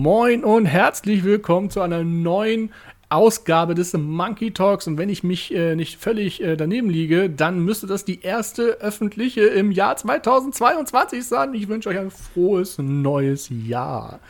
Moin und herzlich willkommen zu einer neuen Ausgabe des Monkey Talks. Und wenn ich mich äh, nicht völlig äh, daneben liege, dann müsste das die erste öffentliche im Jahr 2022 sein. Ich wünsche euch ein frohes neues Jahr.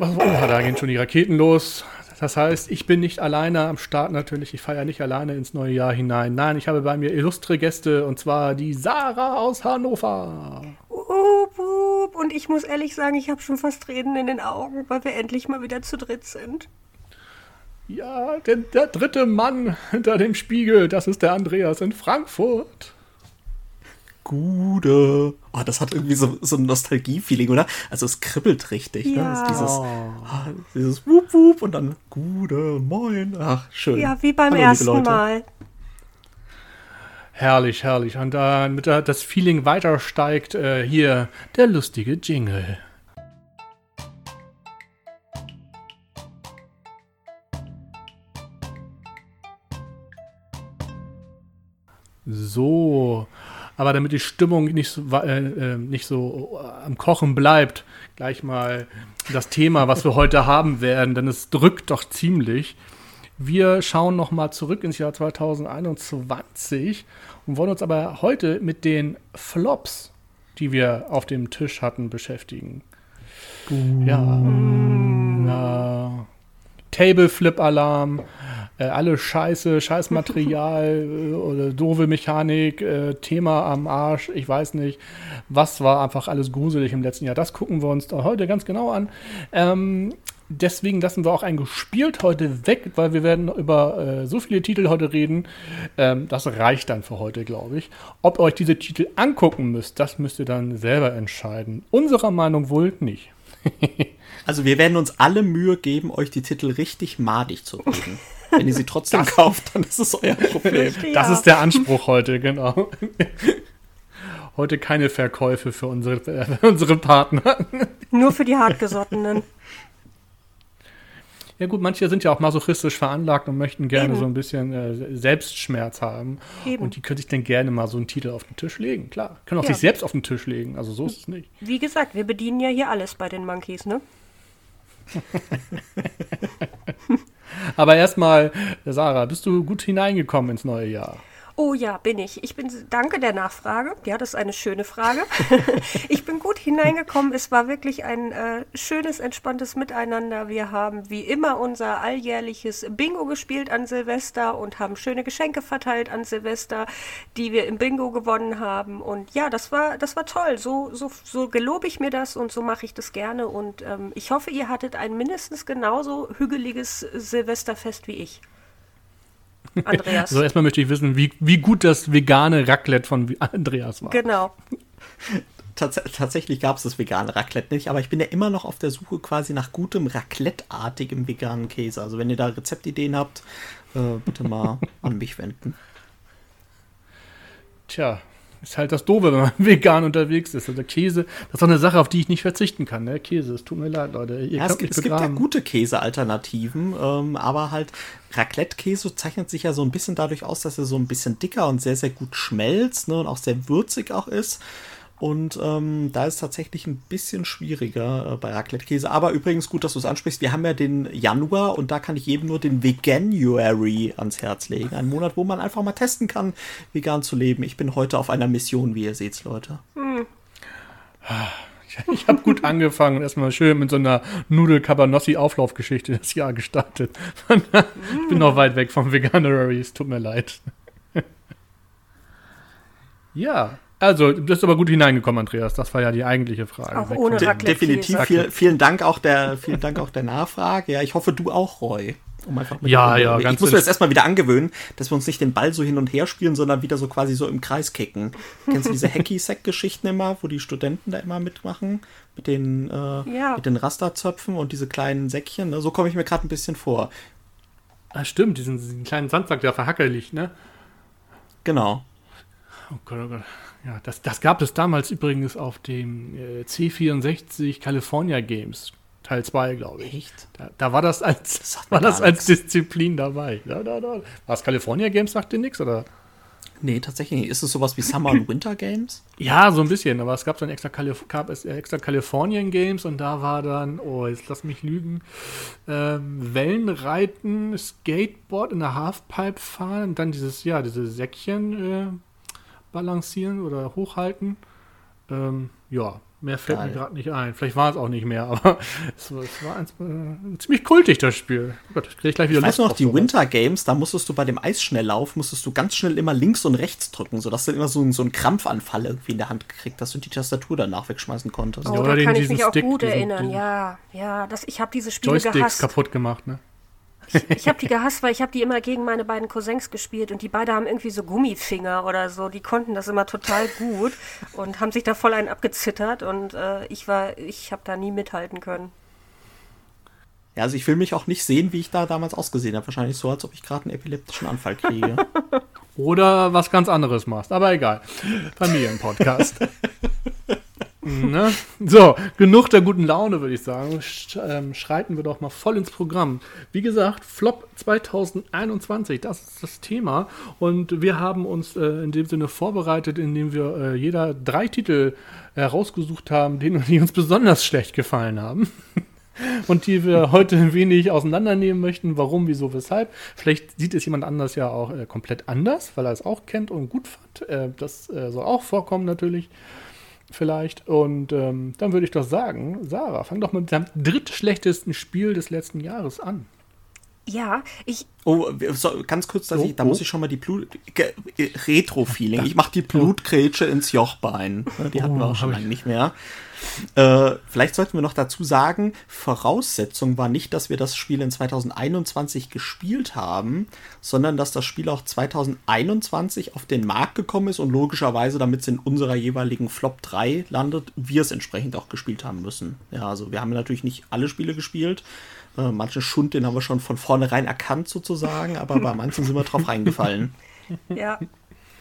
Oh, da gehen schon die Raketen los. Das heißt, ich bin nicht alleine am Start natürlich. Ich feiere nicht alleine ins neue Jahr hinein. Nein, ich habe bei mir illustre Gäste und zwar die Sarah aus Hannover. Up, up. Und ich muss ehrlich sagen, ich habe schon fast Tränen in den Augen, weil wir endlich mal wieder zu dritt sind. Ja, der, der dritte Mann hinter dem Spiegel, das ist der Andreas in Frankfurt. Gude. Oh, das hat irgendwie so, so ein Nostalgie-Feeling, oder? Also es kribbelt richtig. Ja. Ne? Das ist dieses, ah, dieses Wup Wup und dann Gude Moin. Ach, schön. Ja, wie beim Hallo, ersten. Mal. Herrlich, herrlich. Und damit da das Feeling weiter steigt, äh, hier der lustige Jingle. So, aber damit die Stimmung nicht so, äh, äh, nicht so äh, am Kochen bleibt, gleich mal das Thema, was wir heute haben werden, denn es drückt doch ziemlich. Wir schauen noch mal zurück ins Jahr 2021 und wollen uns aber heute mit den Flops, die wir auf dem Tisch hatten, beschäftigen. Ja. ja. Table Flip Alarm, äh, alle Scheiße, Scheißmaterial äh, oder doofe Mechanik, äh, Thema am Arsch, ich weiß nicht. Was war einfach alles gruselig im letzten Jahr? Das gucken wir uns heute ganz genau an. Ähm, deswegen lassen wir auch ein gespielt heute weg, weil wir werden über äh, so viele Titel heute reden. Ähm, das reicht dann für heute, glaube ich. Ob ihr euch diese Titel angucken müsst, das müsst ihr dann selber entscheiden. Unserer Meinung wohl nicht. Also wir werden uns alle Mühe geben, euch die Titel richtig madig zu reden. Wenn ihr sie trotzdem kauft, dann ist es euer Problem. Das ist der Anspruch heute, genau. Heute keine Verkäufe für unsere, äh, für unsere Partner. Nur für die Hartgesottenen. Ja gut, manche sind ja auch masochistisch veranlagt und möchten gerne Eben. so ein bisschen äh, Selbstschmerz haben. Eben. Und die können sich dann gerne mal so einen Titel auf den Tisch legen. Klar, können auch Ja. sich selbst auf den Tisch legen. Also so ist es nicht. Wie gesagt, wir bedienen ja hier alles bei den Monkeys, ne? Aber erstmal, Sarah, bist du gut hineingekommen ins neue Jahr? Oh ja, bin ich. Ich bin, danke der Nachfrage. Ja, das ist eine schöne Frage. ich bin gut hineingekommen. Es war wirklich ein äh, schönes, entspanntes Miteinander. Wir haben wie immer unser alljährliches Bingo gespielt an Silvester und haben schöne Geschenke verteilt an Silvester, die wir im Bingo gewonnen haben. Und ja, das war, das war toll. So, so, so gelobe ich mir das und so mache ich das gerne. Und ähm, ich hoffe, ihr hattet ein mindestens genauso hügeliges Silvesterfest wie ich. Andreas. So, erstmal möchte ich wissen, wie, wie gut das vegane Raclette von Andreas war. Genau. Tats tatsächlich gab es das vegane Raclette nicht, aber ich bin ja immer noch auf der Suche quasi nach gutem Raclette-artigem veganen Käse. Also wenn ihr da Rezeptideen habt, äh, bitte mal an mich wenden. Tja, ist halt das Doofe, wenn man vegan unterwegs ist. Also Käse, das ist doch eine Sache, auf die ich nicht verzichten kann. Ne? Käse, es tut mir leid, Leute. Ihr Ja, es gibt, es gibt ja gute Käsealternativen, ähm, aber halt Raclette-Käse zeichnet sich ja so ein bisschen dadurch aus, dass er so ein bisschen dicker und sehr, sehr gut schmelzt ne, und auch sehr würzig auch ist. Und ähm, da ist es tatsächlich ein bisschen schwieriger äh, bei Raclette-Käse. Aber übrigens gut, dass du es ansprichst. Wir haben ja den Januar und da kann ich jedem nur den Veganuary ans Herz legen. Ein Monat, wo man einfach mal testen kann, vegan zu leben. Ich bin heute auf einer Mission, wie ihr seht, Leute. Ich habe gut angefangen und erstmal schön mit so einer Nudel-Cabanossi-Auflaufgeschichte das Jahr gestartet. ich bin noch weit weg vom Veganuary, es tut mir leid. ja, also, du bist aber gut hineingekommen, Andreas. Das war ja die eigentliche Frage. Auch ohne De definitiv. Viel, vielen Dank auch der, vielen Dank auch der Nachfrage. Ja, ich hoffe, du auch, Roy. Um einfach mit Ja, ja, Ich ganz muss mir das erstmal wieder angewöhnen, dass wir uns nicht den Ball so hin und her spielen, sondern wieder so quasi so im Kreis kicken. Kennst du diese Hacky-Sack-Geschichten immer, wo die Studenten da immer mitmachen? Mit den, äh, Ja. mit den Rasterzöpfen und diese kleinen Säckchen. Ne? So komme ich mir gerade ein bisschen vor. Ah, stimmt, diesen, diesen kleinen Sandsack, der verhackelig, ne? Genau. Oh Gott, oh Gott. Ja, das, das gab es damals übrigens auf dem äh, C64 California Games, Teil 2, glaube ich. Echt? Da, da war das als, mir war das als Disziplin dabei. Da, da, da. War es California Games, sagt dir nichts, oder? Nee, tatsächlich nicht. Ist es sowas wie Summer und Winter Games? Ja, so ein bisschen, aber es gab dann extra, Calif gab es extra Californian Games und da war dann, oh, jetzt lass mich lügen, ähm, Wellenreiten, Skateboard in der Halfpipe fahren und dann dieses, ja, diese Säckchen äh, balancieren oder hochhalten. Ähm, ja, Mehr fällt Geil. mir gerade nicht ein. Vielleicht war es auch nicht mehr, aber es, es war eins, äh, ziemlich kultig, das Spiel. Oh Gott, krieg ich gleich wieder ich Lust weiß noch, die. Winter Games, da musstest du bei dem Eisschnelllauf, musstest du ganz schnell immer links und rechts drücken, sodass du immer so, so einen Krampfanfall irgendwie in der Hand gekriegt, dass du die Tastatur danach wegschmeißen konntest. Oh, ja, da kann ich mich auch Stick, gut erinnern, ja. Ja, das, ich habe diese Spiele Joysticks gehasst. kaputt gemacht, ne? Ich, ich habe die gehasst, weil ich habe die immer gegen meine beiden Cousins gespielt und die beide haben irgendwie so Gummifinger oder so. Die konnten das immer total gut und haben sich da voll einen abgezittert und äh, ich war, ich habe da nie mithalten können. Ja, also ich will mich auch nicht sehen, wie ich da damals ausgesehen habe. Wahrscheinlich so, als ob ich gerade einen epileptischen Anfall kriege. Oder was ganz anderes machst. Aber egal. Familienpodcast. Ne? So, genug der guten Laune, würde ich sagen. Sch ähm, schreiten wir doch mal voll ins Programm. Wie gesagt, Flop 2021, das ist das Thema. Und wir haben uns äh, in dem Sinne vorbereitet, indem wir äh, jeder drei Titel herausgesucht haben, die, die uns besonders schlecht gefallen haben. und die wir heute ein wenig auseinandernehmen möchten. Warum, wieso, weshalb. Vielleicht sieht es jemand anders ja auch äh, komplett anders, weil er es auch kennt und gut fand. Äh, das äh, soll auch vorkommen natürlich vielleicht. Und ähm, dann würde ich doch sagen, Sarah, fang doch mit deinem drittschlechtesten Spiel des letzten Jahres an. Ja, ich. Oh, so, ganz kurz, dass oh, ich, da oh. muss ich schon mal die Blut. Retro-Feeling. Ich mache die Blutgrätsche ins Jochbein. Die hatten wir auch oh, schon lange nicht mehr. Äh, vielleicht sollten wir noch dazu sagen, Voraussetzung war nicht, dass wir das Spiel in 2021 gespielt haben, sondern dass das Spiel auch 2021 auf den Markt gekommen ist und logischerweise, damit es in unserer jeweiligen Flop 3 landet, wir es entsprechend auch gespielt haben müssen. Ja, also wir haben natürlich nicht alle Spiele gespielt. Äh, manche Schund, den haben wir schon von vornherein erkannt sozusagen, aber bei manchen sind wir drauf reingefallen. Ja,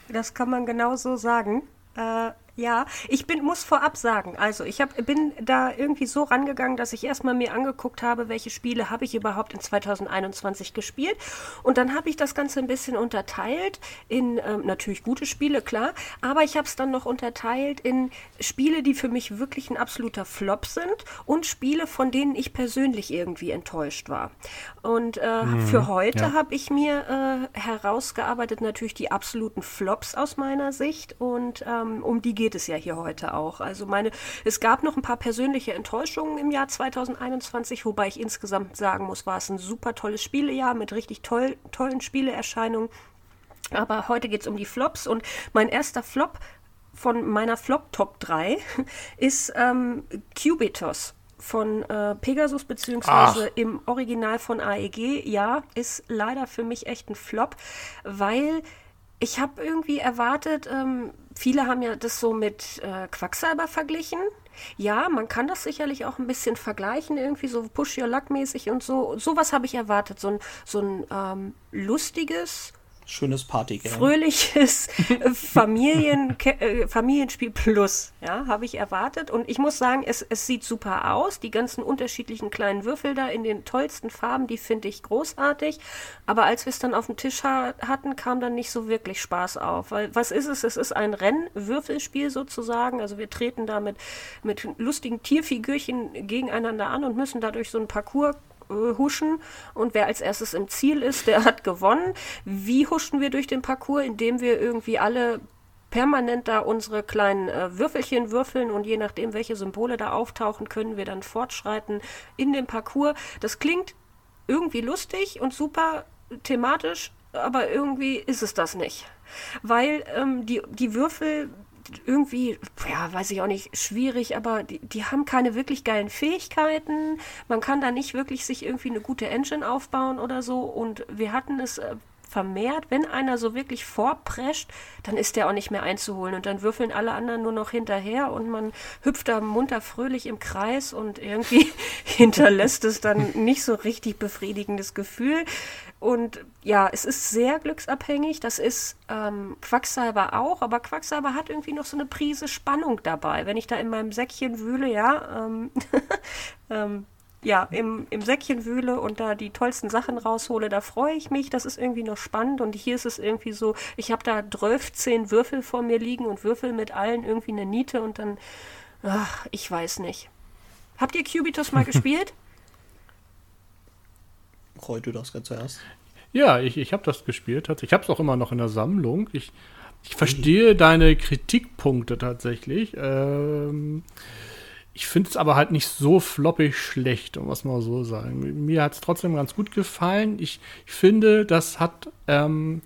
das kann man genau so sagen. Äh, ja, ich bin, muss vorab sagen, also ich hab, bin da irgendwie so rangegangen, dass ich erstmal mir angeguckt habe, welche Spiele habe ich überhaupt in 2021 gespielt. Und dann habe ich das Ganze ein bisschen unterteilt in ähm, natürlich gute Spiele, klar, aber ich habe es dann noch unterteilt in Spiele, die für mich wirklich ein absoluter Flop sind und Spiele, von denen ich persönlich irgendwie enttäuscht war. Und äh, mhm, für heute ja. habe ich mir äh, herausgearbeitet natürlich die absoluten Flops aus meiner Sicht und ähm, um die geht es ja hier heute auch. Also meine, es gab noch ein paar persönliche Enttäuschungen im Jahr 2021, wobei ich insgesamt sagen muss, war es ein super tolles Spielejahr mit richtig toll, tollen Spieleerscheinungen. Aber heute geht es um die Flops und mein erster Flop von meiner Flop Top 3 ist ähm, Cubitos von äh, Pegasus, beziehungsweise Ach. im Original von AEG, ja, ist leider für mich echt ein Flop, weil ich habe irgendwie erwartet, ähm, viele haben ja das so mit äh, Quacksalber verglichen. Ja, man kann das sicherlich auch ein bisschen vergleichen, irgendwie so Push Your Luck mäßig und so. Sowas habe ich erwartet, so ein, so ein ähm, lustiges, schönes Partygame. Fröhliches Familien, äh, Familienspiel Plus, ja, habe ich erwartet. Und ich muss sagen, es, es sieht super aus. Die ganzen unterschiedlichen kleinen Würfel da in den tollsten Farben, die finde ich großartig. Aber als wir es dann auf dem Tisch ha hatten, kam dann nicht so wirklich Spaß auf. Weil was ist es? Es ist ein Rennwürfelspiel sozusagen. Also wir treten da mit, mit lustigen Tierfigürchen gegeneinander an und müssen dadurch so ein Parcours huschen und wer als erstes im Ziel ist, der hat gewonnen. Wie huschen wir durch den Parcours? Indem wir irgendwie alle permanent da unsere kleinen äh, Würfelchen würfeln und je nachdem, welche Symbole da auftauchen, können wir dann fortschreiten in den Parcours. Das klingt irgendwie lustig und super thematisch, aber irgendwie ist es das nicht. Weil ähm, die, die Würfel irgendwie, ja, weiß ich auch nicht, schwierig, aber die, die haben keine wirklich geilen Fähigkeiten. Man kann da nicht wirklich sich irgendwie eine gute Engine aufbauen oder so. Und wir hatten es äh, vermehrt, wenn einer so wirklich vorprescht, dann ist der auch nicht mehr einzuholen und dann würfeln alle anderen nur noch hinterher und man hüpft da munter fröhlich im Kreis und irgendwie hinterlässt es dann nicht so richtig befriedigendes Gefühl. Und ja, es ist sehr glücksabhängig. Das ist ähm, Quacksalber auch, aber Quacksalber hat irgendwie noch so eine Prise Spannung dabei. Wenn ich da in meinem Säckchen wühle, ja, ähm, ähm, ja, im, im Säckchen wühle und da die tollsten Sachen raushole, da freue ich mich. Das ist irgendwie noch spannend. Und hier ist es irgendwie so, ich habe da 12 Würfel vor mir liegen und Würfel mit allen irgendwie eine Niete und dann, ach, ich weiß nicht. Habt ihr Cubitus mal gespielt? Heute das ganz zuerst. Ja, ich, ich habe das gespielt. Ich habe es auch immer noch in der Sammlung. Ich, ich verstehe deine Kritikpunkte tatsächlich. Ähm, ich finde es aber halt nicht so floppig schlecht, um was mal so sagen. Mir hat es trotzdem ganz gut gefallen. Ich, ich finde, das hat ähm,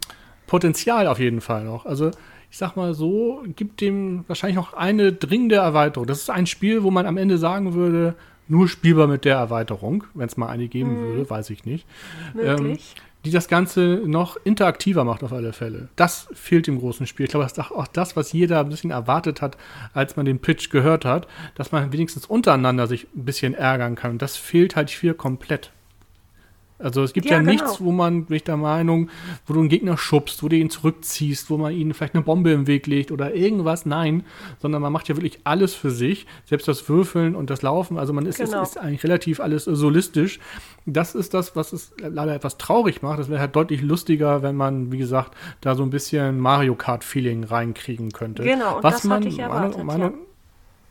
Potenzial auf jeden Fall noch. Also ich sag mal so, gibt dem wahrscheinlich noch eine dringende Erweiterung. Das ist ein Spiel, wo man am Ende sagen würde, nur spielbar mit der Erweiterung, wenn es mal eine geben hm. würde, weiß ich nicht. Möglich. Ähm, die das Ganze noch interaktiver macht auf alle Fälle. Das fehlt im großen Spiel. Ich glaube, das ist auch das, was jeder ein bisschen erwartet hat, als man den Pitch gehört hat, dass man wenigstens untereinander sich ein bisschen ärgern kann. Und das fehlt halt hier komplett. Also es gibt ja, ja genau. nichts, wo man, bin ich der Meinung, wo du einen Gegner schubst, wo du ihn zurückziehst, wo man ihnen vielleicht eine Bombe im Weg legt oder irgendwas. Nein, sondern man macht ja wirklich alles für sich, selbst das Würfeln und das Laufen. Also man ist, genau. ist, ist eigentlich relativ alles solistisch. Das ist das, was es leider etwas traurig macht. Das wäre halt deutlich lustiger, wenn man, wie gesagt, da so ein bisschen Mario Kart-Feeling reinkriegen könnte. Genau, und was das man, hatte ich erwartet, meine, ja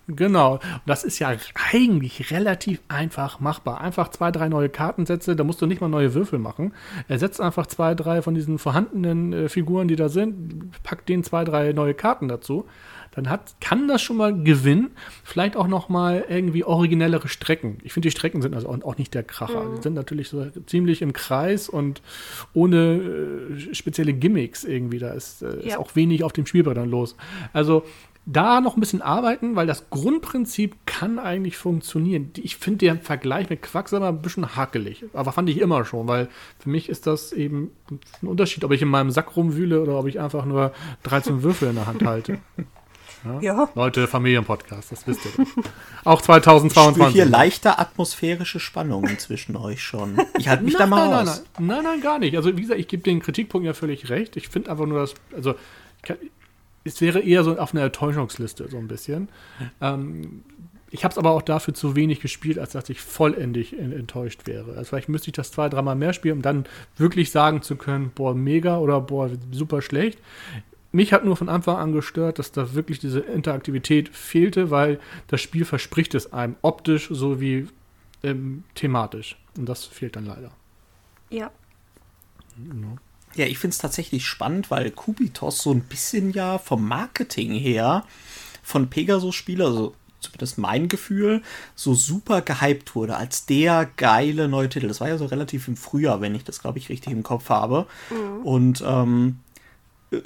Genau. Und das ist ja eigentlich relativ einfach machbar. Einfach zwei, drei neue Kartensätze, da musst du nicht mal neue Würfel machen. Er setzt einfach zwei, drei von diesen vorhandenen äh, Figuren, die da sind, packt denen zwei, drei neue Karten dazu. Dann hat, kann das schon mal gewinnen. Vielleicht auch noch mal irgendwie originellere Strecken. Ich finde, die Strecken sind also auch, nicht der Kracher. Mhm. Die sind natürlich so ziemlich im Kreis und ohne äh, spezielle Gimmicks irgendwie. Da ist, äh, ja. ist auch wenig auf dem Spielbrett dann los. Also da noch ein bisschen arbeiten, weil das Grundprinzip kann eigentlich funktionieren. Ich finde den Vergleich mit Quacksalber ein bisschen hakelig, aber fand ich immer schon, weil für mich ist das eben ein Unterschied, ob ich in meinem Sack rumwühle oder ob ich einfach nur 13 Würfel in der Hand halte. Ja? ja. Leute, Familienpodcast, das wisst ihr. Auch 2022. Ich hier leichte atmosphärische Spannungen zwischen euch schon. Ich halte mich nein, da mal nein, Nein, nein, nein, nein, gar nicht. Also wie gesagt, ich gebe den Kritikpunkt ja völlig recht. Ich finde einfach nur, dass, also es wäre eher so auf einer Enttäuschungsliste, so ein bisschen. Ähm, ich habe es aber auch dafür zu wenig gespielt, als dass ich vollendig enttäuscht wäre. Also vielleicht müsste ich das zwei, dreimal mehr spielen, um dann wirklich sagen zu können, boah, mega oder boah, super schlecht. Mich hat nur von Anfang an gestört, dass da wirklich diese Interaktivität fehlte, weil das Spiel verspricht es einem optisch sowie ähm, thematisch. Und das fehlt dann leider. Ja. Genau. Ja, ich finde es tatsächlich spannend, weil Kubitos so ein bisschen ja vom Marketing her von Pegasus-Spieler, also zumindest mein Gefühl, so super gehypt wurde als der geile neue Titel. Das war ja so relativ im Frühjahr, wenn ich das, glaube ich, richtig im Kopf habe. Mhm. Und ähm,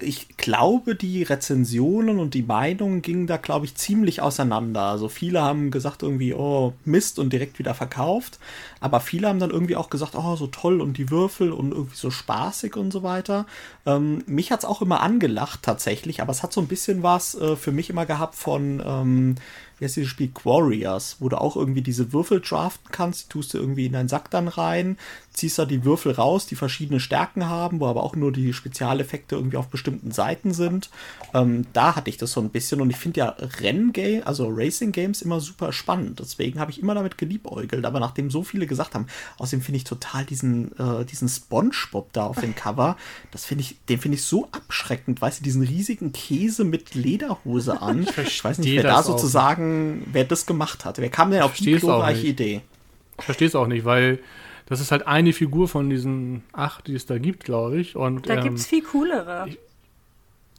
ich glaube, die Rezensionen und die Meinungen gingen da, glaube ich, ziemlich auseinander. Also viele haben gesagt irgendwie, oh, Mist und direkt wieder verkauft. Aber viele haben dann irgendwie auch gesagt, oh, so toll und die Würfel und irgendwie so spaßig und so weiter. Ähm, mich hat es auch immer angelacht tatsächlich, aber es hat so ein bisschen was äh, für mich immer gehabt von, ähm, wie heißt dieses Spiel, Quarriors, wo du auch irgendwie diese Würfel draften kannst, die tust du irgendwie in deinen Sack dann rein, ziehst da die Würfel raus, die verschiedene Stärken haben, wo aber auch nur die Spezialeffekte irgendwie auf bestimmten Seiten sind. Ähm, da hatte ich das so ein bisschen und ich finde ja Renngame, also Racing Games immer super spannend. Deswegen habe ich immer damit geliebäugelt, aber nachdem so viele gesagt haben, außerdem finde ich total diesen, äh, diesen Spongebob da auf dem Cover, das finde ich, den finde ich so abschreckend, weißt du, diesen riesigen Käse mit Lederhose an. Ich, ich weiß nicht, wer da sozusagen, wer das gemacht hat. Wer kam denn auf die glorreiche Idee? Ich verstehe es auch nicht, weil das ist halt eine Figur von diesen acht, die es da gibt, glaube ich. Und, da ähm, gibt es viel coolere. Ich,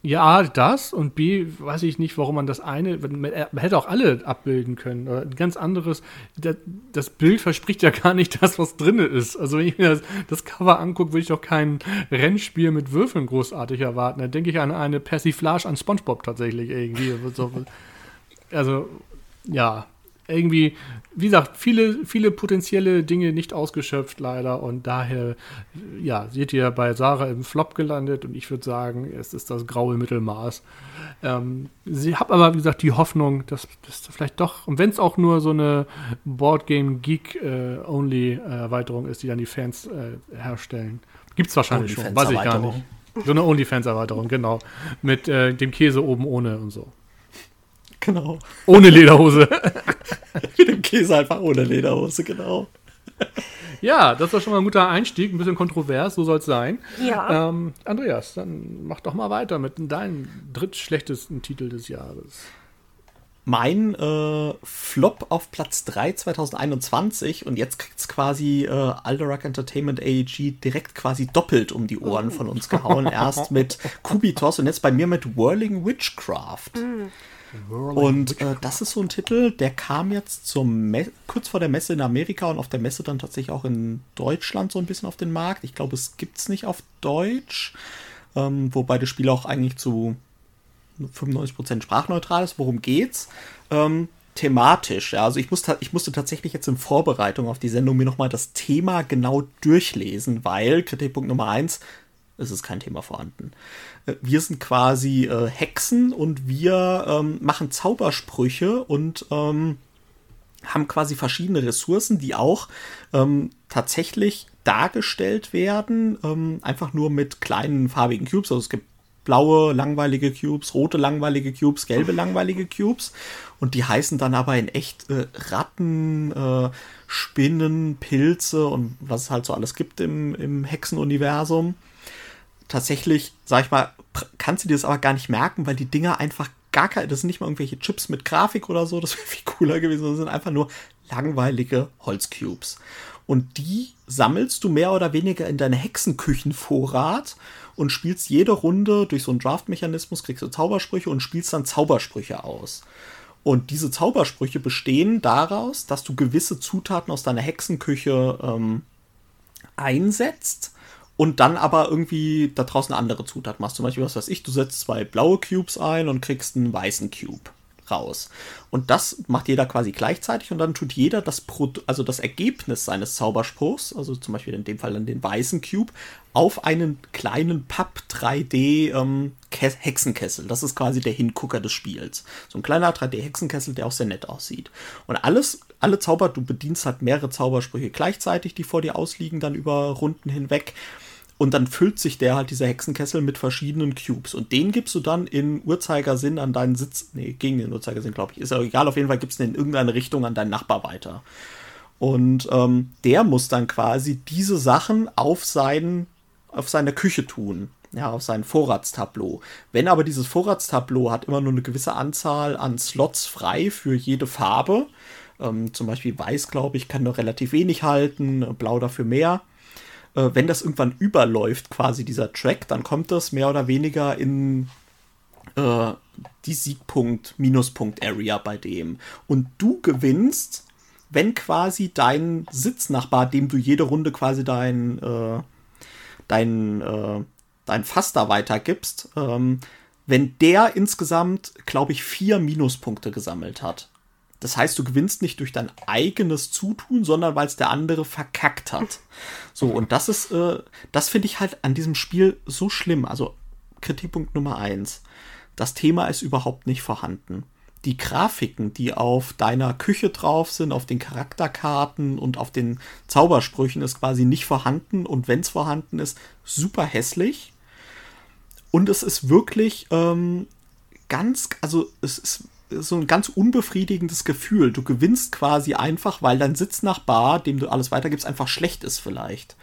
ja, das und B, weiß ich nicht, warum man das eine, man hätte auch alle abbilden können. Oder ein ganz anderes, das Bild verspricht ja gar nicht das, was drin ist. Also wenn ich mir das, das Cover angucke, würde ich doch kein Rennspiel mit Würfeln großartig erwarten. Da denke ich an eine Persiflage an Spongebob tatsächlich irgendwie. Also, ja, irgendwie, wie gesagt, viele, viele potenzielle Dinge nicht ausgeschöpft leider und daher, ja, seht ihr bei Sarah im Flop gelandet und ich würde sagen, es ist das graue Mittelmaß. Ähm, sie hat aber, wie gesagt, die Hoffnung, dass das vielleicht doch, und wenn es auch nur so eine Boardgame Geek-Only-Erweiterung äh, ist, die dann die Fans äh, herstellen. Gibt es wahrscheinlich schon, weiß ich gar nicht. So eine OnlyFans-Erweiterung, genau. Mit äh, dem Käse oben ohne und so. Genau. Ohne Lederhose. Mit dem Käse einfach ohne Lederhose, genau. Ja, das war schon mal ein guter Einstieg, ein bisschen kontrovers, so soll es sein. Ja. Ähm, Andreas, dann mach doch mal weiter mit deinem drittschlechtesten Titel des Jahres. Mein äh, Flop auf Platz 3 2021 und jetzt kriegt es quasi äh, Alderac Entertainment AEG direkt quasi doppelt um die Ohren von uns gehauen. Erst mit Kubitos und jetzt bei mir mit Whirling Witchcraft. Und äh, das ist so ein Titel, der kam jetzt zum kurz vor der Messe in Amerika und auf der Messe dann tatsächlich auch in Deutschland so ein bisschen auf den Markt. Ich glaube, es gibt es nicht auf Deutsch, ähm, wobei das Spiel auch eigentlich zu 95% sprachneutral ist. Worum geht's? Ähm, thematisch. Ja, also ich, muss, ich musste tatsächlich jetzt in Vorbereitung auf die Sendung mir nochmal das Thema genau durchlesen, weil Kritikpunkt Nummer 1, es ist kein Thema vorhanden. Äh, wir sind quasi äh, Hexen und wir ähm, machen Zaubersprüche und ähm, haben quasi verschiedene Ressourcen, die auch ähm, tatsächlich dargestellt werden, ähm, einfach nur mit kleinen farbigen Cubes. Also es gibt blaue langweilige Cubes, rote langweilige Cubes, gelbe langweilige Cubes. Und die heißen dann aber in echt äh, Ratten, äh, Spinnen, Pilze und was es halt so alles gibt im, im Hexenuniversum. Tatsächlich, sag ich mal, kannst du dir das aber gar nicht merken, weil die Dinger einfach gar keine, das sind nicht mal irgendwelche Chips mit Grafik oder so, das wäre viel cooler gewesen, das sind einfach nur langweilige Holzcubes. Und die sammelst du mehr oder weniger in deine Hexenküchenvorrat und spielst jede Runde durch so einen Draft-Mechanismus, kriegst du Zaubersprüche und spielst dann Zaubersprüche aus. Und diese Zaubersprüche bestehen daraus, dass du gewisse Zutaten aus deiner Hexenküche ähm, einsetzt und dann aber irgendwie da draußen andere Zutaten machst. Zum Beispiel, was weiß ich, du setzt zwei blaue Cubes ein und kriegst einen weißen Cube raus. Und das macht jeder quasi gleichzeitig und dann tut jeder das, Pro also das Ergebnis seines Zauberspruchs, also zum Beispiel in dem Fall dann den weißen Cube, auf einen kleinen Papp 3D ähm, Hexenkessel. Das ist quasi der Hingucker des Spiels. So ein kleiner 3D Hexenkessel, der auch sehr nett aussieht. Und alles, alle Zauber, du bedienst halt mehrere Zaubersprüche gleichzeitig, die vor dir ausliegen, dann über Runden hinweg. Und dann füllt sich der halt, dieser Hexenkessel, mit verschiedenen Cubes. Und den gibst du dann in Uhrzeigersinn an deinen Sitz. Nee, gegen den Uhrzeigersinn, glaube ich. Ist ja egal, auf jeden Fall gibst du den in irgendeine Richtung an deinen Nachbar weiter. Und ähm, der muss dann quasi diese Sachen auf, sein, auf seine Küche tun. Ja, auf sein Vorratstableau. Wenn aber dieses Vorratstableau hat immer nur eine gewisse Anzahl an Slots frei für jede Farbe. Ähm, zum Beispiel weiß, glaube ich, kann nur relativ wenig halten, blau dafür mehr äh, wenn das irgendwann überläuft, quasi dieser Track, dann kommt das mehr oder weniger in äh, die Siegpunkt, Minuspunkt-Area bei dem. Und du gewinnst, wenn quasi dein Sitznachbar, dem du jede Runde quasi dein, äh, dein, äh, dein Fass weitergibst, ähm, wenn der insgesamt, glaube ich, vier Minuspunkte gesammelt hat. Das heißt, du gewinnst nicht durch dein eigenes Zutun, sondern weil es der andere verkackt hat. So, und das ist, äh, das finde ich halt an diesem Spiel so schlimm. Also, Kritikpunkt Nummer eins. Das Thema ist überhaupt nicht vorhanden. Die Grafiken, die auf deiner Küche drauf sind, auf den Charakterkarten und auf den Zaubersprüchen, ist quasi nicht vorhanden. Und wenn es vorhanden ist, super hässlich. Und es ist wirklich ähm, ganz, also es ist so ein ganz unbefriedigendes Gefühl. Du gewinnst quasi einfach, weil dein Sitznachbar, dem du alles weitergibst, einfach schlecht ist vielleicht.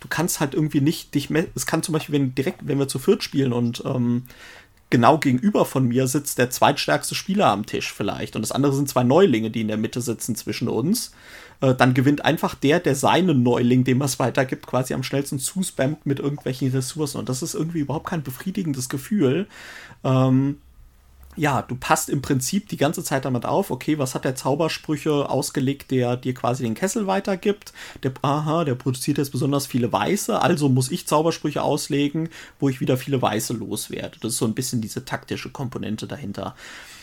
Du kannst halt irgendwie nicht dich Es kann zum Beispiel, wenn direkt, wenn wir zu viert spielen und ähm, genau gegenüber von mir sitzt der zweitstärkste Spieler am Tisch vielleicht und das andere sind zwei Neulinge, die in der Mitte sitzen zwischen uns, äh, dann gewinnt einfach der, der seinen Neuling, dem er es weitergibt, quasi am schnellsten zuspammt mit irgendwelchen Ressourcen und das ist irgendwie überhaupt kein befriedigendes Gefühl. Ähm, ja, du passt im Prinzip die ganze Zeit damit auf, okay, was hat der Zaubersprüche ausgelegt, der dir quasi den Kessel weitergibt? Der, aha, der produziert jetzt besonders viele Weiße, also muss ich Zaubersprüche auslegen, wo ich wieder viele Weiße loswerde. Das ist so ein bisschen diese taktische Komponente dahinter.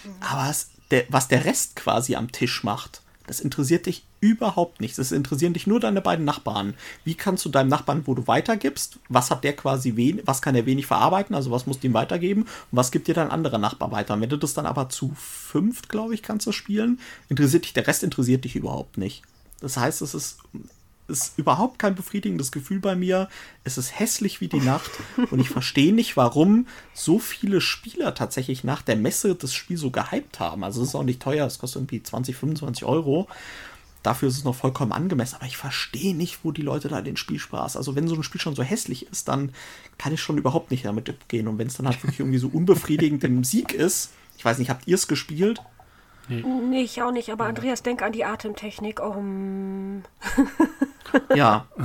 Mhm. Aber was der, was der Rest quasi am Tisch macht, das interessiert dich überhaupt nicht. Es interessieren dich nur deine beiden Nachbarn. Wie kannst du deinem Nachbarn, wo du weitergibst, was hat der quasi wenig, was kann er wenig verarbeiten, also was musst du ihm weitergeben und was gibt dir dein anderer Nachbar weiter? Und wenn du das dann aber zu fünft, glaube ich, kannst du spielen, interessiert dich, der Rest interessiert dich überhaupt nicht. Das heißt, es ist ist überhaupt kein befriedigendes Gefühl bei mir. Es ist hässlich wie die Nacht und ich verstehe nicht, warum so viele Spieler tatsächlich nach der Messe das Spiel so gehypt haben. Also es ist auch nicht teuer, es kostet irgendwie 20, 25 Euro. Dafür ist es noch vollkommen angemessen, aber ich verstehe nicht, wo die Leute da den Spielspaß. Also wenn so ein Spiel schon so hässlich ist, dann kann ich schon überhaupt nicht damit gehen. Und wenn es dann halt wirklich irgendwie so unbefriedigend im Sieg ist, ich weiß nicht, habt ihr es gespielt? Nee. nee. ich auch nicht, aber Andreas, denk an die Atemtechnik. Um. ja.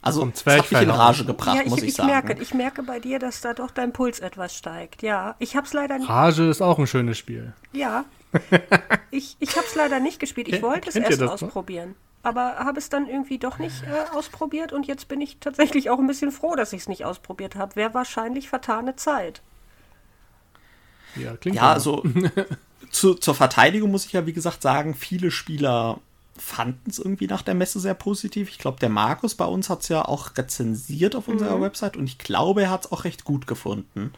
Also, es hat mich in Rage gebracht, ja, ich, muss ich, ich sagen. Merke, ich merke bei dir, dass da doch dein Puls etwas steigt. Ja, ich habe es leider nicht. Rage ist auch ein schönes Spiel. Ja, ich, ich habe es leider nicht gespielt. Ich wollte es erst ausprobieren. Noch? Aber habe es dann irgendwie doch nicht äh, ausprobiert und jetzt bin ich tatsächlich auch ein bisschen froh, dass ich es nicht ausprobiert habe. Wäre wahrscheinlich vertane Zeit. Ja, klingt ja also zu, zur Verteidigung muss ich ja, wie gesagt, sagen, viele Spieler fanden es irgendwie nach der Messe sehr positiv. Ich glaube, der Markus bei uns hat es ja auch rezensiert auf unserer mhm. Website und ich glaube, er hat es auch recht gut gefunden.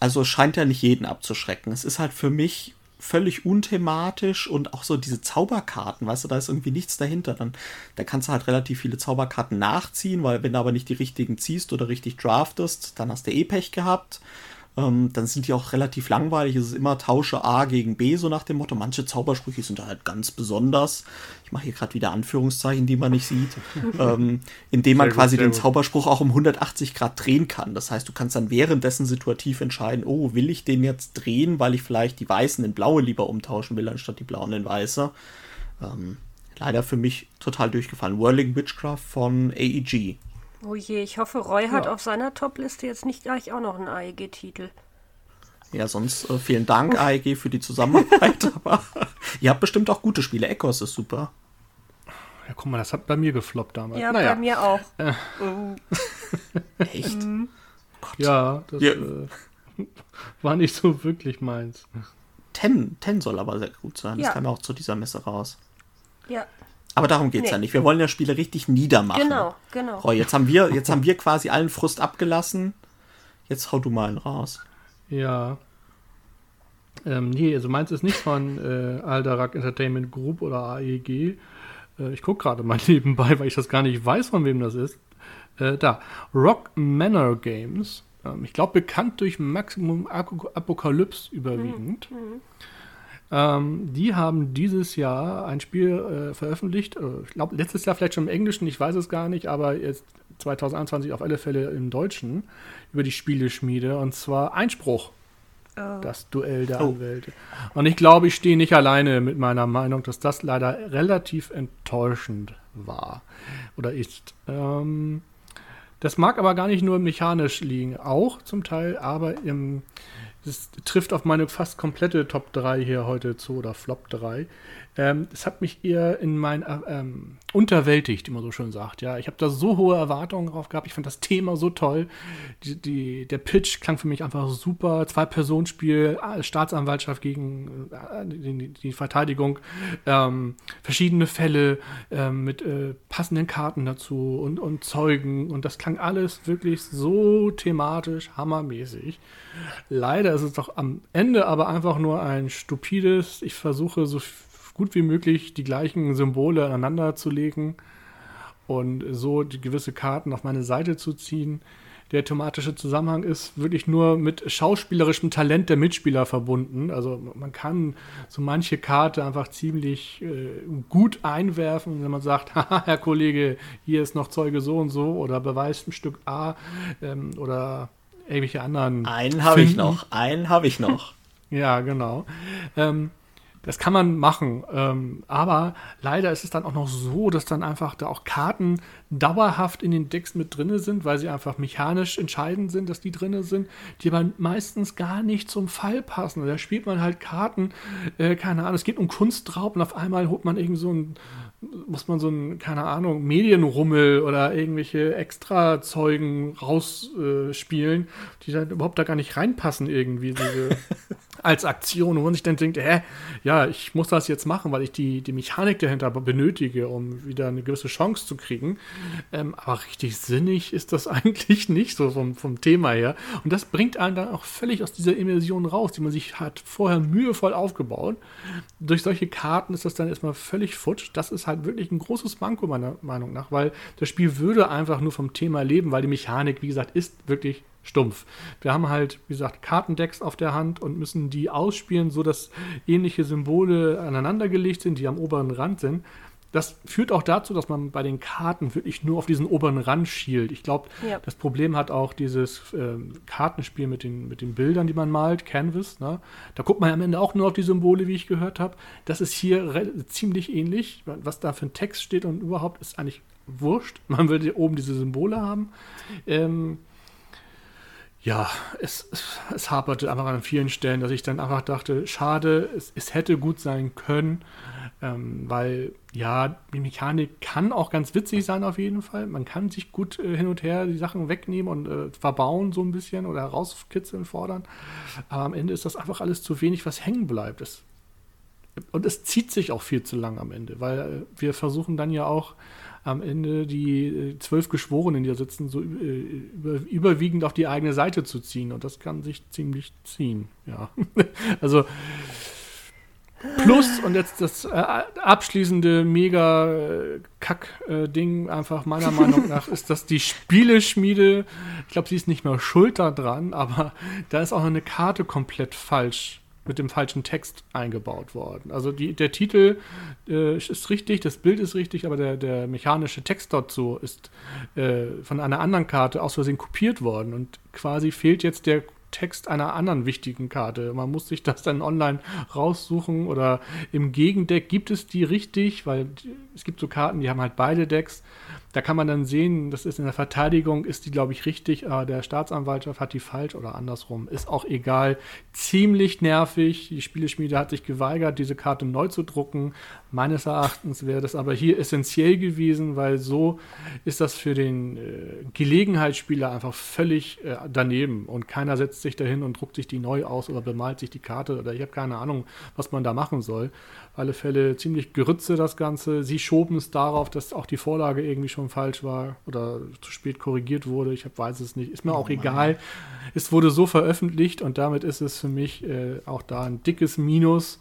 Also es scheint ja nicht jeden abzuschrecken. Es ist halt für mich völlig unthematisch und auch so diese Zauberkarten, weißt du, da ist irgendwie nichts dahinter. Dann, da kannst du halt relativ viele Zauberkarten nachziehen, weil wenn du aber nicht die richtigen ziehst oder richtig draftest, dann hast du eh Pech gehabt. Ähm, dann sind die auch relativ langweilig. Es ist immer Tausche A gegen B, so nach dem Motto. Manche Zaubersprüche sind halt ganz besonders. Ich mache hier gerade wieder Anführungszeichen, die man nicht sieht. ähm, indem man sehr quasi gut, den Zauberspruch auch um 180 Grad drehen kann. Das heißt, du kannst dann währenddessen situativ entscheiden, oh, will ich den jetzt drehen, weil ich vielleicht die Weißen in Blaue lieber umtauschen will, anstatt die Blauen in Weiße. Ähm, leider für mich total durchgefallen. Whirling Witchcraft von AEG. Oh je, ich hoffe, Roy hat auf seiner Top-Liste jetzt nicht gleich auch noch einen AEG-Titel. Ja, sonst äh, vielen Dank, AEG, für die Zusammenarbeit. aber ihr habt bestimmt auch gute Spiele. Echos ist super. Ja, guck mal, das hat bei mir gefloppt damals. Ja, naja. bei mir auch. Äh. Echt? Mhm. Ja, das ja. Äh, war nicht so wirklich meins. Ten, Ten soll aber sehr gut sein. Das ja. kam auch zu dieser Messe raus. Ja. Aber darum geht es nee. ja nicht. Wir wollen ja Spiele richtig niedermachen. Genau, genau. Roy, jetzt haben wir, jetzt haben wir quasi allen Frust abgelassen. Jetzt hau du mal einen raus. Ja. Ähm, nee, also meins ist nicht von äh, Aldarak Entertainment Group oder AEG. Äh, ich gucke gerade mal nebenbei, weil ich das gar nicht weiß, von wem das ist. Äh, da. Rock Manor Games. Ähm, ich glaube, bekannt durch Maximum Apokalypse überwiegend. Mhm. Ähm, die haben dieses Jahr ein Spiel äh, veröffentlicht. Äh, ich glaube, letztes Jahr vielleicht schon im Englischen, ich weiß es gar nicht, aber jetzt 2021 auf alle Fälle im Deutschen über die Spieleschmiede und zwar Einspruch. Oh. Das Duell der oh. Anwälte. Und ich glaube, ich stehe nicht alleine mit meiner Meinung, dass das leider relativ enttäuschend war oder ist. Ähm, das mag aber gar nicht nur mechanisch liegen, auch zum Teil, aber im, das trifft auf meine fast komplette Top 3 hier heute zu oder Flop 3. Ähm, hat mich eher in mein äh, ähm, unterwältigt, wie man so schön sagt. Ja, ich habe da so hohe Erwartungen drauf gehabt. Ich fand das Thema so toll. Die, die, der Pitch klang für mich einfach super. Zwei-Personen-Spiel, äh, Staatsanwaltschaft gegen äh, die, die, Verteidigung, ähm, verschiedene Fälle ähm, mit äh, passenden Karten dazu und, und Zeugen. Und das klang alles wirklich so thematisch, hammermäßig. Leider ist es doch am Ende aber einfach nur ein stupides, ich versuche so gut wie möglich die gleichen Symbole aneinander zu legen und so die gewisse Karten auf meine Seite zu ziehen. Der thematische Zusammenhang ist wirklich nur mit schauspielerischem Talent der Mitspieler verbunden. Also man kann so manche Karte einfach ziemlich äh, gut einwerfen, wenn man sagt, haha, Herr Kollege, hier ist noch Zeuge so und so oder beweist ein Stück A ähm, oder irgendwelche anderen. Einen habe ich noch, einen habe ich noch. ja, genau. Ähm, das kann man machen, ähm, aber leider ist es dann auch noch so, dass dann einfach da auch Karten dauerhaft in den Decks mit drin sind, weil sie einfach mechanisch entscheidend sind, dass die drin sind, die aber meistens gar nicht zum Fall passen. Da spielt man halt Karten, äh, keine Ahnung, es geht um Kunstraub und auf einmal holt man irgend so ein muss man so ein, keine Ahnung, Medienrummel oder irgendwelche Extra-Zeugen rausspielen, äh, die dann überhaupt da gar nicht reinpassen irgendwie. Diese als Aktion, wo man sich dann denkt, hä, ja, ich muss das jetzt machen, weil ich die, die Mechanik dahinter benötige, um wieder eine gewisse Chance zu kriegen. Ähm, aber richtig sinnig ist das eigentlich nicht so vom, vom Thema her. Und das bringt einen dann auch völlig aus dieser Immersion raus, die man sich hat vorher mühevoll aufgebaut. Durch solche Karten ist das dann erstmal völlig futsch. Das ist halt wirklich ein großes Manko meiner Meinung nach, weil das Spiel würde einfach nur vom Thema leben, weil die Mechanik, wie gesagt, ist wirklich stumpf. Wir haben halt, wie gesagt, Kartendecks auf der Hand und müssen die ausspielen, sodass ähnliche Symbole aneinandergelegt sind, die am oberen Rand sind. Das führt auch dazu, dass man bei den Karten wirklich nur auf diesen oberen Rand schielt. Ich glaube, ja. das Problem hat auch dieses äh, Kartenspiel mit den, mit den Bildern, die man malt, Canvas. Ne? Da guckt man am Ende auch nur auf die Symbole, wie ich gehört habe. Das ist hier ziemlich ähnlich. Was da für ein Text steht und überhaupt ist eigentlich wurscht. Man will oben diese Symbole haben. Ähm, ja, es, es, haperte einfach an vielen Stellen, dass ich dann einfach dachte, schade, es, es hätte gut sein können, ähm, weil ja, die Mechanik kann auch ganz witzig sein auf jeden Fall. Man kann sich gut äh, hin und her die Sachen wegnehmen und äh, verbauen so ein bisschen oder rauskitzeln, fordern. Aber am Ende ist das einfach alles zu wenig, was hängen bleibt. Es, und es zieht sich auch viel zu lang am Ende, weil äh, wir versuchen dann ja auch am Ende die äh, zwölf Geschworenen, die da sitzen, so äh, über, überwiegend auf die eigene Seite zu ziehen. Und das kann sich ziemlich ziehen. Ja. also. Plus, und jetzt das äh, abschließende mega-Kack-Ding, einfach meiner Meinung nach, ist, dass die Spieleschmiede, ich glaube, sie ist nicht mehr schuld daran, aber da ist auch eine Karte komplett falsch mit dem falschen Text eingebaut worden. Also die, der Titel äh, ist richtig, das Bild ist richtig, aber der, der mechanische Text dazu ist äh, von einer anderen Karte aus Versehen kopiert worden und quasi fehlt jetzt der Text einer anderen wichtigen Karte. Man muss sich das dann online raussuchen oder im Gegendeck gibt es die richtig, weil es gibt so Karten, die haben halt beide Decks da kann man dann sehen, das ist in der Verteidigung, ist die, glaube ich, richtig, aber der Staatsanwaltschaft hat die falsch oder andersrum. Ist auch egal. Ziemlich nervig. Die Spieleschmiede hat sich geweigert, diese Karte neu zu drucken. Meines Erachtens wäre das aber hier essentiell gewesen, weil so ist das für den äh, Gelegenheitsspieler einfach völlig äh, daneben und keiner setzt sich dahin und druckt sich die neu aus oder bemalt sich die Karte oder ich habe keine Ahnung, was man da machen soll alle Fälle ziemlich Gerütze, das Ganze. Sie schoben es darauf, dass auch die Vorlage irgendwie schon falsch war oder zu spät korrigiert wurde. Ich hab, weiß es nicht. Ist mir oh auch Mann. egal. Es wurde so veröffentlicht und damit ist es für mich äh, auch da ein dickes Minus,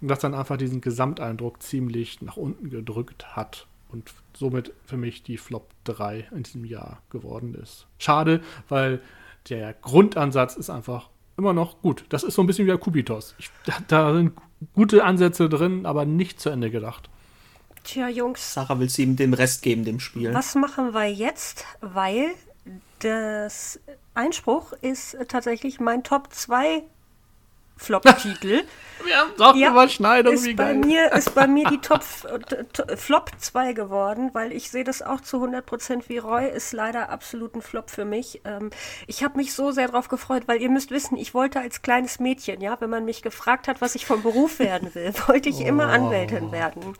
das dann einfach diesen Gesamteindruck ziemlich nach unten gedrückt hat und somit für mich die Flop 3 in diesem Jahr geworden ist. Schade, weil der Grundansatz ist einfach immer noch gut. Das ist so ein bisschen wie der Kubitos. Ich, da, da sind gute Ansätze drin, aber nicht zu Ende gedacht. Tja, Jungs. Sarah will sie ihm den Rest geben, dem Spiel. Was machen wir jetzt? Weil das Einspruch ist tatsächlich mein Top 2 Flop-Titel. Wir haben doch ja, Überschneidung, ist wie bei Mir, ist bei mir die Top Flop 2 geworden, weil ich sehe das auch zu 100% wie Roy, ist leider absolut ein Flop für mich. Ähm, ich habe mich so sehr darauf gefreut, weil ihr müsst wissen, ich wollte als kleines Mädchen, ja, wenn man mich gefragt hat, was ich vom Beruf werden will, wollte ich oh. immer Anwältin werden.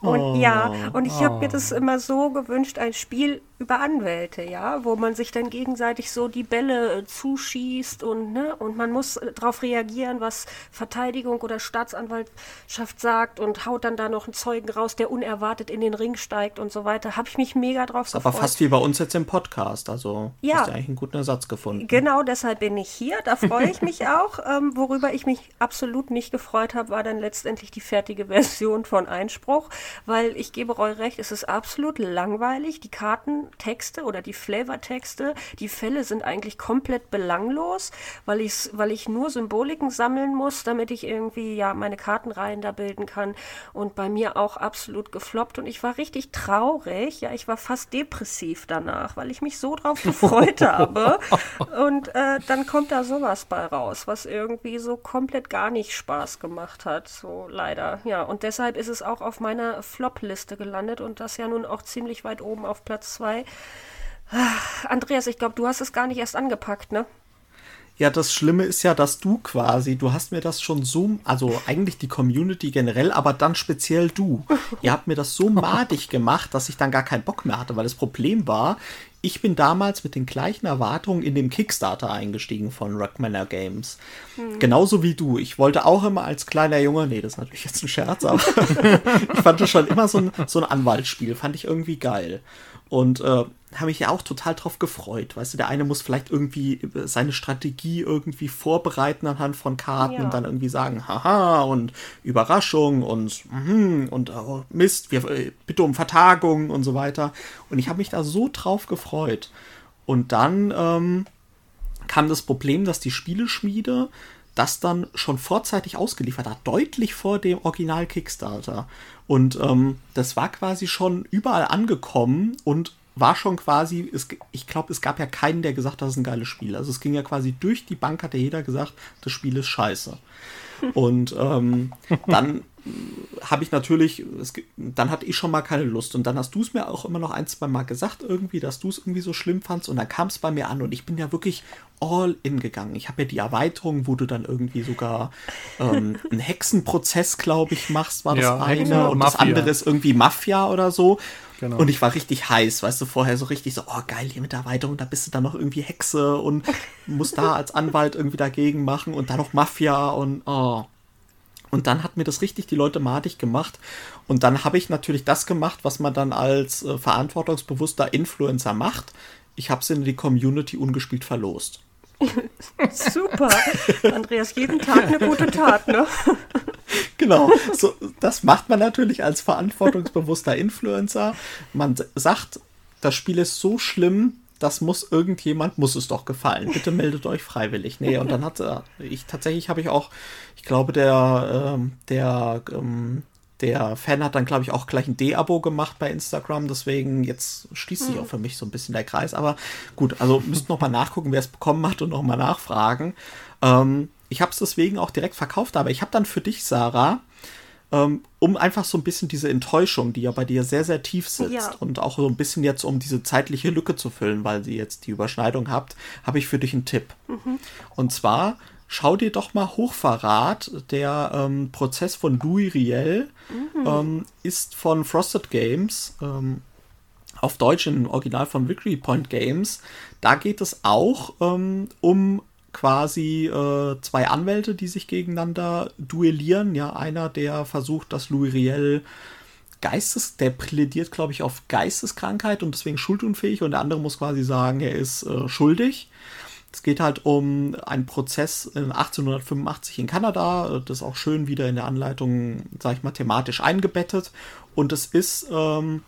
Und oh. ja, und ich habe mir das immer so gewünscht, ein Spiel über Anwälte, ja, wo man sich dann gegenseitig so die Bälle äh, zuschießt und, ne, und man muss äh, darauf reagieren, was Verteidigung oder Staatsanwaltschaft sagt und haut dann da noch einen Zeugen raus, der unerwartet in den Ring steigt und so weiter. Habe ich mich mega drauf das gefreut. Aber fast wie bei uns jetzt im Podcast. Also ja. hast du eigentlich einen guten Ersatz gefunden. Genau, deshalb bin ich hier. Da freue ich mich auch. Ähm, worüber ich mich absolut nicht gefreut habe, war dann letztendlich die fertige Version von Einspruch, weil ich gebe Roy recht, es ist absolut langweilig. Die Texte oder die Flavortexte, die Fälle sind eigentlich komplett belanglos, weil, ich's, weil ich nur Symboliken sammeln muss, damit ich irgendwie ja meine Kartenreihen da bilden kann. Und bei mir auch absolut gefloppt. Und ich war richtig traurig. Ja, ich war fast depressiv danach, weil ich mich so drauf gefreut habe. Und äh, dann kommt da sowas bei raus, was irgendwie so komplett gar nicht Spaß gemacht hat. So leider. Ja, und deshalb ist es auch auf meiner Flop-Liste gelandet und das ja nun auch ziemlich weit oben auf Platz 2 Ah, Andreas, ich glaube, du hast es gar nicht erst angepackt, ne? Ja, das Schlimme ist ja, dass du quasi, du hast mir das schon so, also eigentlich die Community generell, aber dann speziell du. Ihr habt mir das so madig gemacht, dass ich dann gar keinen Bock mehr hatte, weil das Problem war, ich bin damals mit den gleichen Erwartungen in dem Kickstarter eingestiegen von Rockmaner Games. Hm. Genauso wie du. Ich wollte auch immer als kleiner Junge, nee, das ist natürlich jetzt ein Scherz, aber ich fand das schon immer so ein, so ein Anwaltsspiel, fand ich irgendwie geil. Und äh, habe mich ja auch total drauf gefreut. Weißt du, der eine muss vielleicht irgendwie seine Strategie irgendwie vorbereiten anhand von Karten ja. und dann irgendwie sagen, haha, und Überraschung und mm, und oh, Mist, wir äh, bitte um Vertagung und so weiter. Und ich habe mich da so drauf gefreut. Und dann ähm, kam das Problem, dass die Spieleschmiede das dann schon vorzeitig ausgeliefert hat, deutlich vor dem Original Kickstarter. Und ähm, das war quasi schon überall angekommen und war schon quasi, es, ich glaube, es gab ja keinen, der gesagt hat, das ist ein geiles Spiel. Also es ging ja quasi durch die Bank, hat ja jeder gesagt, das Spiel ist scheiße. Und ähm, dann habe ich natürlich, es, dann hatte ich schon mal keine Lust. Und dann hast du es mir auch immer noch ein, zwei Mal gesagt, irgendwie, dass du es irgendwie so schlimm fandst. Und dann kam es bei mir an und ich bin ja wirklich all in gegangen. Ich habe ja die Erweiterung, wo du dann irgendwie sogar ähm, einen Hexenprozess, glaube ich, machst, war das ja, eine. Und Mafia. das andere ist irgendwie Mafia oder so. Genau. Und ich war richtig heiß, weißt du, vorher so richtig so, oh geil, hier mit der Erweiterung, da bist du dann noch irgendwie Hexe und musst da als Anwalt irgendwie dagegen machen und dann noch Mafia und oh. Und dann hat mir das richtig die Leute madig gemacht. Und dann habe ich natürlich das gemacht, was man dann als äh, verantwortungsbewusster Influencer macht. Ich habe es in die Community ungespielt verlost. Super. Andreas, jeden Tag eine gute Tat, ne? Genau. So, das macht man natürlich als verantwortungsbewusster Influencer. Man sagt, das Spiel ist so schlimm, das muss irgendjemand, muss es doch gefallen. Bitte meldet euch freiwillig. Nee, und dann hat äh, ich tatsächlich habe ich auch, ich glaube, der, ähm, der, ähm, der Fan hat dann, glaube ich, auch gleich ein D-Abo gemacht bei Instagram. Deswegen, jetzt schließt sich hm. auch für mich so ein bisschen der Kreis. Aber gut, also müsst noch mal nachgucken, wer es bekommen hat und noch mal nachfragen. Ähm, ich habe es deswegen auch direkt verkauft, aber ich habe dann für dich, Sarah, ähm, um einfach so ein bisschen diese Enttäuschung, die ja bei dir sehr, sehr tief sitzt ja. und auch so ein bisschen jetzt, um diese zeitliche Lücke zu füllen, weil sie jetzt die Überschneidung habt, habe ich für dich einen Tipp. Mhm. Und zwar schau dir doch mal Hochverrat. Der ähm, Prozess von Louis Riel mhm. ähm, ist von Frosted Games. Ähm, auf Deutsch im Original von Victory Point Games. Da geht es auch ähm, um quasi äh, zwei Anwälte, die sich gegeneinander duellieren. Ja, einer, der versucht, dass Louis Riel Geistes, der plädiert, glaube ich, auf Geisteskrankheit und deswegen schuldunfähig und der andere muss quasi sagen, er ist äh, schuldig. Es geht halt um einen Prozess in 1885 in Kanada. Das ist auch schön wieder in der Anleitung, sage ich mal, thematisch eingebettet. Und es ist ähm,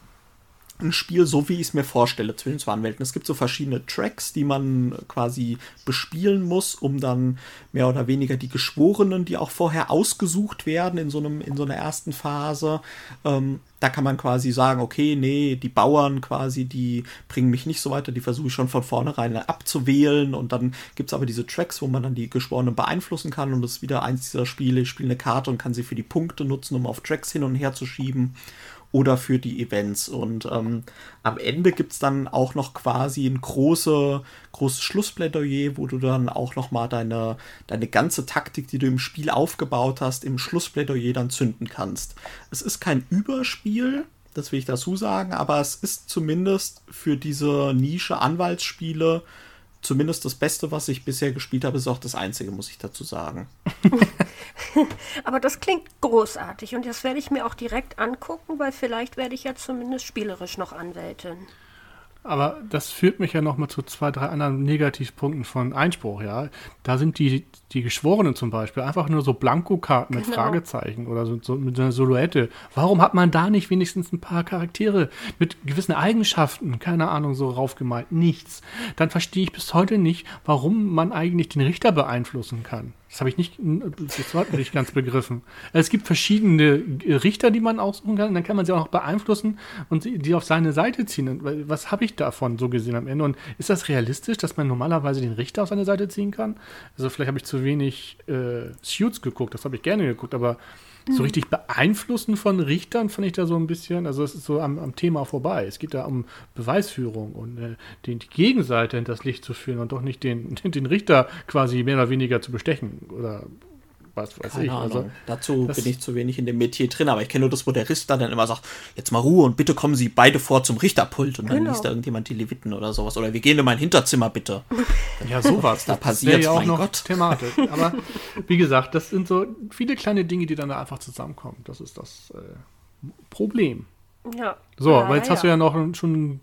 ein Spiel, so wie ich es mir vorstelle, zwischen zwei Anwälten. Es gibt so verschiedene Tracks, die man quasi bespielen muss, um dann mehr oder weniger die Geschworenen, die auch vorher ausgesucht werden in so, einem, in so einer ersten Phase, ähm, da kann man quasi sagen, okay, nee, die Bauern quasi, die bringen mich nicht so weiter, die versuche ich schon von vornherein abzuwählen. Und dann gibt es aber diese Tracks, wo man dann die Geschworenen beeinflussen kann und das ist wieder eins dieser Spiele, ich spiele eine Karte und kann sie für die Punkte nutzen, um auf Tracks hin und her zu schieben oder für die Events. Und ähm, am Ende gibt es dann auch noch quasi ein große, großes Schlussplädoyer, wo du dann auch noch mal deine, deine ganze Taktik, die du im Spiel aufgebaut hast, im Schlussplädoyer dann zünden kannst. Es ist kein Überspiel, das will ich dazu sagen, aber es ist zumindest für diese Nische Anwaltsspiele zumindest das Beste, was ich bisher gespielt habe, ist auch das Einzige, muss ich dazu sagen. Aber das klingt großartig und das werde ich mir auch direkt angucken, weil vielleicht werde ich ja zumindest spielerisch noch Anwältin. Aber das führt mich ja nochmal zu zwei, drei anderen Negativpunkten von Einspruch, ja. Da sind die, die Geschworenen zum Beispiel einfach nur so Blankokarten mit genau. Fragezeichen oder so, so, mit einer Silhouette. Warum hat man da nicht wenigstens ein paar Charaktere mit gewissen Eigenschaften, keine Ahnung, so raufgemalt? Nichts. Dann verstehe ich bis heute nicht, warum man eigentlich den Richter beeinflussen kann. Das habe ich nicht, das hat nicht ganz begriffen. Es gibt verschiedene Richter, die man aussuchen kann, dann kann man sie auch noch beeinflussen und die auf seine Seite ziehen. Was habe ich davon so gesehen am Ende? Und ist das realistisch, dass man normalerweise den Richter auf seine Seite ziehen kann? Also vielleicht habe ich zu wenig äh, Suits geguckt, das habe ich gerne geguckt, aber so hm. richtig beeinflussen von Richtern fand ich da so ein bisschen, also es ist so am, am Thema vorbei. Es geht da um Beweisführung und äh, den, die Gegenseite hinter das Licht zu führen und doch nicht den, den Richter quasi mehr oder weniger zu bestechen oder was weiß Keine ich. Also, Ahnung. Dazu bin ich zu wenig in dem Metier drin, aber ich kenne nur das, wo der Richter dann immer sagt, jetzt mal Ruhe und bitte kommen Sie beide vor zum Richterpult und dann genau. liest da irgendjemand die Leviten oder sowas. Oder wir gehen in mein Hinterzimmer bitte. Ja, sowas. da passiert ja auch noch Gott. Thematisch. Aber wie gesagt, das sind so viele kleine Dinge, die dann da einfach zusammenkommen. Das ist das äh, Problem. Ja. So, aber jetzt ja, hast du ja noch schon.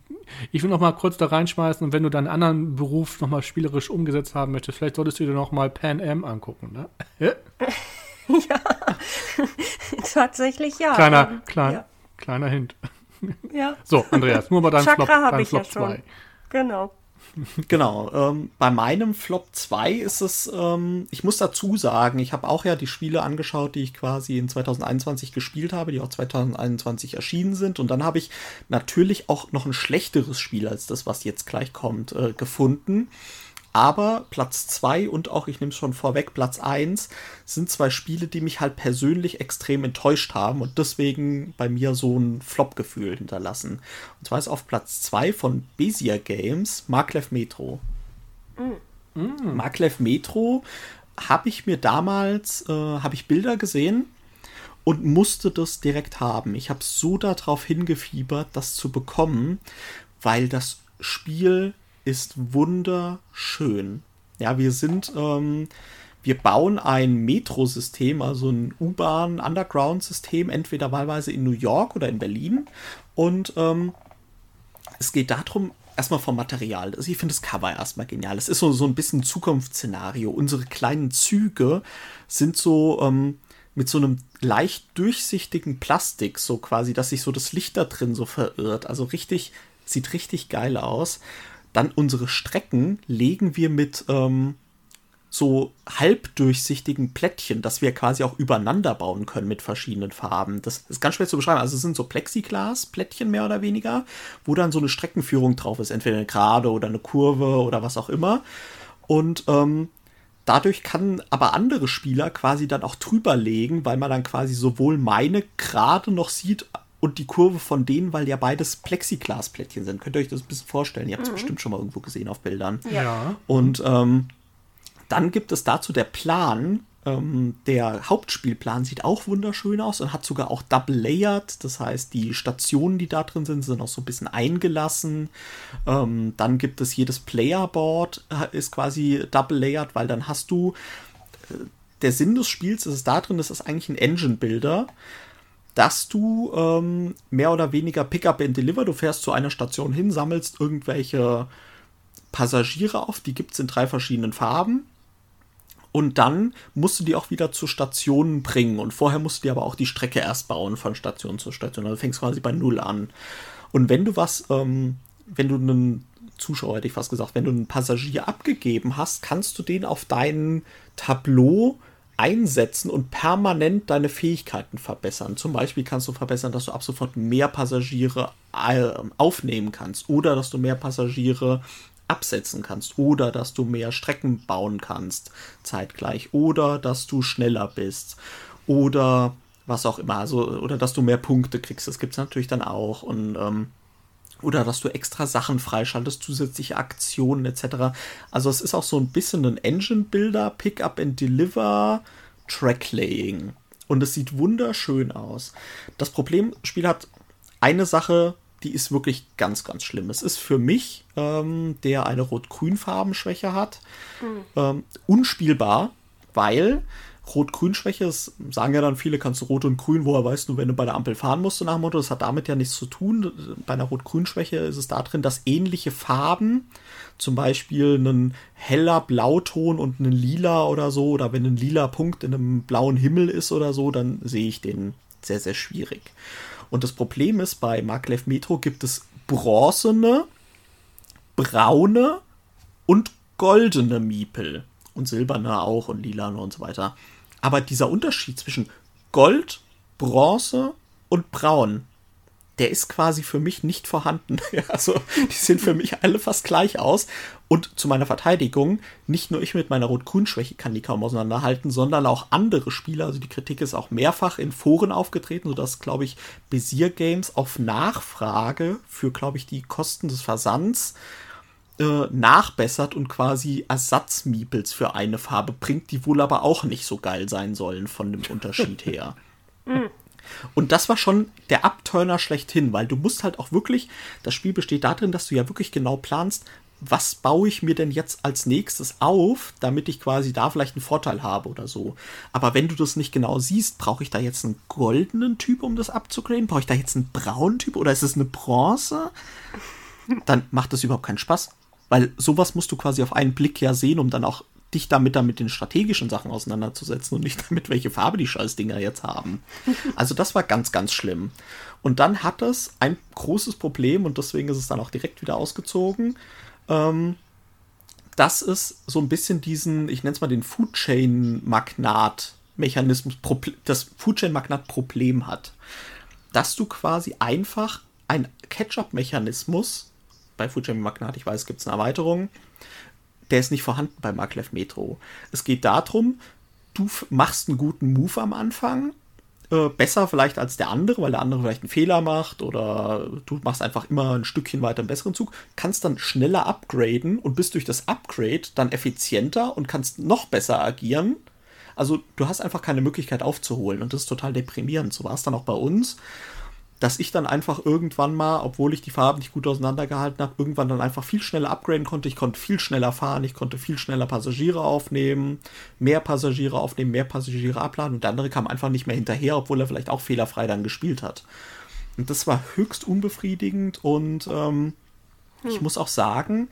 Ich will noch mal kurz da reinschmeißen und wenn du deinen anderen Beruf noch mal spielerisch umgesetzt haben möchtest, vielleicht solltest du dir noch mal Pan Am angucken, ne? Ja. ja. Tatsächlich ja. Kleiner, klein, ja. kleiner Hint. Ja. So, Andreas, nur mal dein Chakra Flop, dein Flop 2. Ja genau. Genau, ähm, bei meinem Flop 2 ist es, ähm, ich muss dazu sagen, ich habe auch ja die Spiele angeschaut, die ich quasi in 2021 gespielt habe, die auch 2021 erschienen sind. Und dann habe ich natürlich auch noch ein schlechteres Spiel als das, was jetzt gleich kommt, äh, gefunden. Aber Platz 2 und auch, ich nehme es schon vorweg, Platz 1 sind zwei Spiele, die mich halt persönlich extrem enttäuscht haben und deswegen bei mir so ein Flop-Gefühl hinterlassen. Und zwar ist auf Platz 2 von Bezier Games Marklev Metro. Mm. Mm. Marklev Metro habe ich mir damals, äh, habe ich Bilder gesehen und musste das direkt haben. Ich habe so darauf hingefiebert, das zu bekommen, weil das Spiel ist wunderschön. Ja, wir sind, ähm, wir bauen ein Metrosystem, also ein U-Bahn-Underground-System, entweder wahlweise in New York oder in Berlin. Und ähm, es geht darum, erstmal vom Material. Also ich finde das Cover erstmal genial. Es ist so, so ein bisschen Zukunftsszenario. Unsere kleinen Züge sind so ähm, mit so einem leicht durchsichtigen Plastik, so quasi, dass sich so das Licht da drin so verirrt. Also richtig, sieht richtig geil aus. Dann unsere Strecken legen wir mit ähm, so halbdurchsichtigen Plättchen, dass wir quasi auch übereinander bauen können mit verschiedenen Farben. Das ist ganz schwer zu beschreiben. Also es sind so Plexiglas-Plättchen mehr oder weniger, wo dann so eine Streckenführung drauf ist, entweder eine Gerade oder eine Kurve oder was auch immer. Und ähm, dadurch kann aber andere Spieler quasi dann auch drüber legen, weil man dann quasi sowohl meine Gerade noch sieht, und die Kurve von denen, weil ja beides Plexiglasplättchen sind. Könnt ihr euch das ein bisschen vorstellen? Ihr habt es mhm. bestimmt schon mal irgendwo gesehen auf Bildern. Ja. Und ähm, dann gibt es dazu der Plan. Ähm, der Hauptspielplan sieht auch wunderschön aus und hat sogar auch Double Layered. Das heißt, die Stationen, die da drin sind, sind auch so ein bisschen eingelassen. Ähm, dann gibt es jedes Playerboard, äh, ist quasi Double Layered, weil dann hast du. Äh, der Sinn des Spiels ist es da drin, das ist eigentlich ein Engine-Builder dass du ähm, mehr oder weniger Pickup and Deliver, du fährst zu einer Station hin, sammelst irgendwelche Passagiere auf, die gibt es in drei verschiedenen Farben. Und dann musst du die auch wieder zu Stationen bringen. Und vorher musst du dir aber auch die Strecke erst bauen von Station zu Station. Also fängst quasi bei Null an. Und wenn du was, ähm, wenn du einen Zuschauer, hätte ich fast gesagt, wenn du einen Passagier abgegeben hast, kannst du den auf dein Tableau einsetzen und permanent deine Fähigkeiten verbessern. Zum Beispiel kannst du verbessern, dass du ab sofort mehr Passagiere äh, aufnehmen kannst oder dass du mehr Passagiere absetzen kannst oder dass du mehr Strecken bauen kannst zeitgleich oder dass du schneller bist oder was auch immer, also oder dass du mehr Punkte kriegst. Das gibt es natürlich dann auch und ähm, oder dass du extra Sachen freischaltest, zusätzliche Aktionen etc. Also es ist auch so ein bisschen ein Engine-Builder, Pick-up and Deliver, Tracklaying. Und es sieht wunderschön aus. Das Problem, das Spiel hat eine Sache, die ist wirklich ganz, ganz schlimm. Es ist für mich, ähm, der eine Rot-Grün-Farbenschwäche hat, mhm. ähm, unspielbar, weil Rot-Grün-Schwäche, sagen ja dann viele, kannst du Rot und Grün, woher weißt du, wenn du bei der Ampel fahren musst, nach dem Motto, das hat damit ja nichts zu tun. Bei einer Rot-Grün-Schwäche ist es da drin, dass ähnliche Farben, zum Beispiel ein heller Blauton und ein lila oder so, oder wenn ein lila Punkt in einem blauen Himmel ist oder so, dann sehe ich den sehr, sehr schwierig. Und das Problem ist, bei Maglev Metro gibt es bronzene, braune und goldene Miepel. Und silberne auch und lilane und so weiter. Aber dieser Unterschied zwischen Gold, Bronze und Braun, der ist quasi für mich nicht vorhanden. also die sehen für mich alle fast gleich aus. Und zu meiner Verteidigung, nicht nur ich mit meiner Rot-Grün-Schwäche kann die kaum auseinanderhalten, sondern auch andere Spieler. Also die Kritik ist auch mehrfach in Foren aufgetreten, sodass, glaube ich, Bezier Games auf Nachfrage für, glaube ich, die Kosten des Versands äh, nachbessert und quasi Ersatzmiepels für eine Farbe bringt, die wohl aber auch nicht so geil sein sollen von dem Unterschied her. Mhm. Und das war schon der Abturner schlechthin, weil du musst halt auch wirklich, das Spiel besteht darin, dass du ja wirklich genau planst, was baue ich mir denn jetzt als nächstes auf, damit ich quasi da vielleicht einen Vorteil habe oder so. Aber wenn du das nicht genau siehst, brauche ich da jetzt einen goldenen Typ, um das abzugraden? Brauche ich da jetzt einen braunen Typ oder ist es eine Bronze? Dann macht das überhaupt keinen Spaß. Weil sowas musst du quasi auf einen Blick ja sehen, um dann auch dich damit dann mit den strategischen Sachen auseinanderzusetzen und nicht damit, welche Farbe die Scheißdinger jetzt haben. Also das war ganz, ganz schlimm. Und dann hat es ein großes Problem und deswegen ist es dann auch direkt wieder ausgezogen. Ähm, dass es so ein bisschen diesen, ich nenne es mal den Food Chain Magnat Mechanismus, das Food Chain Magnat Problem hat. Dass du quasi einfach ein Catch-up-Mechanismus bei Chain Magnat, ich weiß, gibt es eine Erweiterung, der ist nicht vorhanden bei Maglev Metro. Es geht darum, du machst einen guten Move am Anfang, äh, besser vielleicht als der andere, weil der andere vielleicht einen Fehler macht oder du machst einfach immer ein Stückchen weiter einen besseren Zug, kannst dann schneller upgraden und bist durch das Upgrade dann effizienter und kannst noch besser agieren. Also du hast einfach keine Möglichkeit aufzuholen und das ist total deprimierend. So war es dann auch bei uns dass ich dann einfach irgendwann mal, obwohl ich die Farben nicht gut auseinandergehalten habe, irgendwann dann einfach viel schneller upgraden konnte. Ich konnte viel schneller fahren, ich konnte viel schneller Passagiere aufnehmen, mehr Passagiere aufnehmen, mehr Passagiere abladen und der andere kam einfach nicht mehr hinterher, obwohl er vielleicht auch fehlerfrei dann gespielt hat. Und das war höchst unbefriedigend und ähm, hm. ich muss auch sagen,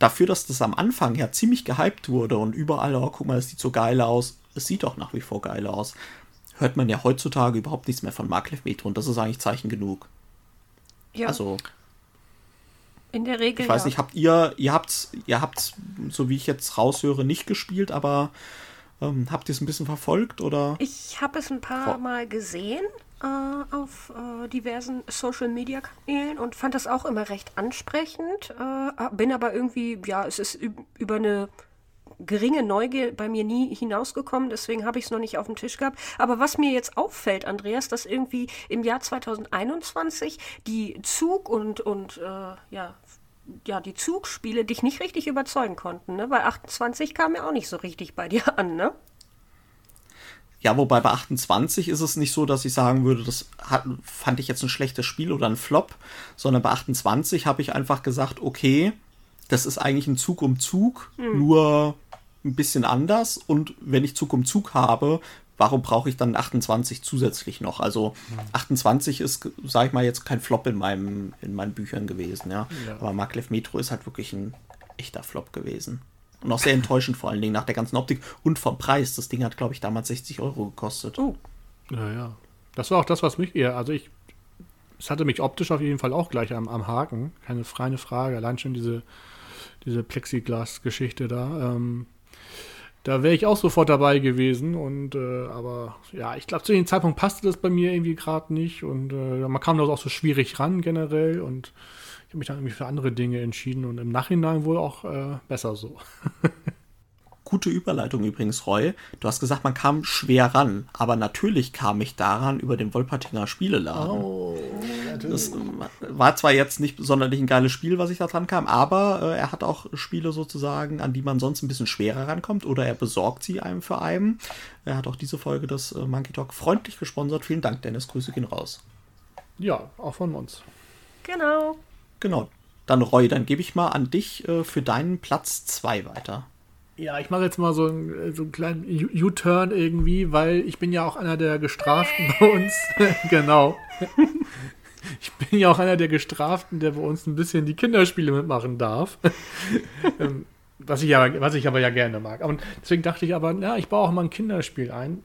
dafür, dass das am Anfang ja ziemlich gehypt wurde und überall, oh, guck mal, das sieht so geil aus, es sieht auch nach wie vor geil aus hört man ja heutzutage überhaupt nichts mehr von Maglev Metro und das ist eigentlich Zeichen genug. Ja. Also. In der Regel. Ich weiß ja. nicht, habt ihr, ihr habt, ihr habt, so wie ich jetzt raushöre, nicht gespielt, aber ähm, habt ihr es ein bisschen verfolgt oder? Ich habe es ein paar Mal gesehen äh, auf äh, diversen Social Media Kanälen und fand das auch immer recht ansprechend. Äh, bin aber irgendwie, ja, es ist über eine geringe Neugier bei mir nie hinausgekommen, deswegen habe ich es noch nicht auf dem Tisch gehabt. Aber was mir jetzt auffällt, Andreas, dass irgendwie im Jahr 2021 die Zug- und, und äh, ja, ja, die Zugspiele dich nicht richtig überzeugen konnten, ne? Weil 28 kam ja auch nicht so richtig bei dir an, ne? Ja, wobei bei 28 ist es nicht so, dass ich sagen würde, das hat, fand ich jetzt ein schlechtes Spiel oder ein Flop, sondern bei 28 habe ich einfach gesagt, okay, das ist eigentlich ein Zug um Zug, mhm. nur ein bisschen anders. Und wenn ich Zug um Zug habe, warum brauche ich dann 28 zusätzlich noch? Also 28 ist, sage ich mal, jetzt kein Flop in, meinem, in meinen Büchern gewesen. Ja? ja. Aber Maglev Metro ist halt wirklich ein echter Flop gewesen. Und auch sehr enttäuschend vor allen Dingen nach der ganzen Optik und vom Preis. Das Ding hat, glaube ich, damals 60 Euro gekostet. Oh. Ja, ja. Das war auch das, was mich eher, also ich, es hatte mich optisch auf jeden Fall auch gleich am, am Haken. Keine freie Frage. Allein schon diese, diese Plexiglas-Geschichte da. Ähm, da wäre ich auch sofort dabei gewesen. Und äh, aber ja, ich glaube, zu dem Zeitpunkt passte das bei mir irgendwie gerade nicht. Und äh, man kam da auch so schwierig ran generell. Und ich habe mich dann irgendwie für andere Dinge entschieden und im Nachhinein wohl auch äh, besser so. Gute Überleitung übrigens, Roy. Du hast gesagt, man kam schwer ran, aber natürlich kam ich daran über den Wolpertinger Spieleladen. Oh, das äh, war zwar jetzt nicht sonderlich ein geiles Spiel, was ich da dran kam, aber äh, er hat auch Spiele sozusagen, an die man sonst ein bisschen schwerer rankommt oder er besorgt sie einem für einen. Er hat auch diese Folge des äh, Monkey Talk freundlich gesponsert. Vielen Dank, Dennis. Grüße gehen raus. Ja, auch von uns. Genau. Genau. Dann Roy, dann gebe ich mal an dich äh, für deinen Platz 2 weiter. Ja, ich mache jetzt mal so, einen, so einen kleinen U-Turn irgendwie, weil ich bin ja auch einer der Gestraften bei uns. genau. Ich bin ja auch einer der Gestraften, der bei uns ein bisschen die Kinderspiele mitmachen darf. Ähm, was ich, aber, was ich aber ja gerne mag. Und deswegen dachte ich aber, ja, ich baue auch mal ein Kinderspiel ein.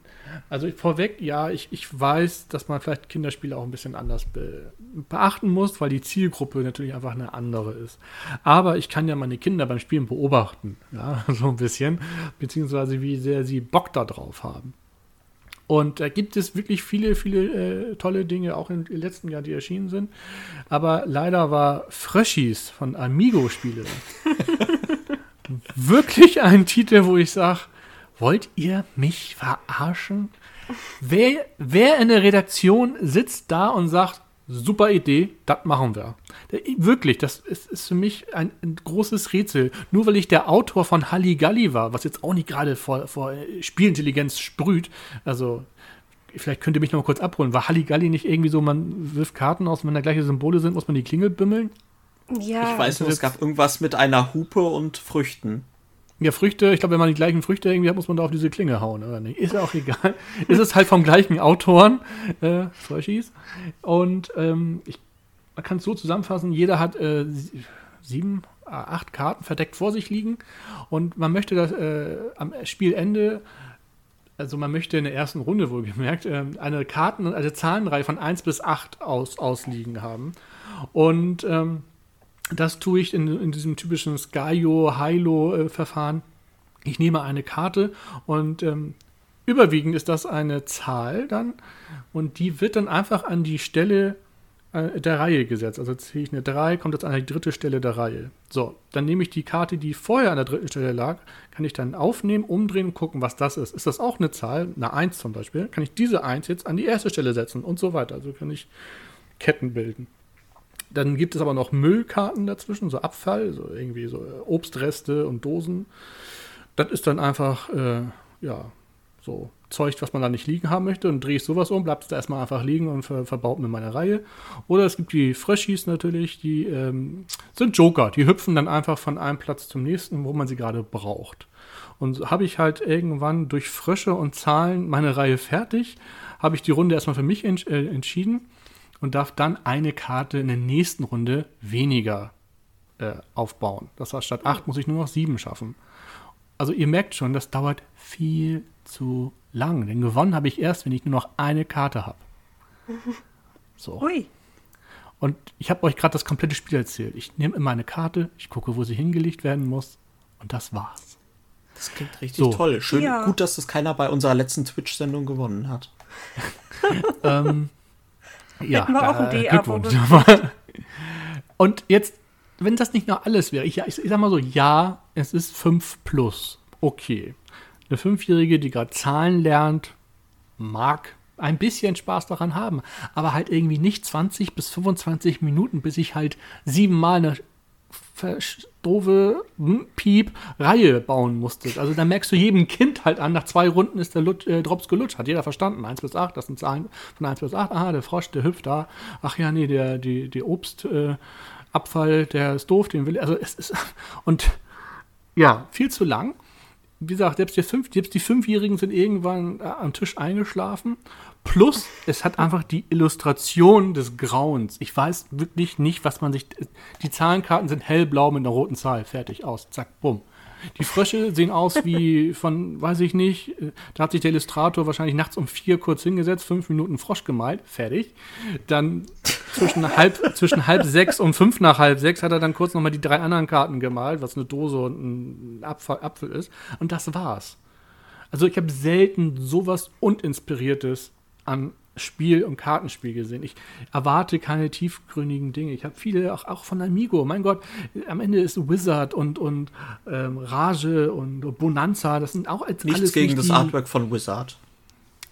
Also vorweg, ja, ich, ich weiß, dass man vielleicht Kinderspiele auch ein bisschen anders be beachten muss, weil die Zielgruppe natürlich einfach eine andere ist. Aber ich kann ja meine Kinder beim Spielen beobachten, ja, so ein bisschen, beziehungsweise wie sehr sie Bock da drauf haben. Und da gibt es wirklich viele, viele äh, tolle Dinge, auch im letzten Jahr, die erschienen sind. Aber leider war Fröschis von Amigo Spiele wirklich ein Titel, wo ich sage, wollt ihr mich verarschen? Wer, wer in der Redaktion sitzt da und sagt, super Idee, das machen wir. Wirklich, das ist, ist für mich ein, ein, großes Rätsel. Nur weil ich der Autor von Halligalli war, was jetzt auch nicht gerade vor, vor Spielintelligenz sprüht, also vielleicht könnt ihr mich noch mal kurz abholen. War Halligalli nicht irgendwie so, man wirft Karten aus, wenn da gleiche Symbole sind, muss man die Klingel bümmeln? Ja. Ich weiß nur, es gab irgendwas mit einer Hupe und Früchten. Ja, Früchte, ich glaube, wenn man die gleichen Früchte irgendwie hat, muss man da auf diese Klinge hauen, oder nicht? Ist ja auch egal. ist es halt vom gleichen Autoren, äh, Fröschis. Und ähm, ich, man kann es so zusammenfassen, jeder hat äh, sieben, äh, acht Karten verdeckt vor sich liegen und man möchte das äh, am Spielende also man möchte in der ersten Runde wohlgemerkt äh, eine Karten, also Zahlenreihe von 1 bis 8 aus, ausliegen haben. Und ähm, das tue ich in, in diesem typischen Skyo-Hilo-Verfahren. Ich nehme eine Karte und ähm, überwiegend ist das eine Zahl dann und die wird dann einfach an die Stelle äh, der Reihe gesetzt. Also ziehe ich eine 3, kommt jetzt an die dritte Stelle der Reihe. So, dann nehme ich die Karte, die vorher an der dritten Stelle lag, kann ich dann aufnehmen, umdrehen und gucken, was das ist. Ist das auch eine Zahl, eine 1 zum Beispiel, kann ich diese 1 jetzt an die erste Stelle setzen und so weiter. Also kann ich Ketten bilden. Dann gibt es aber noch Müllkarten dazwischen, so Abfall, so irgendwie so äh, Obstreste und Dosen. Das ist dann einfach, äh, ja, so Zeug, was man da nicht liegen haben möchte. Und drehe ich sowas um, bleibt es da erstmal einfach liegen und ver verbaut mir meine Reihe. Oder es gibt die Fröschis natürlich, die ähm, sind Joker. Die hüpfen dann einfach von einem Platz zum nächsten, wo man sie gerade braucht. Und so habe ich halt irgendwann durch Frösche und Zahlen meine Reihe fertig, habe ich die Runde erstmal für mich ents äh, entschieden und darf dann eine Karte in der nächsten Runde weniger äh, aufbauen. Das heißt, statt acht muss ich nur noch sieben schaffen. Also ihr merkt schon, das dauert viel zu lang. Denn gewonnen habe ich erst, wenn ich nur noch eine Karte habe. So. Ui. Und ich habe euch gerade das komplette Spiel erzählt. Ich nehme immer eine Karte, ich gucke, wo sie hingelegt werden muss und das war's. Das klingt richtig so. toll. Schön, ja. gut, dass das keiner bei unserer letzten Twitch-Sendung gewonnen hat. ähm, ja, Hätten wir auch ein D Glückwunsch. Und jetzt, wenn das nicht noch alles wäre, ich, ich, ich sag mal so, ja, es ist 5 plus. Okay. Eine Fünfjährige, die gerade Zahlen lernt, mag ein bisschen Spaß daran haben, aber halt irgendwie nicht 20 bis 25 Minuten, bis ich halt siebenmal eine doofe Piep-Reihe bauen musstet. Also da merkst du jedem Kind halt an, nach zwei Runden ist der Lut äh, Drops gelutscht. Hat jeder verstanden. 1 bis 8, das sind Zahlen von 1 bis 8. Aha, der Frosch, der hüpft da. Ach ja, nee, der, die, die Obstabfall, äh, der ist doof, den will Also es ist. Und ja, viel zu lang. Wie gesagt, selbst die, Fünf, selbst die Fünfjährigen sind irgendwann äh, am Tisch eingeschlafen. Plus, es hat einfach die Illustration des Grauens. Ich weiß wirklich nicht, was man sich. Die Zahlenkarten sind hellblau mit einer roten Zahl. Fertig, aus. Zack, bumm. Die Frösche sehen aus wie von, weiß ich nicht, da hat sich der Illustrator wahrscheinlich nachts um vier kurz hingesetzt, fünf Minuten Frosch gemalt, fertig. Dann zwischen halb, zwischen halb sechs und fünf nach halb sechs hat er dann kurz nochmal die drei anderen Karten gemalt, was eine Dose und ein Apfel, Apfel ist. Und das war's. Also ich habe selten sowas uninspiriertes an Spiel und Kartenspiel gesehen. Ich erwarte keine tiefgründigen Dinge. Ich habe viele, auch, auch von Amigo. Mein Gott, am Ende ist Wizard und, und ähm, Rage und Bonanza. Das sind auch als Nichts alles gegen das Artwork von Wizard.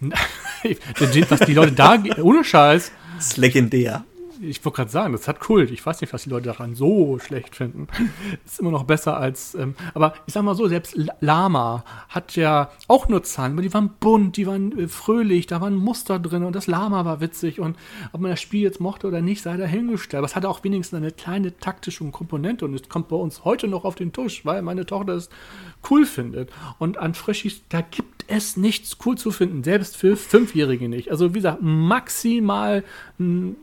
was die Leute da, ohne Scheiß. Das ist legendär ich wollte gerade sagen, das hat Kult. Ich weiß nicht, was die Leute daran so schlecht finden. ist immer noch besser als. Ähm, aber ich sag mal so, selbst Lama hat ja auch nur Zahlen, aber die waren bunt, die waren äh, fröhlich, da waren Muster drin und das Lama war witzig. Und ob man das Spiel jetzt mochte oder nicht, sei dahingestellt. Aber es hatte auch wenigstens eine kleine taktische Komponente und es kommt bei uns heute noch auf den Tisch, weil meine Tochter es cool findet. Und an Frischis, da gibt es nichts cool zu finden, selbst für Fünfjährige nicht. Also wie gesagt, maximal ein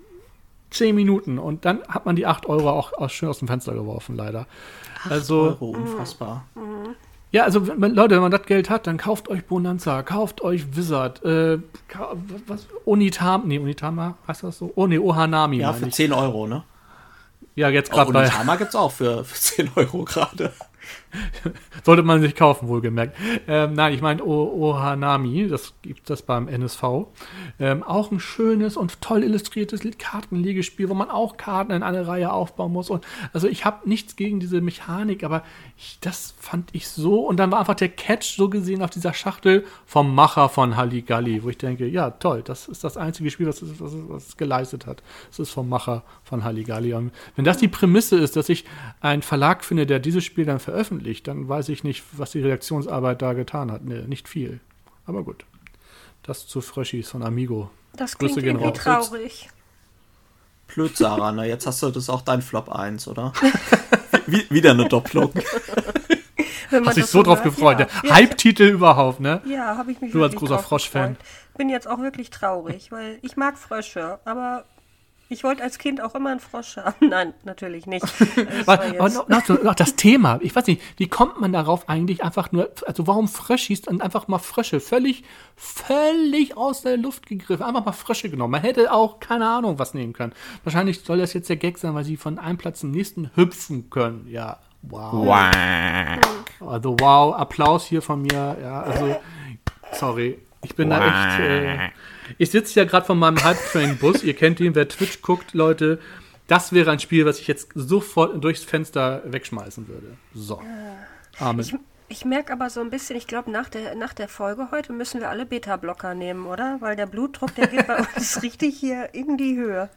10 Minuten und dann hat man die 8 Euro auch, auch schön aus dem Fenster geworfen, leider. 8 also, Euro, unfassbar. Ja, also wenn, Leute, wenn man das Geld hat, dann kauft euch Bonanza, kauft euch Wizard, äh, was, Onitama, nee, Onitama, heißt das so? Oh, nee, Ohanami. Ja, für ich. 10 Euro, ne? Ja, jetzt gerade bei. Onitama gibt es auch für, für 10 Euro gerade. Sollte man sich kaufen, wohlgemerkt. Ähm, nein, ich meine Ohanami, das gibt es beim NSV. Ähm, auch ein schönes und toll illustriertes Kartenlegespiel, wo man auch Karten in eine Reihe aufbauen muss. Und also ich habe nichts gegen diese Mechanik, aber ich, das fand ich so. Und dann war einfach der Catch so gesehen auf dieser Schachtel vom Macher von Halligalli, wo ich denke, ja toll, das ist das einzige Spiel, was es, was was es geleistet hat. Es ist vom Macher von Halligalli. Und wenn das die Prämisse ist, dass ich einen Verlag finde, der dieses Spiel dann veröffentlicht, dann weiß ich nicht, was die Redaktionsarbeit da getan hat. Nee, nicht viel. Aber gut. Das zu Fröschis von Amigo. Das klingt Grüße irgendwie traurig. Blöd, Sarah, ne? Jetzt hast du das auch dein Flop 1, oder? Wie, wieder eine Doppelung. Hast dich so drauf gefreut. Ja. Der Hype-Titel überhaupt, ne? Ja, habe ich mich Du als großer Frosch-Fan. Bin jetzt auch wirklich traurig, weil ich mag Frösche, aber ich wollte als Kind auch immer einen Frosch haben. Nein, natürlich nicht. aber noch, noch, noch, das Thema. Ich weiß nicht, wie kommt man darauf eigentlich einfach nur, also warum Fröschis und einfach mal Frösche völlig, völlig aus der Luft gegriffen. Einfach mal Frösche genommen. Man hätte auch keine Ahnung was nehmen können. Wahrscheinlich soll das jetzt der Gag sein, weil sie von einem Platz zum nächsten hüpfen können. Ja, wow. wow. Also wow, Applaus hier von mir. Ja, also, sorry. Ich bin wow. da echt. Äh, ich sitze ja gerade von meinem Halbtrain-Bus. Ihr kennt ihn, wer Twitch guckt, Leute. Das wäre ein Spiel, was ich jetzt sofort durchs Fenster wegschmeißen würde. So. Amen. Ich, ich merke aber so ein bisschen, ich glaube, nach der, nach der Folge heute müssen wir alle Beta-Blocker nehmen, oder? Weil der Blutdruck, der geht bei uns richtig hier in die Höhe.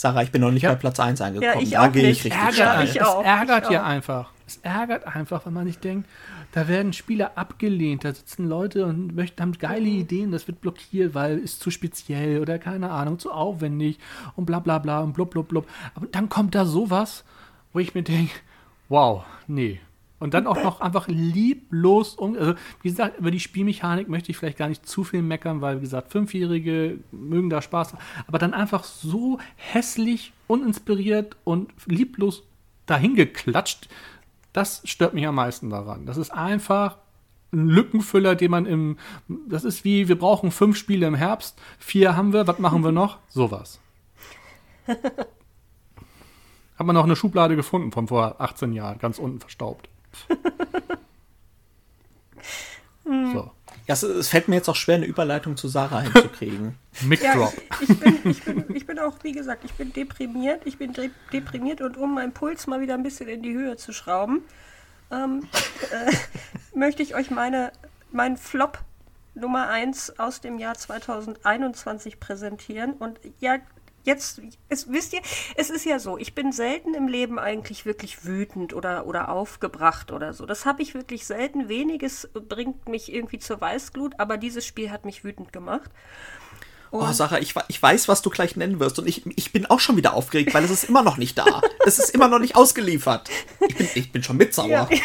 Sarah, ich bin noch nicht ja. bei Platz 1 angekommen. Ja, ich da gehe ich richtig ärgert, ich auch, Es ärgert ja einfach. Es ärgert einfach, wenn man nicht denkt, da werden Spiele abgelehnt, da sitzen Leute und möchten, haben geile mhm. Ideen, das wird blockiert, weil ist zu speziell oder keine Ahnung, zu aufwendig und bla bla bla und blub blub blub. Aber dann kommt da sowas, wo ich mir denke, wow, nee. Und dann auch noch einfach lieblos um. Also, wie gesagt, über die Spielmechanik möchte ich vielleicht gar nicht zu viel meckern, weil, wie gesagt, Fünfjährige mögen da Spaß. Aber dann einfach so hässlich, uninspiriert und lieblos dahingeklatscht, das stört mich am meisten daran. Das ist einfach ein Lückenfüller, den man im. Das ist wie, wir brauchen fünf Spiele im Herbst, vier haben wir, was machen wir noch? Sowas. Hat man noch eine Schublade gefunden von vor 18 Jahren, ganz unten verstaubt. so. Ja, es, es, fällt mir jetzt auch schwer, eine Überleitung zu Sarah hinzukriegen. Mic ja, ich, ich, bin, ich, bin, ich bin auch, wie gesagt, ich bin deprimiert. Ich bin de deprimiert und um meinen Puls mal wieder ein bisschen in die Höhe zu schrauben, ähm, äh, möchte ich euch meine, meinen Flop Nummer 1 aus dem Jahr 2021 präsentieren. Und ja, jetzt, es, wisst ihr, es ist ja so, ich bin selten im Leben eigentlich wirklich wütend oder, oder aufgebracht oder so. Das habe ich wirklich selten. Weniges bringt mich irgendwie zur Weißglut, aber dieses Spiel hat mich wütend gemacht. Oh, Und oh, Sarah, ich, ich weiß, was du gleich nennen wirst. Und ich, ich bin auch schon wieder aufgeregt, weil es ist immer noch nicht da. es ist immer noch nicht ausgeliefert. Ich bin, ich bin schon mitsauer. Ja.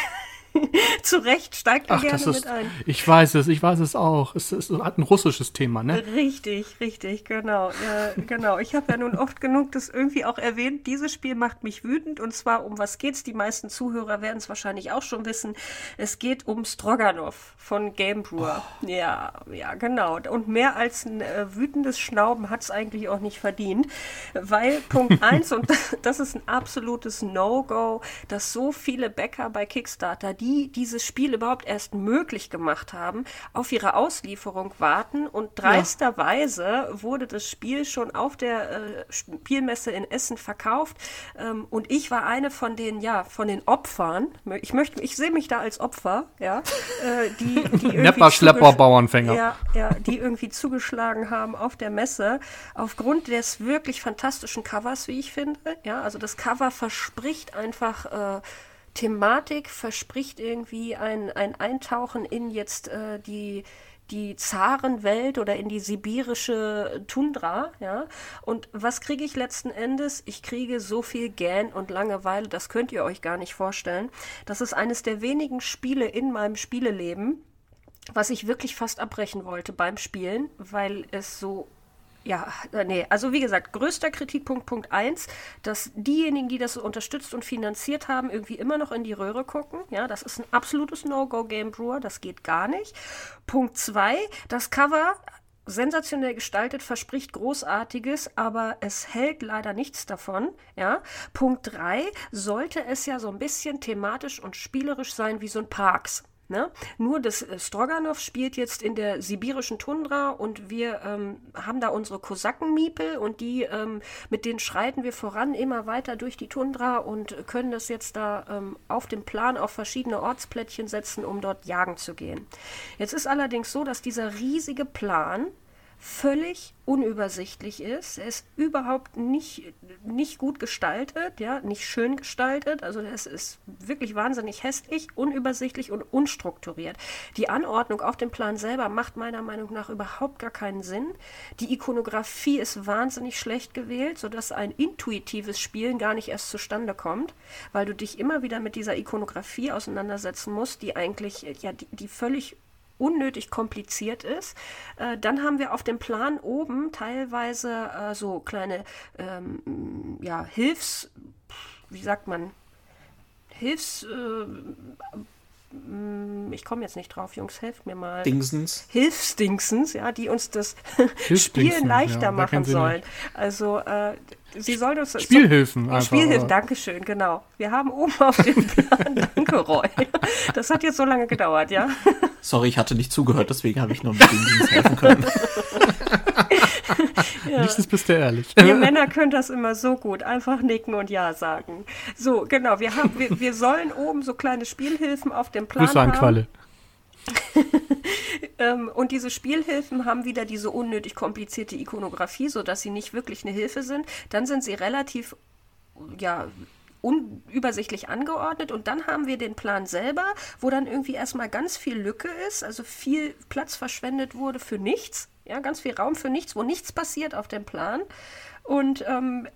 Zu Recht steigt er gerne ist, mit ein. Ich weiß es, ich weiß es auch. Es, hat ein russisches Thema, ne? Richtig, richtig, genau. Ja, genau. Ich habe ja nun oft genug das irgendwie auch erwähnt. Dieses Spiel macht mich wütend und zwar um was geht's? Die meisten Zuhörer werden es wahrscheinlich auch schon wissen. Es geht um Stroganov von Game Brewer. Oh. Ja, ja, genau. Und mehr als ein äh, wütendes Schnauben hat es eigentlich auch nicht verdient, weil Punkt 1 und das ist ein absolutes No-Go, dass so viele Bäcker bei Kickstarter, die die dieses Spiel überhaupt erst möglich gemacht haben, auf ihre Auslieferung warten. Und dreisterweise wurde das Spiel schon auf der äh, Spielmesse in Essen verkauft. Ähm, und ich war eine von den, ja, von den Opfern. Ich möchte, ich sehe mich da als Opfer, ja, äh, die, die Nepper, Schlepper, Bauernfänger. Ja, ja, die irgendwie zugeschlagen haben auf der Messe aufgrund des wirklich fantastischen Covers, wie ich finde. Ja, also das Cover verspricht einfach äh, Thematik verspricht irgendwie ein, ein Eintauchen in jetzt äh, die die Zarenwelt oder in die sibirische Tundra, ja. Und was kriege ich letzten Endes? Ich kriege so viel Gähn und Langeweile, das könnt ihr euch gar nicht vorstellen. Das ist eines der wenigen Spiele in meinem Spieleleben, was ich wirklich fast abbrechen wollte beim Spielen, weil es so ja, äh, nee, also wie gesagt, größter Kritikpunkt Punkt 1, dass diejenigen, die das unterstützt und finanziert haben, irgendwie immer noch in die Röhre gucken. Ja, das ist ein absolutes No-Go Game Brewer, das geht gar nicht. Punkt 2, das Cover sensationell gestaltet, verspricht Großartiges, aber es hält leider nichts davon. Ja? Punkt 3 sollte es ja so ein bisschen thematisch und spielerisch sein wie so ein Parks. Ne? Nur das äh, Stroganov spielt jetzt in der sibirischen Tundra und wir ähm, haben da unsere Kosakenmiepel und die, ähm, mit denen schreiten wir voran immer weiter durch die Tundra und können das jetzt da ähm, auf dem Plan auf verschiedene Ortsplättchen setzen, um dort jagen zu gehen. Jetzt ist allerdings so, dass dieser riesige Plan völlig unübersichtlich ist. Er ist überhaupt nicht, nicht gut gestaltet, ja, nicht schön gestaltet. Also es ist wirklich wahnsinnig hässlich, unübersichtlich und unstrukturiert. Die Anordnung auf dem Plan selber macht meiner Meinung nach überhaupt gar keinen Sinn. Die Ikonografie ist wahnsinnig schlecht gewählt, sodass ein intuitives Spielen gar nicht erst zustande kommt, weil du dich immer wieder mit dieser Ikonografie auseinandersetzen musst, die eigentlich ja die, die völlig unnötig kompliziert ist. Äh, dann haben wir auf dem Plan oben teilweise äh, so kleine ähm, ja, Hilfs, wie sagt man, Hilfs, äh, ich komme jetzt nicht drauf, Jungs, helft mir mal. Dingsens. Hilfsdingsens, ja, die uns das Spielen leichter ja, machen sollen. Also äh, Sie sollen uns Spielhilfen einfach. Spielhilfen, Dankeschön, genau. Wir haben oben auf dem Plan, danke Roy. Das hat jetzt so lange gedauert, ja. Sorry, ich hatte nicht zugehört, deswegen habe ich nur mit dem Dienst helfen können. ja. Nächstes bist du ehrlich. Wir Männer können das immer so gut, einfach nicken und Ja sagen. So, genau, wir, haben, wir, wir sollen oben so kleine Spielhilfen auf dem Plan Grüße an haben. Qualle. ähm, und diese Spielhilfen haben wieder diese unnötig komplizierte Ikonografie, sodass sie nicht wirklich eine Hilfe sind. Dann sind sie relativ, ja, unübersichtlich angeordnet und dann haben wir den Plan selber, wo dann irgendwie erstmal ganz viel Lücke ist, also viel Platz verschwendet wurde für nichts, ja, ganz viel Raum für nichts, wo nichts passiert auf dem Plan. Und ähm,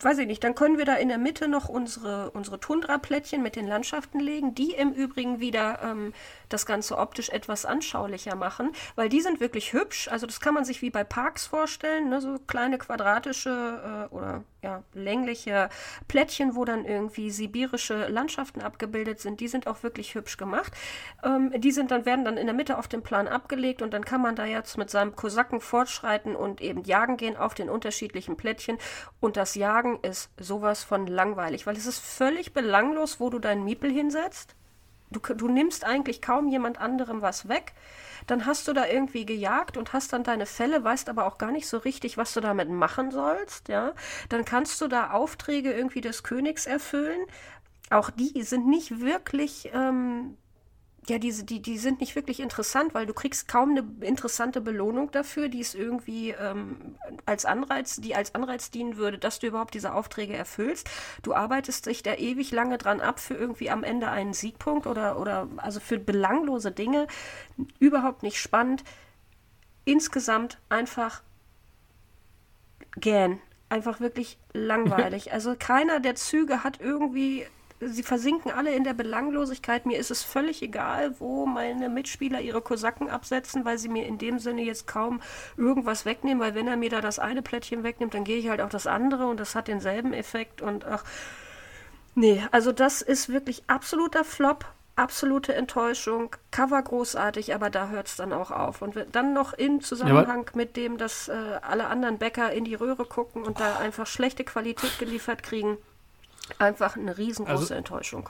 weiß ich nicht, dann können wir da in der Mitte noch unsere, unsere Tundra-Plättchen mit den Landschaften legen, die im Übrigen wieder ähm, das Ganze optisch etwas anschaulicher machen, weil die sind wirklich hübsch. Also das kann man sich wie bei Parks vorstellen, ne? so kleine quadratische äh, oder ja, längliche Plättchen, wo dann irgendwie sibirische Landschaften abgebildet sind. Die sind auch wirklich hübsch gemacht. Ähm, die sind dann, werden dann in der Mitte auf dem Plan abgelegt und dann kann man da jetzt mit seinem Kosaken fortschreiten und eben jagen gehen auf den unterschiedlichen Plättchen. Und das Jagen ist sowas von langweilig, weil es ist völlig belanglos, wo du deinen Miepel hinsetzt. Du, du nimmst eigentlich kaum jemand anderem was weg. Dann hast du da irgendwie gejagt und hast dann deine Fälle, weißt aber auch gar nicht so richtig, was du damit machen sollst. Ja? Dann kannst du da Aufträge irgendwie des Königs erfüllen. Auch die sind nicht wirklich ähm, ja, diese, die, die sind nicht wirklich interessant, weil du kriegst kaum eine interessante Belohnung dafür, die es irgendwie ähm, als Anreiz, die als Anreiz dienen würde, dass du überhaupt diese Aufträge erfüllst. Du arbeitest dich da ewig lange dran ab für irgendwie am Ende einen Siegpunkt oder, oder also für belanglose Dinge. Überhaupt nicht spannend. Insgesamt einfach gähn. Einfach wirklich langweilig. Also keiner der Züge hat irgendwie sie versinken alle in der Belanglosigkeit. Mir ist es völlig egal, wo meine Mitspieler ihre Kosaken absetzen, weil sie mir in dem Sinne jetzt kaum irgendwas wegnehmen, weil wenn er mir da das eine Plättchen wegnimmt, dann gehe ich halt auf das andere und das hat denselben Effekt und ach. Nee, also das ist wirklich absoluter Flop, absolute Enttäuschung, Cover großartig, aber da hört es dann auch auf. Und dann noch im Zusammenhang ja, mit dem, dass äh, alle anderen Bäcker in die Röhre gucken und da einfach schlechte Qualität geliefert kriegen. Einfach eine riesengroße also, Enttäuschung.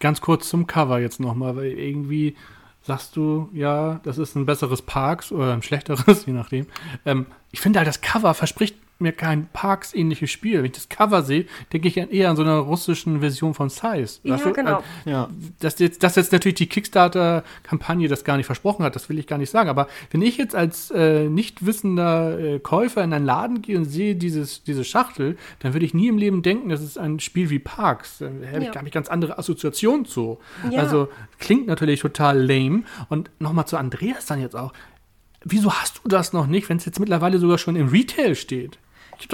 Ganz kurz zum Cover jetzt nochmal, weil irgendwie sagst du, ja, das ist ein besseres Parks oder ein schlechteres, je nachdem. Ähm, ich finde halt, das Cover verspricht mir kein Parks-ähnliches Spiel. Wenn ich das Cover sehe, denke ich eher an so einer russischen Version von Size. Ja, du? genau. Äh, ja. Dass, jetzt, dass jetzt natürlich die Kickstarter-Kampagne das gar nicht versprochen hat, das will ich gar nicht sagen. Aber wenn ich jetzt als äh, nicht wissender äh, Käufer in einen Laden gehe und sehe dieses, diese Schachtel, dann würde ich nie im Leben denken, das ist ein Spiel wie Parks. Da hätte ja. ich gar nicht ganz andere Assoziationen zu. Ja. Also klingt natürlich total lame. Und nochmal zu Andreas dann jetzt auch. Wieso hast du das noch nicht, wenn es jetzt mittlerweile sogar schon im Retail steht?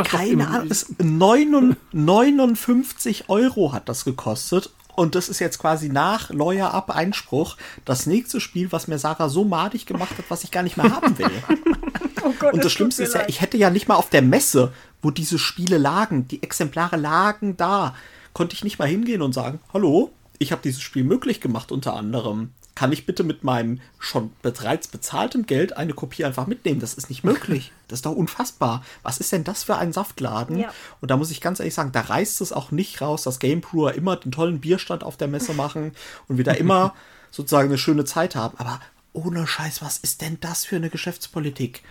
Keine Ahnung. 59 Euro hat das gekostet. Und das ist jetzt quasi nach Lawyer Up Einspruch das nächste Spiel, was mir Sarah so madig gemacht hat, was ich gar nicht mehr haben will. oh Gott, und das Schlimmste ist ja, ich hätte ja nicht mal auf der Messe, wo diese Spiele lagen, die Exemplare lagen da, konnte ich nicht mal hingehen und sagen, hallo, ich habe dieses Spiel möglich gemacht unter anderem. Kann ich bitte mit meinem schon bereits bezahltem Geld eine Kopie einfach mitnehmen? Das ist nicht möglich. Das ist doch unfassbar. Was ist denn das für ein Saftladen? Ja. Und da muss ich ganz ehrlich sagen, da reißt es auch nicht raus, dass Game Brewer immer den tollen Bierstand auf der Messe machen und wir da immer sozusagen eine schöne Zeit haben. Aber ohne Scheiß, was ist denn das für eine Geschäftspolitik?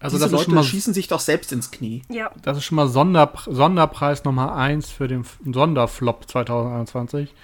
Also Diese das ist, Leute schon mal, schießen sich doch selbst ins Knie. Ja, das ist schon mal Sonderpr Sonderpreis Nummer 1 für den F- Sonderflop 2021.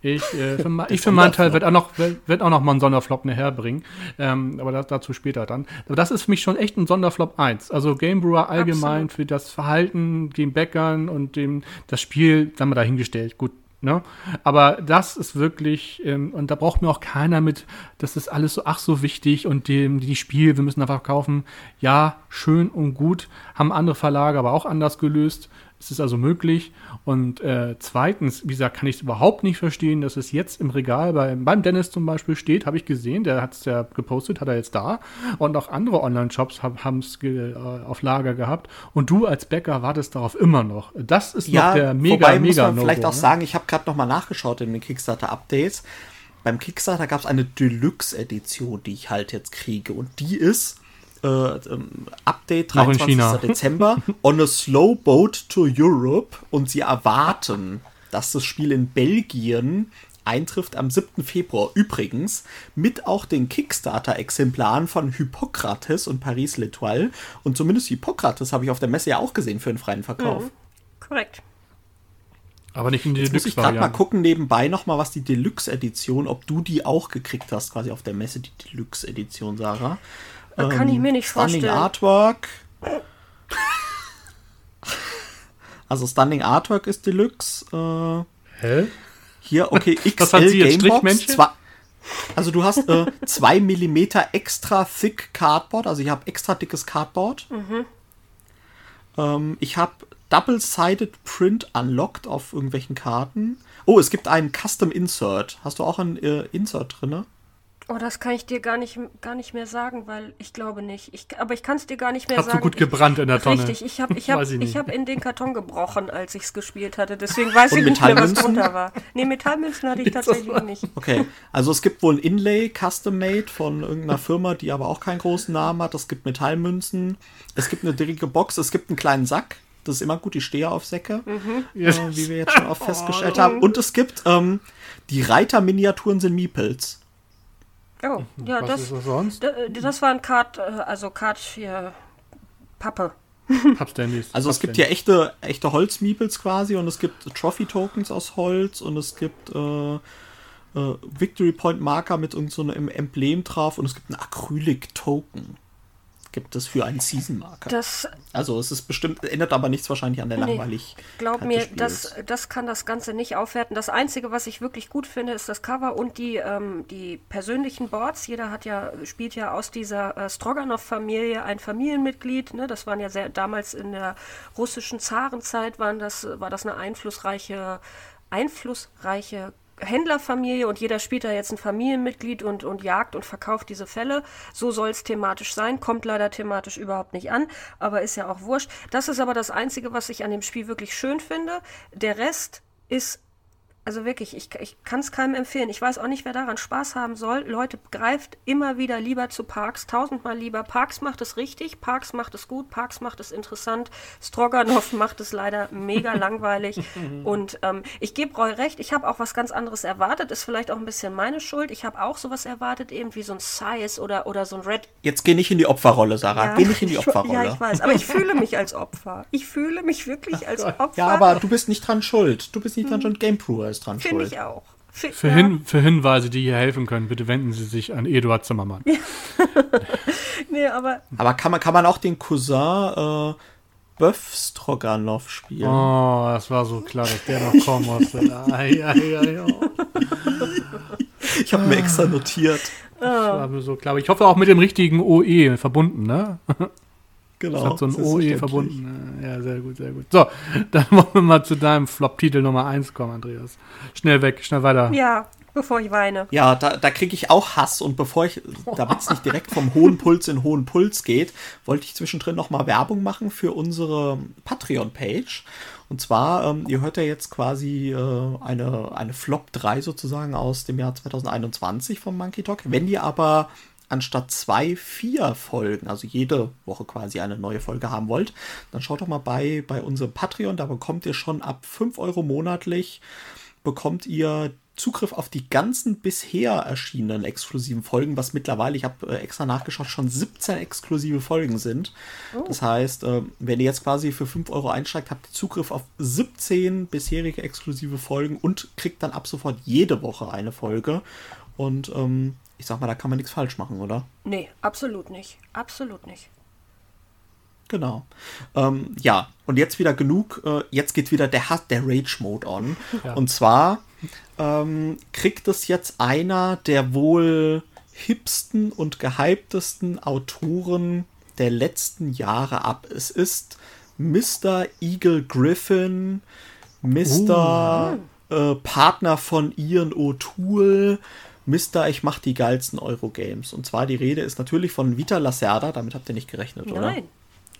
Ich, äh, für, ich für meinen Teil werde auch noch, werd werd auch noch mal einen Sonderflop nachher bringen. Ähm, aber das, dazu später dann. Aber das ist für mich schon echt ein Sonderflop 1. Also Game Brewer allgemein Absolut. für das Verhalten, den Bäckern und dem, das Spiel, sagen wir dahingestellt. Gut. Ne? Aber das ist wirklich, ähm, und da braucht mir auch keiner mit, das ist alles so, ach so wichtig und die, die Spiel, wir müssen einfach kaufen. Ja, schön und gut, haben andere Verlage aber auch anders gelöst. Es ist also möglich. Und äh, zweitens, wie gesagt, kann ich es überhaupt nicht verstehen, dass es jetzt im Regal bei, beim Dennis zum Beispiel steht, habe ich gesehen, der hat es ja gepostet, hat er jetzt da. Und auch andere Online-Shops haben es äh, auf Lager gehabt. Und du als Bäcker wartest darauf immer noch. Das ist noch der mega, wobei muss mega man vielleicht auch ne? sagen, ich habe gerade noch mal nachgeschaut in den Kickstarter-Updates. Beim Kickstarter gab es eine Deluxe-Edition, die ich halt jetzt kriege. Und die ist äh, ähm, Update Noch in 23. China. Dezember on a slow boat to Europe. Und sie erwarten, dass das Spiel in Belgien eintrifft am 7. Februar. Übrigens mit auch den Kickstarter-Exemplaren von Hippokrates und Paris L'Etoile. Und zumindest Hippokrates habe ich auf der Messe ja auch gesehen für einen freien Verkauf. korrekt. Aber nicht in die Jetzt muss ich gerade mal gucken nebenbei noch mal, was die Deluxe-Edition, ob du die auch gekriegt hast, quasi auf der Messe, die Deluxe-Edition, Sarah. Das kann ich mir nicht Stunning vorstellen. Artwork. Also Stunning Artwork ist Deluxe. Äh, Hä? hier, okay, XL Gamebox. Zwei, also du hast 2 mm extra thick Cardboard, also ich habe extra dickes Cardboard. Mhm. Ähm, ich habe Double-Sided Print unlocked auf irgendwelchen Karten. Oh, es gibt einen Custom Insert. Hast du auch ein äh, Insert drin? Oh, das kann ich dir gar nicht, gar nicht mehr sagen, weil ich glaube nicht. Ich, aber ich kann es dir gar nicht mehr Hast du sagen. gut gebrannt in der Tonne? Richtig, ich habe ich hab, ich ich hab in den Karton gebrochen, als ich es gespielt hatte. Deswegen weiß Und ich nicht mehr, was Metallmünzen? drunter war. Nee, Metallmünzen hatte ich tatsächlich nicht. Okay, also es gibt wohl ein Inlay Custom Made von irgendeiner Firma, die aber auch keinen großen Namen hat. Es gibt Metallmünzen, es gibt eine dicke Box, es gibt einen kleinen Sack. Das ist immer gut, ich stehe auf Säcke, äh, wie wir jetzt schon oft festgestellt haben. Und es gibt ähm, die Reiter-Miniaturen sind Meeples. Oh, ja, Was das, ist das sonst? d- das war ein Kart, äh, also Kart hier, Pappe. Pappstandys. Also es gibt hier echte, echte Holz-Meeples quasi und es gibt Trophy-Tokens aus Holz und es gibt äh, äh, Victory Point Marker mit irgendeinem so einem Emblem drauf und es gibt einen Acrylic-Token. Gibt es für einen Season-Marker. Das Also es ist bestimmt, ändert aber nichts wahrscheinlich an der Nee, langweilig. Glaub mir, das, das kann das Ganze nicht aufwerten. Das Einzige, was ich wirklich gut finde, ist das Cover und die, ähm, die persönlichen Boards. Jeder hat ja, spielt ja aus dieser äh, Stroganoff-Familie ein Familienmitglied. Ne? Das waren ja sehr, damals in der russischen Zarenzeit waren das, war das eine einflussreiche, einflussreiche Händlerfamilie und jeder spielt da jetzt ein Familienmitglied und, und jagt und verkauft diese Fälle. So soll es thematisch sein, kommt leider thematisch überhaupt nicht an, aber ist ja auch wurscht. Das ist aber das Einzige, was ich an dem Spiel wirklich schön finde. Der Rest ist also wirklich, ich, ich kann es keinem empfehlen. Ich weiß auch nicht, wer daran Spaß haben soll. Leute, greift immer wieder lieber zu Parks, tausendmal lieber. Parks macht es richtig, Parks macht es gut, Parks macht es interessant. Stroganoff macht es leider mega langweilig. Und ähm, ich gebe Roy recht, ich habe auch was ganz anderes erwartet. Ist vielleicht auch ein bisschen meine Schuld. Ich habe auch sowas erwartet, eben wie so ein Size oder, oder so ein Red Jetzt geh nicht in die Opferrolle, Sarah. Geh nicht in die Opferrolle. Ja, ich weiß, aber ich fühle mich als Opfer. Ich fühle mich wirklich als Opfer. Ja, aber du bist nicht dran schuld. Du bist nicht dran schuld. Game Brewer ist dran Finde schuld. ich auch. Für, ja. Hin, für Hinweise, die hier helfen können, bitte wenden Sie sich an Eduard Zimmermann. Nee, aber Aber kann man, kann man auch den Cousin äh, Böff Stroganoff spielen? Oh, das war so klar, dass der noch kommen musste. Ai, ai, ai, oh. Ich habe mir extra notiert. Das war mir so klar. Aber ich hoffe auch mit dem richtigen OE verbunden, ne? Genau. Das hat so ein OE verbunden. Ja, sehr gut, sehr gut. So, dann wollen wir mal zu deinem Flop-Titel Nummer 1 kommen, Andreas. Schnell weg, schnell weiter. ja, bevor ich weine. Ja, da, da kriege ich auch Hass und bevor ich, damit es nicht direkt vom hohen Puls in hohen Puls geht, wollte ich zwischendrin nochmal Werbung machen für unsere Patreon-Page. Und zwar, ähm, ihr hört ja jetzt quasi äh, eine, eine Flop 3 sozusagen aus dem Jahr 2021 vom Monkey Talk. Wenn ihr aber anstatt zwei, vier Folgen, also jede Woche quasi eine neue Folge haben wollt, dann schaut doch mal bei, bei unserem Patreon, da bekommt ihr schon ab 5 Euro monatlich, bekommt ihr Zugriff auf die ganzen bisher erschienenen exklusiven Folgen, was mittlerweile, ich habe äh, extra nachgeschaut, schon 17 exklusive Folgen sind. Oh. Das heißt, äh, wenn ihr jetzt quasi für 5 Euro einsteigt, habt ihr Zugriff auf 17 bisherige exklusive Folgen und kriegt dann ab sofort jede Woche eine Folge. Und ähm, ich sag mal, da kann man nichts falsch machen, oder? Nee, absolut nicht. Absolut nicht. Genau. Ähm, ja, und jetzt wieder genug. Äh, jetzt geht wieder der, der Rage-Mode on. Ja. Und zwar ähm, kriegt es jetzt einer der wohl hipsten und gehyptesten Autoren der letzten Jahre ab. Es ist Mr. Eagle Griffin, Mr. Uh. Äh, Partner von Ian O'Toole, Mr. Ich mach die geilsten Eurogames. Und zwar die Rede ist natürlich von Vita Lacerda, damit habt ihr nicht gerechnet, Nein. oder? Nein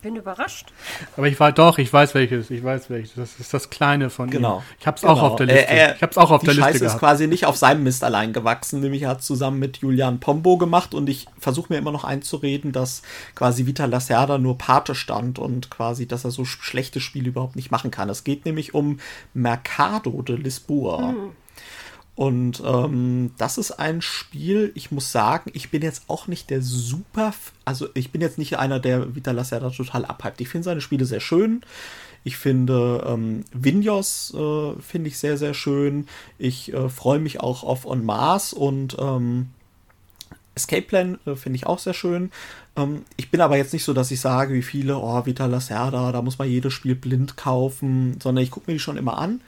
bin überrascht. Aber ich war doch, ich weiß welches, ich weiß welches. Das ist das kleine von genau. ihm. Ich habe es genau. auch auf der Liste. Äh, äh, ich habe es auch auf die der Scheiße Liste ist quasi nicht auf seinem Mist allein gewachsen, nämlich er hat zusammen mit Julian Pombo gemacht und ich versuche mir immer noch einzureden, dass quasi Vita Lacerda nur Pate stand und quasi, dass er so schlechte Spiele überhaupt nicht machen kann. Es geht nämlich um Mercado de Lisboa. Hm. Und ähm, das ist ein Spiel, ich muss sagen, ich bin jetzt auch nicht der super, also ich bin jetzt nicht einer, der Vita Lacerda total abhypt. Ich finde seine Spiele sehr schön. Ich finde ähm, Vinjos äh, finde ich sehr, sehr schön. Ich äh, freue mich auch auf On Mars und ähm, Escape Plan äh, finde ich auch sehr schön. Ähm, ich bin aber jetzt nicht so, dass ich sage, wie viele, oh, Vita Lacerda, da muss man jedes Spiel blind kaufen, sondern ich gucke mir die schon immer an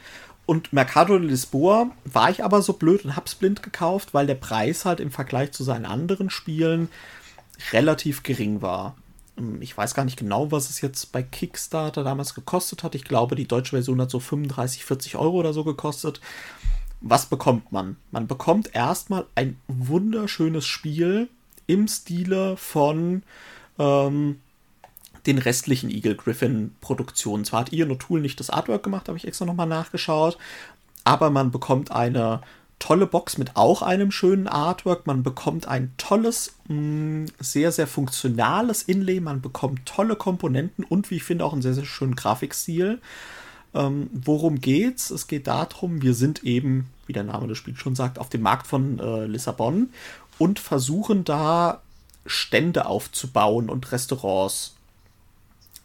und Mercado de Lisboa war ich aber so blöd und hab's blind gekauft, weil der Preis halt im Vergleich zu seinen anderen Spielen relativ gering war. Ähm, ich weiß gar nicht genau, was es jetzt bei Kickstarter damals gekostet hat. Ich glaube, die deutsche Version hat so 35, 40 Euro oder so gekostet. Was bekommt man? Man bekommt erstmal ein wunderschönes Spiel im Stile von ähm, den restlichen Eagle Griffin Produktionen. Zwar hat Ian O'Toole nicht das Artwork gemacht, habe ich extra nochmal nachgeschaut, aber man bekommt eine tolle Box mit auch einem schönen Artwork. Man bekommt ein tolles, mh, mm, sehr, sehr funktionales Inlay. Man bekommt tolle Komponenten und, wie ich finde, auch einen sehr, sehr schönen Grafikstil. Ähm, worum geht's? Es geht darum, wir sind eben, wie der Name des Spiels schon sagt, auf dem Markt von äh, Lissabon und versuchen da Stände aufzubauen und Restaurants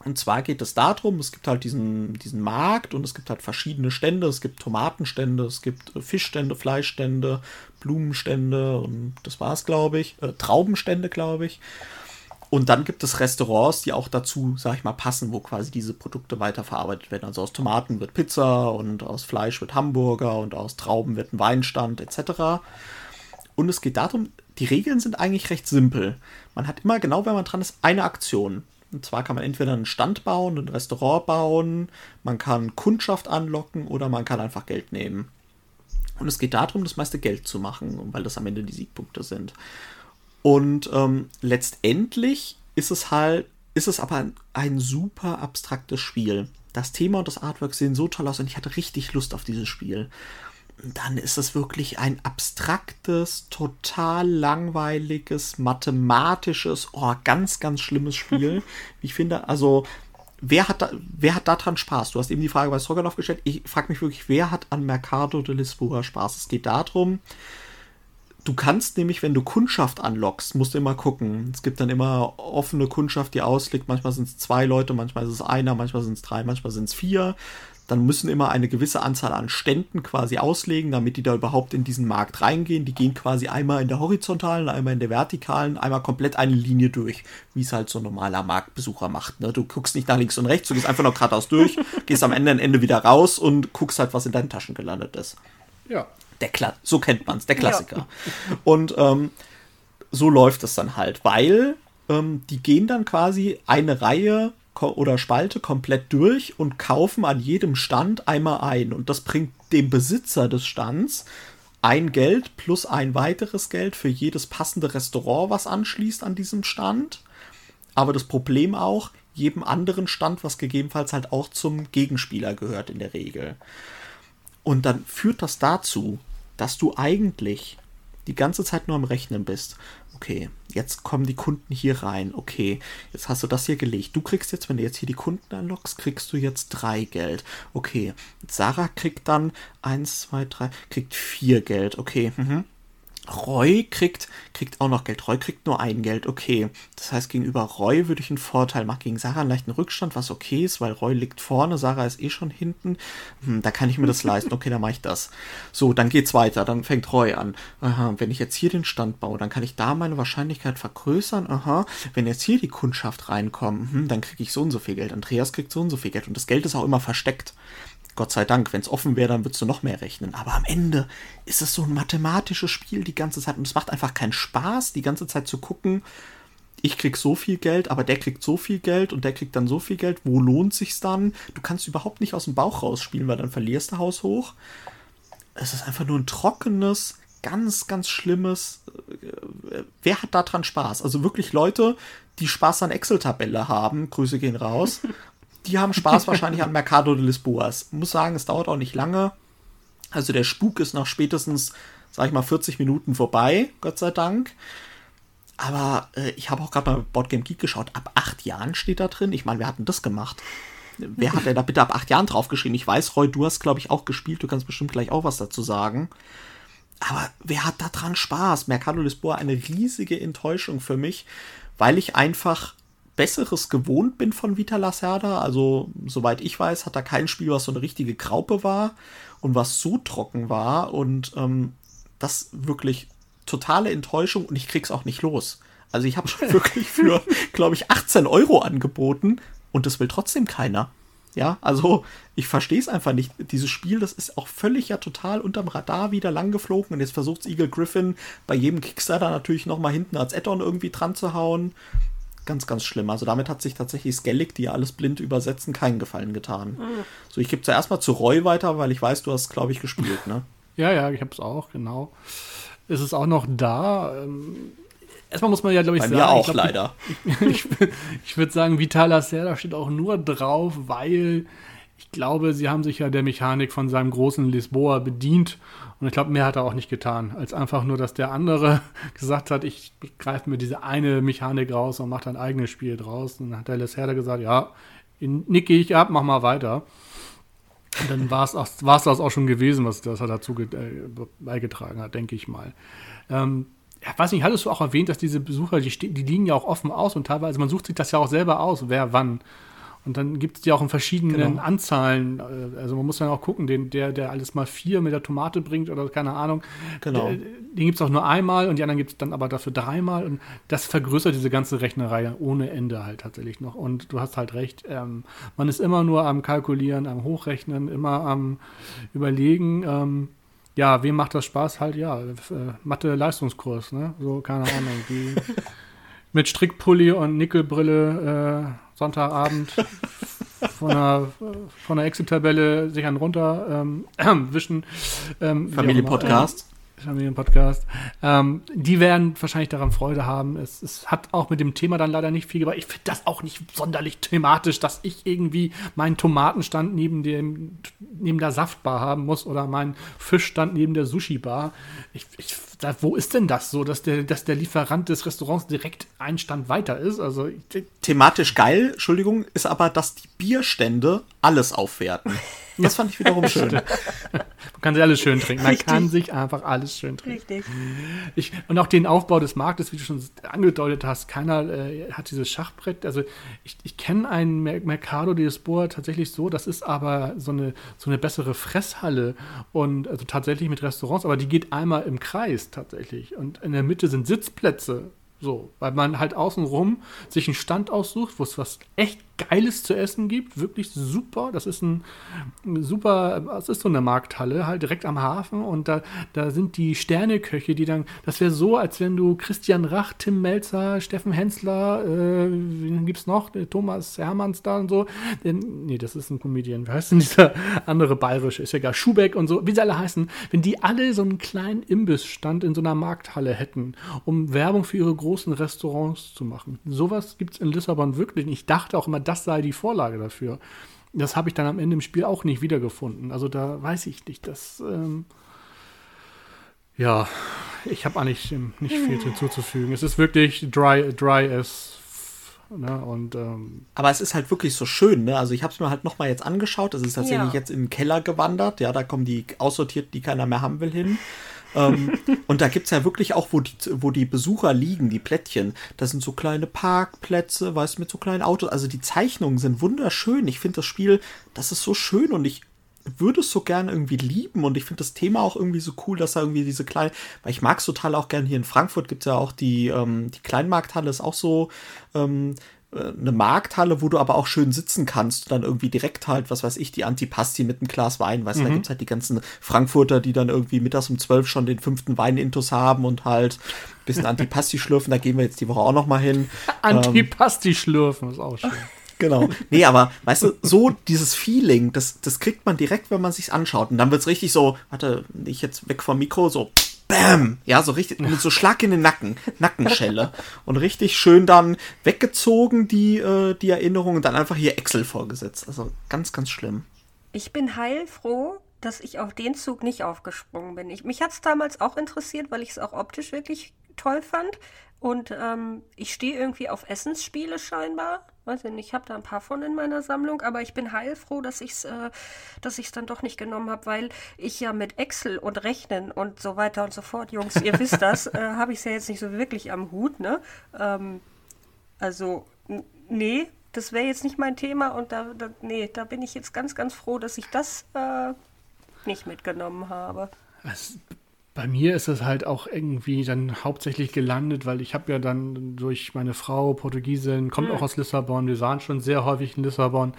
und zwar geht es darum, es gibt halt diesen, diesen Markt und es gibt halt verschiedene Stände. Es gibt Tomatenstände, es gibt Fischstände, Fleischstände, Blumenstände und das war es, glaube ich. Äh, Traubenstände, glaube ich. Und dann gibt es Restaurants, die auch dazu, sag ich mal, passen, wo quasi diese Produkte weiterverarbeitet werden. Also aus Tomaten wird Pizza und aus Fleisch wird Hamburger und aus Trauben wird ein Weinstand etc. Und es geht darum, die Regeln sind eigentlich recht simpel. Man hat immer genau, wenn man dran ist, eine Aktion. Und zwar kann man entweder einen Stand bauen, ein Restaurant bauen, man kann Kundschaft anlocken oder man kann einfach Geld nehmen. Und es geht darum, das meiste Geld zu machen, weil das am Ende die Siegpunkte sind. Und ähm, letztendlich ist es halt, ist es aber ein, ein super abstraktes Spiel. Das Thema und das Artwork sehen so toll aus und ich hatte richtig Lust auf dieses Spiel dann ist es wirklich ein abstraktes, total langweiliges, mathematisches, oh, ganz, ganz schlimmes Spiel. ich finde, also, wer hat, da, wer hat daran Spaß? Du hast eben die Frage bei Stroganov gestellt. Ich frage mich wirklich, wer hat an Mercado de Lisboa Spaß? Es geht darum, du kannst nämlich, wenn du Kundschaft anlockst, musst du immer gucken. Es gibt dann immer offene Kundschaft, die ausliegt. Manchmal sind es zwei Leute, manchmal ist es einer, manchmal sind es drei, manchmal sind es vier dann müssen immer eine gewisse Anzahl an Ständen quasi auslegen, damit die da überhaupt in diesen Markt reingehen. Die gehen quasi einmal in der horizontalen, einmal in der vertikalen, einmal komplett eine Linie durch, wie es halt so ein normaler Marktbesucher macht. Ne? Du guckst nicht nach links und rechts, du gehst einfach nur geradeaus durch, gehst am Ende, Ende wieder raus und guckst halt, was in deinen Taschen gelandet ist. Ja. Der Kla so kennt man es, der Klassiker. Ja. Und ähm, so läuft es dann halt, weil ähm, die gehen dann quasi eine Reihe oder Spalte komplett durch und kaufen an jedem Stand einmal ein. Und das bringt dem Besitzer des Stands ein Geld plus ein weiteres Geld für jedes passende Restaurant, was anschließt an diesem Stand. Aber das Problem auch, jedem anderen Stand, was gegebenenfalls halt auch zum Gegenspieler gehört in der Regel. Und dann führt das dazu, dass du eigentlich die ganze Zeit nur am Rechnen bist. Okay, jetzt kommen die Kunden hier rein. Okay, jetzt hast du das hier gelegt. Du kriegst jetzt, wenn du jetzt hier die Kunden anlockst, kriegst du jetzt drei Geld. Okay, Sarah kriegt dann eins, zwei, drei, kriegt vier Geld. Okay, mhm. Roy kriegt, kriegt auch noch Geld. Roy kriegt nur ein Geld, okay. Das heißt, gegenüber Roy würde ich einen Vorteil machen. Gegen Sarah einen leichten Rückstand, was okay ist, weil Roy liegt vorne, Sarah ist eh schon hinten. Hm, da kann ich mir das leisten. Okay, dann mache ich das. So, dann geht's weiter. Dann fängt Roy an. Aha, wenn ich jetzt hier den Stand baue, dann kann ich da meine Wahrscheinlichkeit vergrößern. Aha, wenn jetzt hier die Kundschaft reinkommt, hm, dann kriege ich so und so viel Geld. Andreas kriegt so und so viel Geld. Und das Geld ist auch immer versteckt. Gott sei Dank, wenn es offen wäre, dann würdest du noch mehr rechnen. Aber am Ende ist es so ein mathematisches Spiel die ganze Zeit und es macht einfach keinen Spaß, die ganze Zeit zu gucken, ich krieg so viel Geld, aber der kriegt so viel Geld und der kriegt dann so viel Geld. Wo lohnt sich's dann? Du kannst überhaupt nicht aus dem Bauch rausspielen, weil dann verlierst du Haus hoch. Es ist einfach nur ein trockenes, ganz, ganz schlimmes. Äh, wer hat da dran Spaß? Also wirklich Leute, die Spaß an Excel-Tabelle haben. Grüße gehen raus die haben Spaß wahrscheinlich an Mercado de Lisboas. Muss sagen, es dauert auch nicht lange. Also der Spuk ist nach spätestens, sag ich mal, 40 Minuten vorbei, Gott sei Dank. Aber äh, ich habe auch gerade mal Boardgame Geek geschaut. Ab acht Jahren steht da drin. Ich meine, wir hatten das gemacht? Wer hat denn da bitte ab acht Jahren draufgeschrieben? Ich weiß, Roy, du hast, glaube ich, auch gespielt. Du kannst bestimmt gleich auch was dazu sagen. Aber wer hat da dran Spaß? Mercado Lisboa eine riesige Enttäuschung für mich, weil ich einfach Besseres gewohnt bin von Vita Lacerda. Also, soweit ich weiß, hat da kein Spiel, was so eine richtige Graupe war und was so trocken war. Und ähm, das wirklich totale Enttäuschung und ich krieg's auch nicht los. Also, ich habe wirklich für, glaube ich, 18 Euro angeboten und das will trotzdem keiner. Ja, also ich verstehe es einfach nicht. Dieses Spiel, das ist auch völlig ja total unterm Radar wieder lang geflogen und jetzt versucht Eagle Griffin bei jedem Kickstarter natürlich nochmal hinten als Add-on irgendwie dran zu hauen ganz, ganz schlimm. Also damit hat sich tatsächlich Skellig, die ja alles blind übersetzen, keinen Gefallen getan. Mhm. So, ich gebe zuerst mal zu Roy weiter, weil ich weiß, du hast, glaube ich, gespielt, ne? Ja, ja, ich habe es auch, genau. Ist es auch noch da? Ähm, erstmal muss man ja, glaube ich, Bei sagen. Mir auch, glaub, leider. Ich, ich, ich würde sagen, Vitala Serra steht auch nur drauf, weil ich glaube, sie haben sich ja der Mechanik von seinem großen Lisboa bedient und ich glaube, mehr hat er auch nicht getan, als einfach nur, dass der andere gesagt hat, ich greife mir diese eine Mechanik raus und mache ein eigenes Spiel draus. Und dann hat der Les Herder gesagt, ja, nicke ich ab, mach mal weiter. Und dann war es das auch schon gewesen, was das er dazu äh, beigetragen hat, denke ich mal. Ähm, ja, weiß nicht, hattest du auch erwähnt, dass diese Besucher, die, die liegen ja auch offen aus und teilweise, man sucht sich das ja auch selber aus, wer wann. Und dann gibt es die auch in verschiedenen genau. Anzahlen. Äh, also man muss dann auch gucken, den, der, der alles mal vier mit der Tomate bringt oder keine Ahnung. Genau. Der, den gibt es auch nur einmal und die anderen gibt es dann aber dafür dreimal. Und das vergrößert diese ganze Rechnerei ohne Ende halt tatsächlich noch. Und du hast halt recht, ähm, man ist immer nur am Kalkulieren, am Hochrechnen, immer am Überlegen. Ähm, ja, wem macht das Spaß? Halt, ja, äh, Mathe-Leistungskurs, ne? So, keine Ahnung. Die mit Strickpulli und Nickelbrille äh, Sonntagabend von der, von der Excel-Tabelle sich einen runter ähm, äh, wischen. Ähm, Familienpodcast. Familienpodcast. Ähm, die werden wahrscheinlich daran Freude haben. Es, es, hat auch mit dem Thema dann leider nicht viel gemacht. Ich finde das auch nicht sonderlich thematisch, dass ich irgendwie meinen Tomatenstand neben dem neben der Saftbar haben muss oder meinen Fischstand neben der Sushi-Bar. Ich, ich, wo ist denn das so, dass der, dass der Lieferant des Restaurants direkt einen Stand weiter ist? Also thematisch geil, Entschuldigung, ist aber, dass die Bierstände alles aufwerten. Das fand ich wiederum schön. Man kann sich alles schön trinken. Man Richtig. kann sich einfach alles schön trinken. Richtig. Ich, und auch den Aufbau des Marktes, wie du schon angedeutet hast, keiner äh, hat dieses Schachbrett. Also ich, ich kenne einen Mercado de Lisboa tatsächlich so, das ist aber so eine, so eine bessere Fresshalle und also tatsächlich mit Restaurants, aber die geht einmal im Kreis tatsächlich. Und in der Mitte sind Sitzplätze so, weil man halt außenrum sich einen Stand aussucht, wo es was echt Geiles zu essen gibt. Wirklich super. Das ist ein super, das ist so eine Markthalle, halt direkt am Hafen. Und da, da sind die Sterneköche, die dann, das wäre so, als wenn du Christian Rach, Tim Melzer, Steffen Hensler, äh, wen gibt's noch? Thomas Hermanns da und so. Den, nee, das ist ein Comedian. Wie heißt denn dieser andere bayerische? Ist ja gar Schubeck und so, wie sie alle heißen. Wenn die alle so einen kleinen Imbissstand in so einer Markthalle hätten, um Werbung für ihre großen Restaurants zu machen. Sowas gibt es in Lissabon wirklich. Ich dachte auch immer, das sei die Vorlage dafür. Das habe ich dann am Ende im Spiel auch nicht wiedergefunden. Also da weiß ich nicht, dass. Ähm, ja, ich habe eigentlich nicht viel hinzuzufügen. Es ist wirklich dry, dry as Ne? Und, ähm, Aber es ist halt wirklich so schön, ne? Also ich habe es mir halt nochmal jetzt angeschaut. Es ist tatsächlich ja. jetzt in den Keller gewandert. Ja, da kommen die aussortiert, die keiner mehr haben will, hin. Ähm, und da gibt es ja wirklich auch, wo die, wo die Besucher liegen, die Plättchen. Das sind so kleine Parkplätze, weißt du, mit so kleinen Autos. Also die Zeichnungen sind wunderschön. Ich finde das Spiel, das ist so schön und ich würde es so gern irgendwie lieben und ich finde das Thema auch irgendwie so cool, dass er irgendwie diese kleinen, weil ich mag es total auch gern hier in Frankfurt gibt es ja auch die, ähm, die Kleinmarkthalle ist auch so ähm, äh, eine Markthalle, wo du aber auch schön sitzen kannst und dann irgendwie direkt halt, was weiß ich, die Antipasti mit einem Glas Wein, weißt du, mhm. da gibt es halt die ganzen Frankfurter, die dann irgendwie mittags um zwölf schon den fünften Wein-Intus haben und halt ein bisschen Antipasti schlürfen, da gehen wir jetzt die Woche auch noch mal hin. Antipasti schlürfen, ist auch schön. Genau. Nee, aber weißt du, so dieses Feeling, das, das kriegt man direkt, wenn man sich's anschaut. Und dann wird's richtig so, warte, ich jetzt weg vom Mikro, so Bam! Ja, so richtig, mit so Schlag in den Nacken, Nackenschelle. Und richtig schön dann weggezogen, die, äh, die Erinnerung, und dann einfach hier Excel vorgesetzt. Also ganz, ganz schlimm. Ich bin heilfroh, dass ich auf den Zug nicht aufgesprungen bin. Ich, mich hat's damals auch interessiert, weil ich es auch optisch wirklich toll fand. Und ähm, ich stehe irgendwie auf Essensspiele scheinbar. Weiß ich nicht, ich habe da ein paar von in meiner Sammlung, aber ich bin heilfroh, dass ich es äh, dass ich's dann doch nicht genommen habe, weil ich ja mit Excel und Rechnen und so weiter und so fort, Jungs, ihr wisst das, äh, habe ich es ja jetzt nicht so wirklich am Hut, ne? Ähm, also, nee, das wäre jetzt nicht mein Thema und da, da, nee, da bin ich jetzt ganz, ganz froh, dass ich das äh, nicht mitgenommen habe. Es bei mir ist es halt auch irgendwie dann hauptsächlich gelandet, weil ich habe ja dann durch meine Frau, Portugiesin, kommt mhm. auch aus Lissabon, wir waren schon sehr häufig in Lissabon.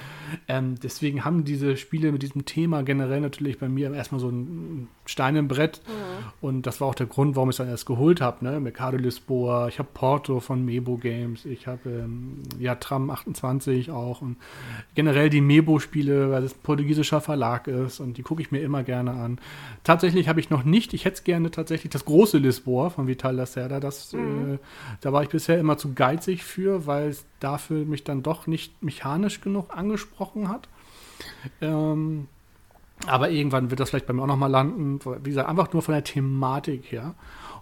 Ähm, deswegen haben diese Spiele mit diesem Thema generell natürlich bei mir erstmal so ein Stein im Brett. Mhm. Und das war auch der Grund, warum ich es dann erst geholt habe. Ne? Mercado Lisboa, ich habe Porto von Mebo Games, ich habe ähm, ja Tram 28 auch und generell die Mebo-Spiele, weil es ein portugiesischer Verlag ist und die gucke ich mir immer gerne an. Tatsächlich habe ich noch nicht, ich hätte gerne tatsächlich das große Lisboa von Vital Lacerda. Das, mhm. äh, da war ich bisher immer zu geizig für, weil es dafür mich dann doch nicht mechanisch genug angesprochen hat. Ähm, aber irgendwann wird das vielleicht bei mir auch nochmal landen. Wie gesagt, einfach nur von der Thematik her.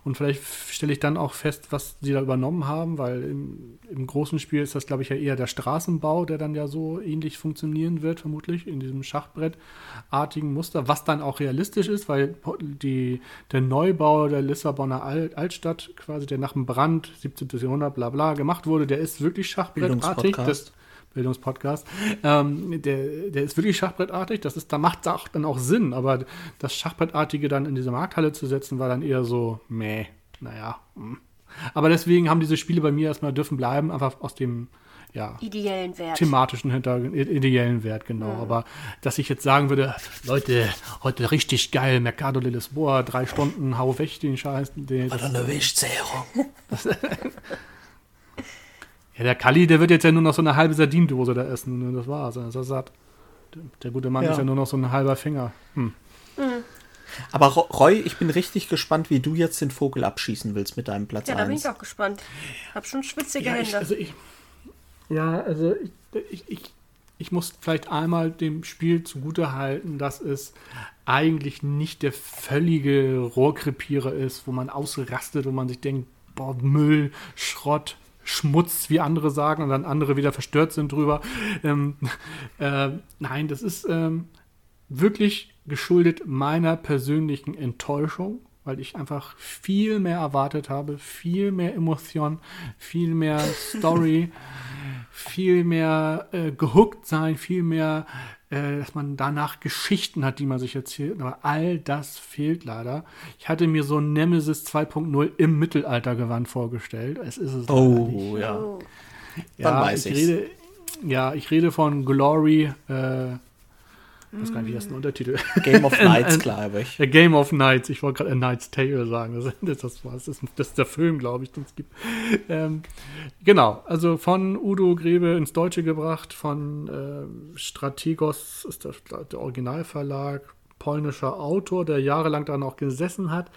Und vielleicht stelle ich dann auch fest, was sie da übernommen haben, weil im, im großen Spiel ist das, glaube ich, ja eher der Straßenbau, der dann ja so ähnlich funktionieren wird, vermutlich, in diesem Schachbrettartigen Muster, was dann auch realistisch ist, weil die, der Neubau der Lissabonner Alt, Altstadt, quasi, der nach dem Brand, 17. Jahrhundert, bla bla, gemacht wurde, der ist wirklich schachbrettartig. Das, Bildungspodcast. Ähm, der, der ist wirklich schachbrettartig. Das ist, da macht es dann auch Sinn, aber das Schachbrettartige dann in diese Markthalle zu setzen, war dann eher so, meh, naja. Hm. Aber deswegen haben diese Spiele bei mir erstmal dürfen bleiben, einfach aus dem ja, ideellen Wert. Thematischen Hintergrund, ideellen Wert, genau. Mhm. Aber dass ich jetzt sagen würde, Leute, heute richtig geil, Mercado de Lisboa, drei Stunden, hau weg den Scheiß. Den, doch eine Wischzehrung. Ja, der Kalli, der wird jetzt ja nur noch so eine halbe Sardindose da essen. Und das war's. Also satt. Der gute Mann ja. ist ja nur noch so ein halber Finger. Hm. Mhm. Aber Roy, ich bin richtig gespannt, wie du jetzt den Vogel abschießen willst mit deinem Platz Ja, da bin ich auch gespannt. Hab schon schwitzige ja, Hände. Ich, also ich, ja, also ich, ich, ich, ich muss vielleicht einmal dem Spiel zugute halten, dass es eigentlich nicht der völlige Rohrkrepierer ist, wo man ausrastet und man sich denkt, boah, Müll, Schrott, Schmutz, wie andere sagen, und dann andere wieder verstört sind drüber. Ähm, äh, nein, das ist ähm, wirklich geschuldet meiner persönlichen Enttäuschung, weil ich einfach viel mehr erwartet habe, viel mehr Emotion, viel mehr Story, viel mehr äh, gehuckt sein, viel mehr äh, dass man danach Geschichten hat, die man sich erzählt. Aber all das fehlt leider. Ich hatte mir so Nemesis 2.0 im Mittelaltergewand vorgestellt. Es ist es Oh, ja. Oh. ja. Dann weiß ich rede, Ja, ich rede von Glory. Äh, ich weiß gar nicht, wie das ein Untertitel. Game of Nights, glaube ich. A Game of Nights. Ich wollte gerade A Night's Tale sagen. Das, das, das, das, ist, das ist der Film, glaube ich, den es gibt. Ähm, genau, also von Udo Grebe ins Deutsche gebracht, von äh, Strategos ist der, der Originalverlag, polnischer Autor, der jahrelang daran auch gesessen hat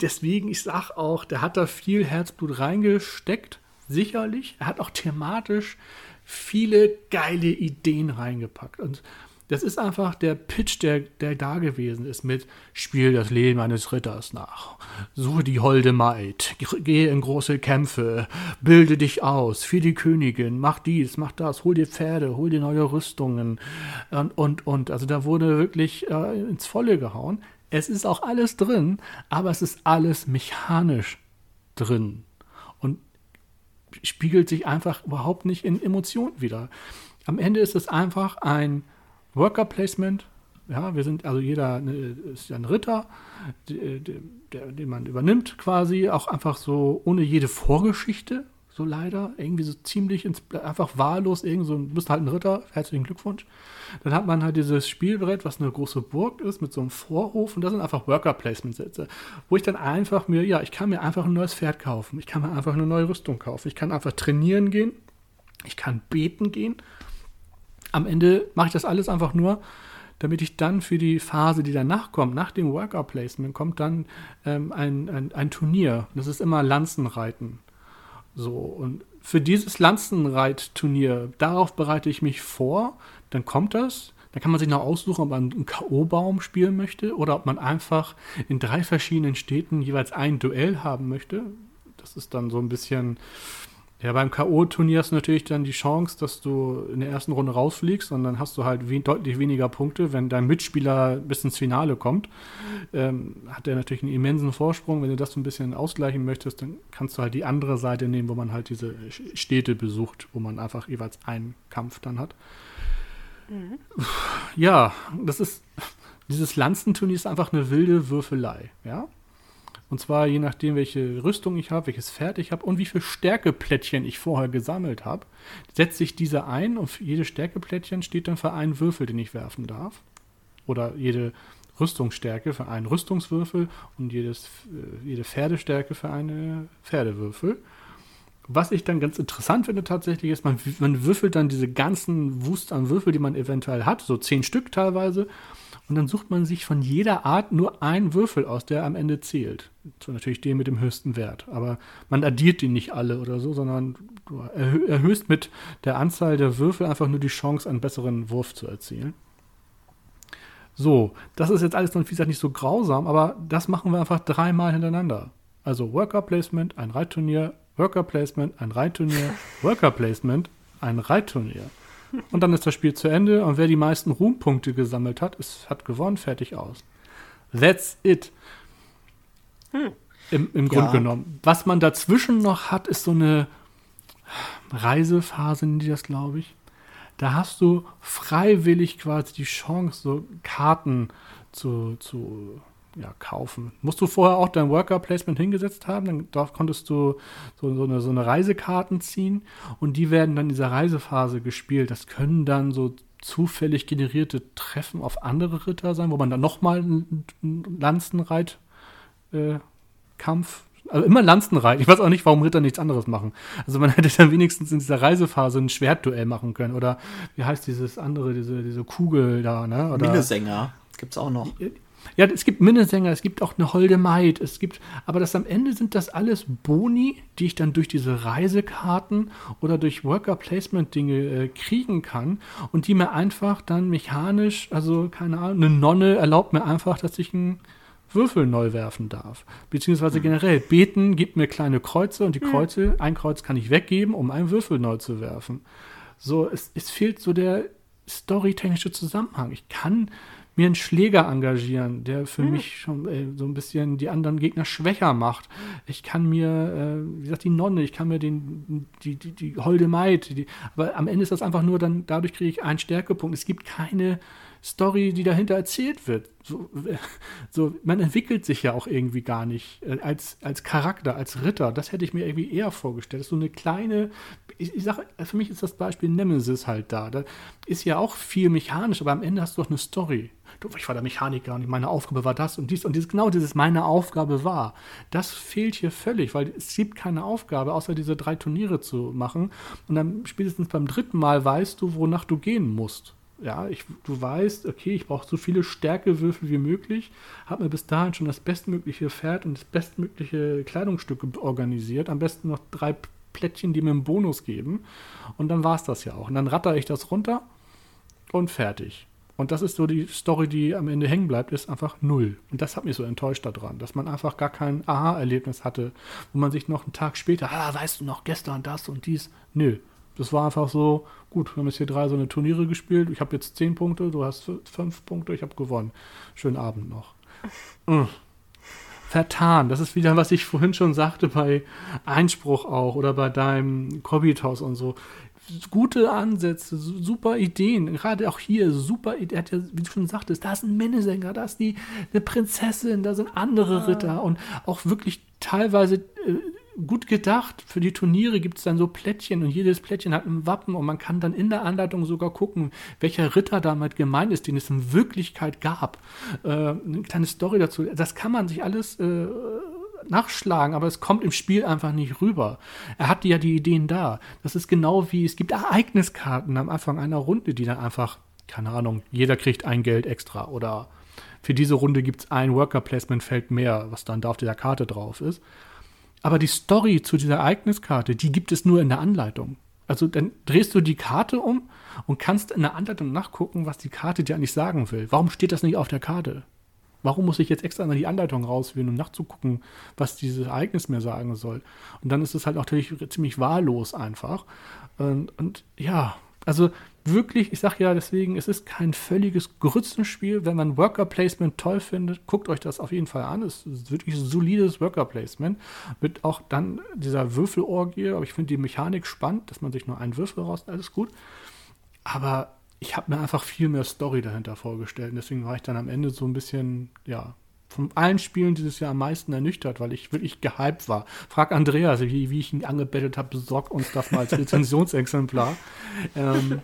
deswegen, ich sag auch, der hat da viel Herzblut reingesteckt, sicherlich. Er hat auch thematisch viele geile Ideen reingepackt. Und das ist einfach der Pitch, der, der da gewesen ist mit Spiel das Leben eines Ritters nach. Suche die holde Maid, gehe in große Kämpfe, bilde dich aus, für die Königin, mach dies, mach das, hol dir Pferde, hol dir neue Rüstungen und, und, und. Also da wurde wirklich äh, ins Volle gehauen. Es ist auch alles drin, aber es ist alles mechanisch drin und spiegelt sich einfach überhaupt nicht in Emotionen wieder. Am Ende ist es einfach ein Worker Placement. Ja, wir sind also jeder ne, ist ja ein Ritter, den man übernimmt quasi, auch einfach so ohne jede Vorgeschichte so leider. Irgendwie so ziemlich ins, einfach wahllos, irgend so, du bist halt ein Ritter, herzlichen Glückwunsch. Dann hat man halt dieses Spielbrett, was eine große Burg ist, mit so einem Vorhof und das sind einfach Worker-Placement-Sätze, wo ich dann einfach mir, ja, ich kann mir einfach ein neues Pferd kaufen, ich kann mir einfach eine neue Rüstung kaufen, ich kann einfach trainieren gehen, ich kann beten gehen. Am Ende mache ich das alles einfach nur, damit ich dann für die Phase, die danach kommt, nach dem Worker-Placement, kommt dann ähm, ein, ein, ein Turnier. Das ist immer Lanzenreiten. So, und für dieses Lanzenreitturnier, darauf bereite ich mich vor, dann kommt das. Dann kann man sich noch aussuchen, ob man einen K.O.-Baum spielen möchte oder ob man einfach in drei verschiedenen Städten jeweils ein Duell haben möchte. Das ist dann so ein bisschen ja, beim K.O.-Turnier hast du natürlich dann die Chance, dass du in der ersten Runde rausfliegst und dann hast du halt we deutlich weniger Punkte. Wenn dein Mitspieler bis ins Finale kommt, ähm, hat er natürlich einen immensen Vorsprung. Wenn du das so ein bisschen ausgleichen möchtest, dann kannst du halt die andere Seite nehmen, wo man halt diese Städte besucht, wo man einfach jeweils einen Kampf dann hat. Mhm. Ja, das ist, dieses Lanzenturnier ist einfach eine wilde Würfelei, ja. Und zwar je nachdem, welche Rüstung ich habe, welches Pferd ich habe und wie viele Stärkeplättchen ich vorher gesammelt habe, setze ich diese ein und für jede Stärkeplättchen steht dann für einen Würfel, den ich werfen darf. Oder jede Rüstungsstärke für einen Rüstungswürfel und jedes, äh, jede Pferdestärke für eine Pferdewürfel. Was ich dann ganz interessant finde tatsächlich ist, man, man würfelt dann diese ganzen Wust an Würfel, die man eventuell hat, so zehn Stück teilweise, und dann sucht man sich von jeder Art nur einen Würfel aus, der am Ende zählt. So natürlich den mit dem höchsten Wert. Aber man addiert die nicht alle oder so, sondern du erhöhst mit der Anzahl der Würfel einfach nur die Chance, einen besseren Wurf zu erzielen. So, das ist jetzt alles noch, wie gesagt, nicht so grausam, aber das machen wir einfach dreimal hintereinander. Also Worker Placement, ein Reitturnier, Worker Placement, ein Reitturnier, Worker Placement, ein Reitturnier. Und dann ist das Spiel zu Ende und wer die meisten Ruhmpunkte gesammelt hat, ist, hat gewonnen, fertig aus. That's it. Hm. Im, im Grunde ja. genommen. Was man dazwischen noch hat, ist so eine Reisephase, nennen die das, glaube ich. Da hast du freiwillig quasi die Chance, so Karten zu, zu ja, kaufen. Musst du vorher auch dein Worker Placement hingesetzt haben, dann dort konntest du so, so, eine, so eine Reisekarten ziehen und die werden dann in dieser Reisephase gespielt. Das können dann so zufällig generierte Treffen auf andere Ritter sein, wo man dann nochmal einen Lanzenreit äh, Kampf also immer Lanzenreiten. Ich weiß auch nicht, warum Ritter nichts anderes machen. Also man hätte dann wenigstens in dieser Reisephase ein Schwertduell machen können. Oder wie heißt dieses andere, diese, diese Kugel da, ne? Oder, Minnesänger gibt's auch noch. Ja, es gibt Minnesänger, es gibt auch eine Holde Maid, es gibt, aber das am Ende sind das alles Boni, die ich dann durch diese Reisekarten oder durch Worker Placement Dinge äh, kriegen kann und die mir einfach dann mechanisch, also keine Ahnung, eine Nonne erlaubt mir einfach, dass ich einen Würfel neu werfen darf. Beziehungsweise generell, beten gibt mir kleine Kreuze und die hm. Kreuze, ein Kreuz kann ich weggeben, um einen Würfel neu zu werfen. So, es, es fehlt so der storytechnische Zusammenhang. Ich kann mir einen Schläger engagieren, der für mhm. mich schon äh, so ein bisschen die anderen Gegner schwächer macht. Ich kann mir, äh, wie gesagt, die Nonne, ich kann mir den, die, die, die holde Maid, die, aber am Ende ist das einfach nur dann, dadurch kriege ich einen Stärkepunkt. Es gibt keine Story, die dahinter erzählt wird. So, so, man entwickelt sich ja auch irgendwie gar nicht äh, als, als Charakter, als Ritter. Das hätte ich mir irgendwie eher vorgestellt. Das ist so eine kleine, ich, ich sage, für mich ist das Beispiel Nemesis halt da. Da ist ja auch viel mechanisch, aber am Ende hast du doch eine Story ich war der Mechaniker und meine Aufgabe war das und dies und dieses, genau dieses meine Aufgabe war. Das fehlt hier völlig, weil es gibt keine Aufgabe, außer diese drei Turniere zu machen. Und dann spätestens beim dritten Mal weißt du, wonach du gehen musst. Ja, ich, du weißt, okay, ich brauche so viele Stärkewürfel wie möglich, habe mir bis dahin schon das bestmögliche Pferd und das bestmögliche Kleidungsstück organisiert, am besten noch drei Plättchen, die mir einen Bonus geben und dann war es das ja auch. Und dann ratter ich das runter und fertig. Und das ist so die Story, die am Ende hängen bleibt, ist einfach null. Und das hat mich so enttäuscht daran, dass man einfach gar kein Aha-Erlebnis hatte, wo man sich noch einen Tag später, ah, weißt du noch, gestern das und dies. Nö. Das war einfach so, gut, wir haben jetzt hier drei so eine Turniere gespielt. Ich habe jetzt zehn Punkte, du hast fünf Punkte, ich habe gewonnen. Schönen Abend noch. Mm. Vertan. Das ist wieder, was ich vorhin schon sagte bei Einspruch auch oder bei deinem Kobitos und so gute Ansätze, super Ideen. Gerade auch hier, super Er hat ja, wie du schon sagtest, da ist ein Minnesänger, da ist die eine Prinzessin, da sind andere ah. Ritter und auch wirklich teilweise äh, gut gedacht. Für die Turniere gibt es dann so Plättchen und jedes Plättchen hat ein Wappen und man kann dann in der Anleitung sogar gucken, welcher Ritter damit gemeint ist, den es in Wirklichkeit gab. Äh, eine kleine Story dazu. Das kann man sich alles äh, nachschlagen, aber es kommt im Spiel einfach nicht rüber. Er hat ja die Ideen da. Das ist genau wie, es gibt Ereigniskarten am Anfang einer Runde, die dann einfach, keine Ahnung, jeder kriegt ein Geld extra oder für diese Runde gibt es ein Worker Placement Feld mehr, was dann da auf dieser Karte drauf ist. Aber die Story zu dieser Ereigniskarte, die gibt es nur in der Anleitung. Also dann drehst du die Karte um und kannst in der Anleitung nachgucken, was die Karte dir eigentlich sagen will. Warum steht das nicht auf der Karte? Warum muss ich jetzt extra mal die Anleitung rauswählen, um nachzugucken, was dieses Ereignis mir sagen soll? Und dann ist es halt natürlich ziemlich wahllos einfach. Und, und ja, also wirklich, ich sage ja deswegen, es ist kein völliges Grützenspiel. Wenn man Worker Placement toll findet, guckt euch das auf jeden Fall an. Es ist wirklich solides Worker Placement. Mit auch dann dieser Würfelorgie, aber ich finde die Mechanik spannend, dass man sich nur einen Würfel raus, alles gut. Aber ich habe mir einfach viel mehr Story dahinter vorgestellt. Und deswegen war ich dann am Ende so ein bisschen, ja, von allen Spielen dieses Jahr am meisten ernüchtert, weil ich wirklich gehypt war. Frag Andreas, wie, wie ich ihn angebettelt habe, besorg uns das mal als Rezensionsexemplar. ähm,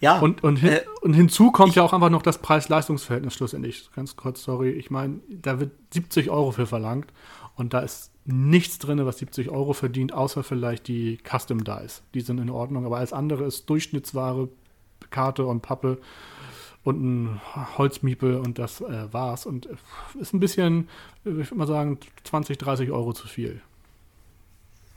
ja. Und, und, hin, äh, und hinzu kommt ja auch einfach noch das Preis-Leistungs-Verhältnis schlussendlich. Ganz kurz, sorry. Ich meine, da wird 70 Euro für verlangt und da ist nichts drin, was 70 Euro verdient, außer vielleicht die Custom Dice. Die sind in Ordnung, aber alles andere ist Durchschnittsware Karte und Pappe und ein Holzmiepel und das äh, war's. Und äh, ist ein bisschen, ich würde mal sagen, 20, 30 Euro zu viel.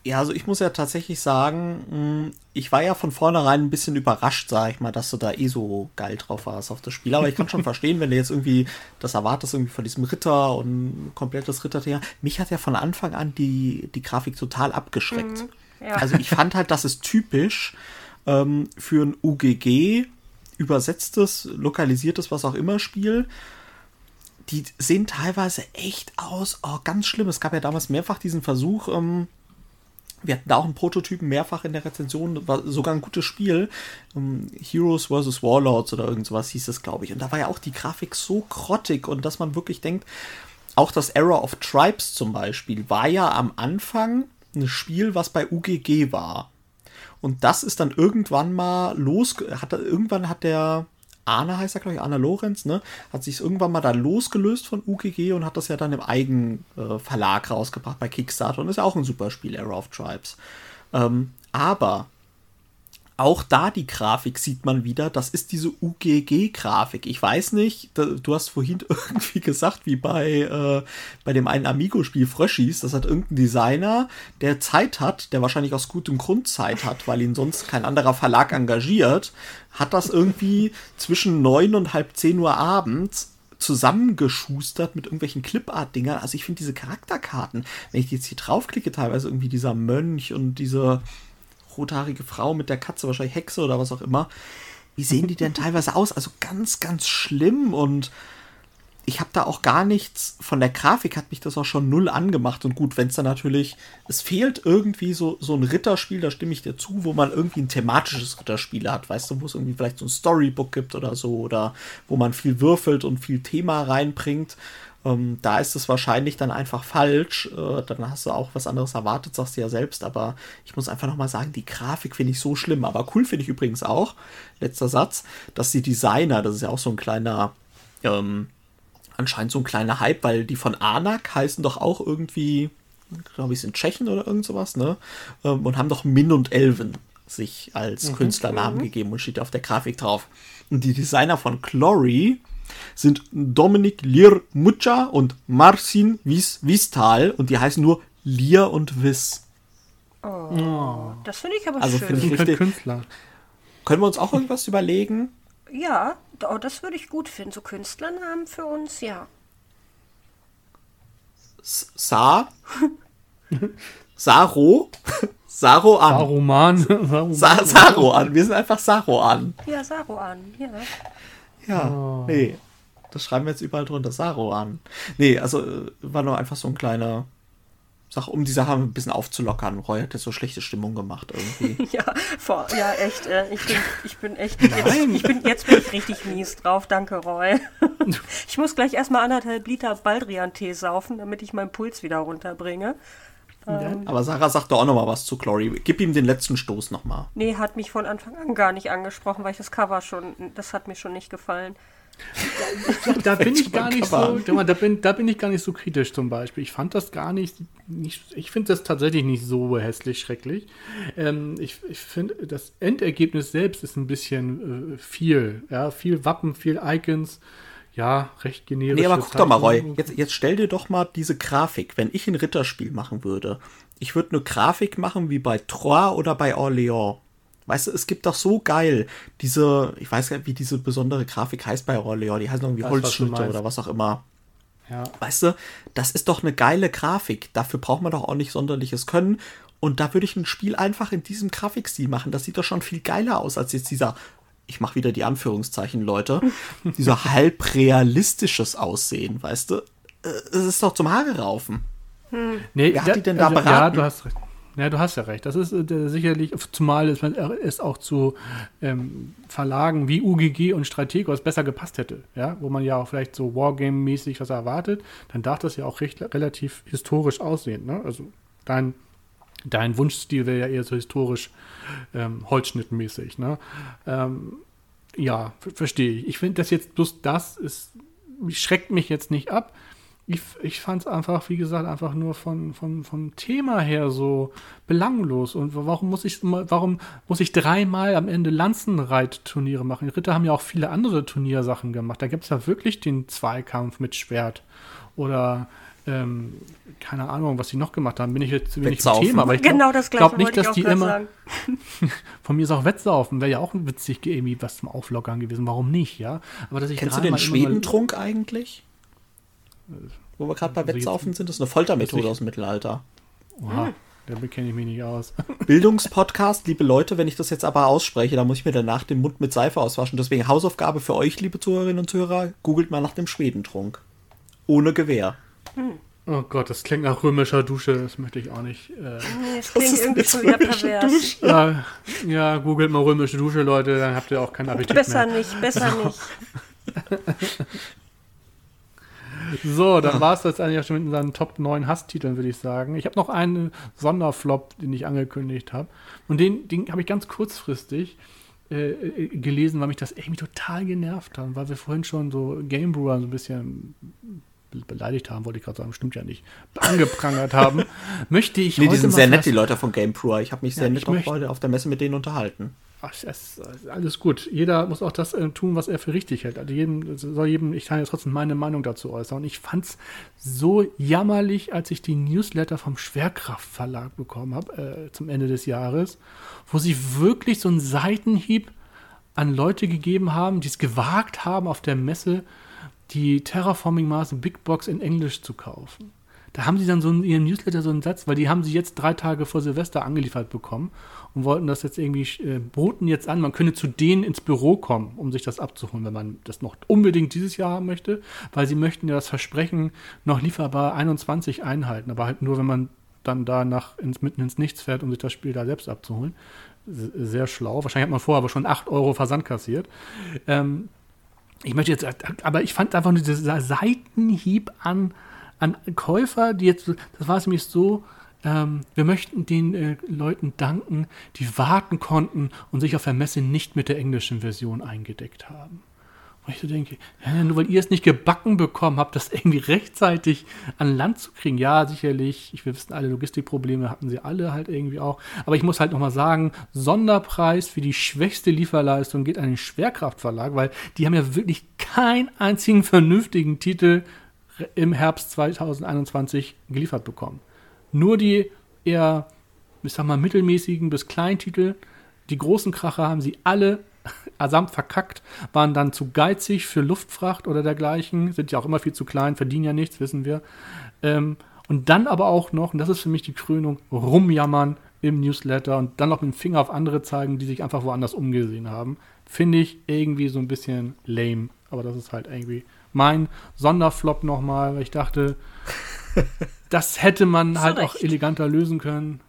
Ja, also ich muss ja tatsächlich sagen, hm, ich war ja von vornherein ein bisschen überrascht, sag ich mal, dass du da eh so geil drauf warst auf das Spiel. Aber ich kann schon verstehen, wenn du jetzt irgendwie das erwartest, irgendwie von diesem Ritter und komplettes Ritterthema. Mich hat ja von Anfang an die, die Grafik total abgeschreckt. Mhm, ja. Also ich fand halt, das ist typisch ähm, für ein UGG übersetztes, lokalisiertes, was auch immer Spiel. Die sehen teilweise echt aus. Oh, ganz schlimm. Es gab ja damals mehrfach diesen Versuch. Ähm, wir hatten da auch einen Prototypen mehrfach in der Rezension, war sogar ein gutes Spiel. Um, ähm, Heroes vs. Warlords oder irgend sowas hieß es, glaube ich. Und da war ja auch die Grafik so grottig und dass man wirklich denkt, auch das Era of Tribes zum Beispiel war ja am Anfang ein Spiel, was bei UGG war. Und das ist dann irgendwann mal los, hat irgendwann hat der Arne heißt er, glaube ich, Arne Lorenz, ne, hat sich irgendwann mal da losgelöst von UGG und hat das ja dann im Eigenverlag äh, rausgebracht bei Kickstarter und ist ja auch ein super Spiel, Era of Tribes. Ähm, aber auch da die Grafik sieht man wieder, das ist diese UGG-Grafik. Ich weiß nicht, du hast vorhin irgendwie gesagt, wie bei, äh, bei dem einen Amigo-Spiel Fröschis, das hat irgendein Designer, der Zeit hat, der wahrscheinlich aus gutem Grund Zeit hat, weil ihn sonst kein anderer Verlag engagiert, hat das irgendwie zwischen neun und halb zehn Uhr abends zusammengeschustert mit irgendwelchen Clipart-Dingern. Also ich finde diese Charakterkarten, wenn ich jetzt hier draufklicke, teilweise irgendwie dieser Mönch und diese rothaarige Frau mit der Katze, wahrscheinlich Hexe oder was auch immer. Wie sehen die denn teilweise aus? Also ganz, ganz schlimm und ich habe da auch gar nichts von der Grafik, hat mich das auch schon null angemacht. Und gut, wenn es dann natürlich, es fehlt irgendwie so, so ein Ritterspiel, da stimme ich dir zu, wo man irgendwie ein thematisches Ritterspiel hat, weißt du, wo es irgendwie vielleicht so ein Storybook gibt oder so, oder wo man viel würfelt und viel Thema reinbringt. Ähm, da ist es wahrscheinlich dann einfach falsch. Äh, dann hast du auch was anderes erwartet, sagst du ja selbst. Aber ich muss einfach nochmal sagen, die Grafik finde ich so schlimm. Aber cool finde ich übrigens auch, letzter Satz, dass die Designer, das ist ja auch so ein kleiner, ähm, anscheinend so ein kleiner Hype, weil die von Anak heißen doch auch irgendwie, glaube ich, sind Tschechen oder irgend sowas, ne? Ähm, und haben doch Min und Elven sich als mhm. Künstlernamen mhm. gegeben und steht auf der Grafik drauf. Und die Designer von Clory sind Dominik Lier Mucha und Marcin Wies Wiestal und die heißen nur Lier und Wiss. Oh, oh. Das finde ich aber also schön. Ich richtig, Künstler. Können wir uns auch irgendwas überlegen? Ja, oh, das würde ich gut finden. So Künstlernamen für uns, ja. Sa. Saro. Saro an. Saruman. Sa Saro an. Wir sind einfach Saro an. Ja, Saro an, ja. Ja, oh. nee. Das schreiben wir jetzt überall drunter. Saro an. Nee, also äh, war nur einfach so ein kleiner Sache, um die Sache ein bisschen aufzulockern. Roy hat jetzt so schlechte Stimmung gemacht irgendwie. ja, vor, ja, echt. Äh, ich, bin, ich bin echt. Jetzt, ich bin, jetzt bin ich richtig mies drauf. Danke, Roy. ich muss gleich erstmal anderthalb Liter Baldrian-Tee saufen, damit ich meinen Puls wieder runterbringe. Aber Sarah sagt doch auch noch mal was zu Clory. Gib ihm den letzten Stoß noch mal. Nee, hat mich von Anfang an gar nicht angesprochen, weil ich das Cover schon, das hat mir schon nicht gefallen. Da, da bin ich gar nicht so, da bin, da bin ich gar nicht so kritisch zum Beispiel. Ich fand das gar nicht, nicht ich finde das tatsächlich nicht so hässlich schrecklich. Ähm, ich ich finde, das Endergebnis selbst ist ein bisschen äh, viel, ja, viel Wappen, viel Icons ja, recht generisch. Nee, aber guck doch mal, Roy, jetzt, jetzt stell dir doch mal diese Grafik, wenn ich ein Ritterspiel machen würde. Ich würde eine Grafik machen wie bei Troyes oder bei Orléans. Weißt du, es gibt doch so geil diese, ich weiß gar nicht, wie diese besondere Grafik heißt bei Orléans, die heißt irgendwie Holzschnitte oder was auch immer. Ja. Weißt du, das ist doch eine geile Grafik. Dafür braucht man doch auch nicht sonderliches Können. Und da würde ich ein Spiel einfach in diesem Grafikstil machen. Das sieht doch schon viel geiler aus als jetzt dieser ich mache wieder die Anführungszeichen, Leute, dieser halb realistisches Aussehen, weißt du? Äh, es ist doch zum Haare raufen. Hm. Nee, Wer hat da, die denn da also, beraten? Ja, du hast recht. Ja, du hast ja recht. Das ist äh, sicherlich, zumal es, es auch zu ähm, Verlagen wie UGG und Strategos besser gepasst hätte, ja, wo man ja auch vielleicht so Wargame-mäßig was erwartet, dann darf das ja auch recht, relativ historisch aussehen. Ne? Also dein Dein Wunschstil wäre ja eher so historisch ähm, holzschnittmäßig. Ne? Ähm, ja, verstehe ich. Ich finde das jetzt bloß das ist, schreckt mich jetzt nicht ab. Ich, ich fand es einfach, wie gesagt, einfach nur von, von, vom Thema her so belanglos. Und warum muss ich warum muss ich dreimal am Ende Lanzenreitturniere machen? Die Ritter haben ja auch viele andere Turniersachen gemacht. Da gibt es ja wirklich den Zweikampf mit Schwert. Oder ähm, keine Ahnung, was sie noch gemacht haben, bin ich jetzt zu wenig im Thema. Aber ich glaub, genau das gleiche glaub nicht, dass die immer. von mir ist auch Wettsaufen, wäre ja auch witzig irgendwie was zum Auflockern gewesen. Warum nicht, ja? Aber dass ich Kennst du den Schwedentrunk eigentlich? Wo wir gerade bei also Wettsaufen sind, das ist eine Foltermethode aus dem Mittelalter. Oha. Hm. Da kenne ich mich nicht aus. Bildungspodcast, liebe Leute, wenn ich das jetzt aber ausspreche, dann muss ich mir danach den Mund mit Seife auswaschen. Deswegen Hausaufgabe für euch, liebe Zuhörerinnen und Zuhörer, googelt mal nach dem Schwedentrunk. Ohne Gewehr. Hm. Oh Gott, das klingt nach römischer Dusche, das möchte ich auch nicht. Äh. Nee, das klingt das irgendwie schon wieder pervers. Ja, ja, googelt mal römische Dusche, Leute, dann habt ihr auch keinen Appetit besser mehr. nicht, besser so. nicht. So, dann war es das eigentlich auch schon mit unseren Top 9 Hasstiteln, würde ich sagen. Ich habe noch einen Sonderflop, den ich angekündigt habe. Und den, den habe ich ganz kurzfristig äh, äh, gelesen, weil mich das irgendwie total genervt hat, weil wir vorhin schon so Game Brewer so ein bisschen beleidigt haben, wollte ich gerade sagen, stimmt ja nicht, angeprangert haben, möchte ich Nee, die sind sehr nett, die Leute von GamePro. Ich habe mich sehr ja, nett auch heute auf der Messe mit denen unterhalten. Ach, es ist alles gut. Jeder muss auch das äh, tun, was er für richtig hält. Also jedem soll jedem, ich kann ja trotzdem meine Meinung dazu äußern. Und ich fand es so jammerlich, als ich die Newsletter vom Schwerkraftverlag bekommen habe äh, zum Ende des Jahres, wo sie wirklich so einen Seitenhieb an Leute gegeben haben, die es gewagt haben, auf der Messe die Terraforming Mars Big Box in Englisch zu kaufen. Da haben sie dann so in ihrem Newsletter so einen Satz, weil die haben sie jetzt drei Tage vor Silvester angeliefert bekommen und wollten das jetzt irgendwie, äh, boten jetzt an, man könne zu denen ins Büro kommen, um sich das abzuholen, wenn man das noch unbedingt dieses Jahr haben möchte, weil sie möchten ja das Versprechen noch lieferbar 21 einhalten, aber halt nur, wenn man dann da nach ins, mitten ins Nichts fährt, um sich das Spiel da selbst abzuholen. Sehr schlau. Wahrscheinlich hat man vorher aber schon 8 Euro Versand kassiert. Ähm, ich möchte jetzt, aber ich fand einfach nur dieser Seitenhieb an, an Käufer, die jetzt, das war es nämlich so, ähm, wir möchten den äh, Leuten danken, die warten konnten und sich auf der Messe nicht mit der englischen Version eingedeckt haben. Wo ich so denke, ja, nur weil ihr es nicht gebacken bekommen habt, das irgendwie rechtzeitig an Land zu kriegen. Ja, sicherlich, ich, wir wissen alle, Logistikprobleme hatten sie alle halt irgendwie auch. Aber ich muss halt nochmal sagen, Sonderpreis für die schwächste Lieferleistung geht an den Schwerkraftverlag, weil die haben ja wirklich keinen einzigen vernünftigen Titel im Herbst 2021 geliefert bekommen. Nur die eher, ich sag mal, mittelmäßigen bis kleinen Titel, die großen Kracher haben sie alle Asamt verkackt, waren dann zu geizig für Luftfracht oder dergleichen, sind ja auch immer viel zu klein, verdienen ja nichts, wissen wir. Ähm, und dann aber auch noch, und das ist für mich die Krönung, rumjammern im Newsletter und dann noch mit dem Finger auf andere zeigen, die sich einfach woanders umgesehen haben. Finde ich irgendwie so ein bisschen lame. Aber das ist halt irgendwie mein Sonderflop nochmal, weil ich dachte, das hätte man halt auch eleganter lösen können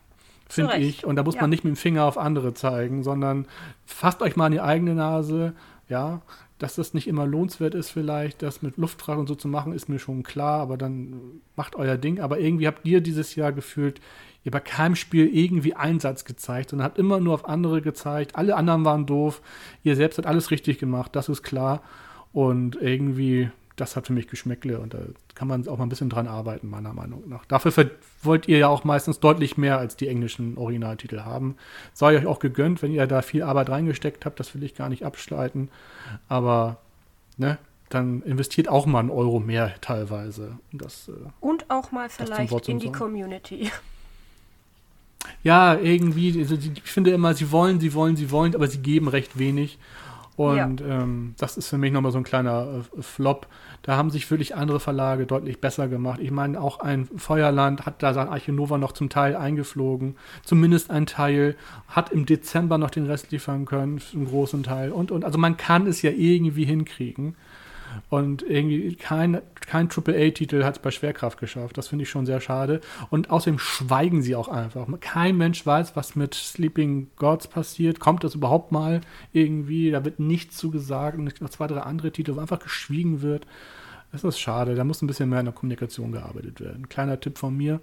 finde ich. Und da muss ja. man nicht mit dem Finger auf andere zeigen, sondern fasst euch mal an die eigene Nase. Ja, dass das nicht immer lohnenswert ist, vielleicht, das mit Luftfracht und so zu machen, ist mir schon klar, aber dann macht euer Ding. Aber irgendwie habt ihr dieses Jahr gefühlt, ihr bei keinem Spiel irgendwie Einsatz gezeigt und habt immer nur auf andere gezeigt. Alle anderen waren doof. Ihr selbst habt alles richtig gemacht, das ist klar. Und irgendwie, das hat für mich Geschmäckle und da kann man auch mal ein bisschen dran arbeiten, meiner Meinung nach. Dafür wollt ihr ja auch meistens deutlich mehr als die englischen Originaltitel haben. Sei euch auch gegönnt, wenn ihr da viel Arbeit reingesteckt habt, das will ich gar nicht abstreiten. Aber, ne, dann investiert auch mal einen Euro mehr teilweise. Das, äh, Und auch mal vielleicht in die Community. Ja, irgendwie, also ich finde immer, sie wollen, sie wollen, sie wollen, aber sie geben recht wenig. Und ja. ähm, das ist für mich nochmal so ein kleiner äh, Flop. Da haben sich wirklich andere Verlage deutlich besser gemacht. Ich meine, auch ein Feuerland hat da sein Archinova noch zum Teil eingeflogen. Zumindest ein Teil. Hat im Dezember noch den Rest liefern können, einen großen Teil. Und, und also man kann es ja irgendwie hinkriegen. Und irgendwie kein, kein AAA-Titel hat es bei Schwerkraft geschafft. Das finde ich schon sehr schade. Und außerdem schweigen sie auch einfach. Kein Mensch weiß, was mit Sleeping Gods passiert. Kommt das überhaupt mal irgendwie? Da wird nichts zu gesagt. Und noch zwei, drei andere Titel, wo einfach geschwiegen wird. Das ist schade. Da muss ein bisschen mehr in der Kommunikation gearbeitet werden. Kleiner Tipp von mir.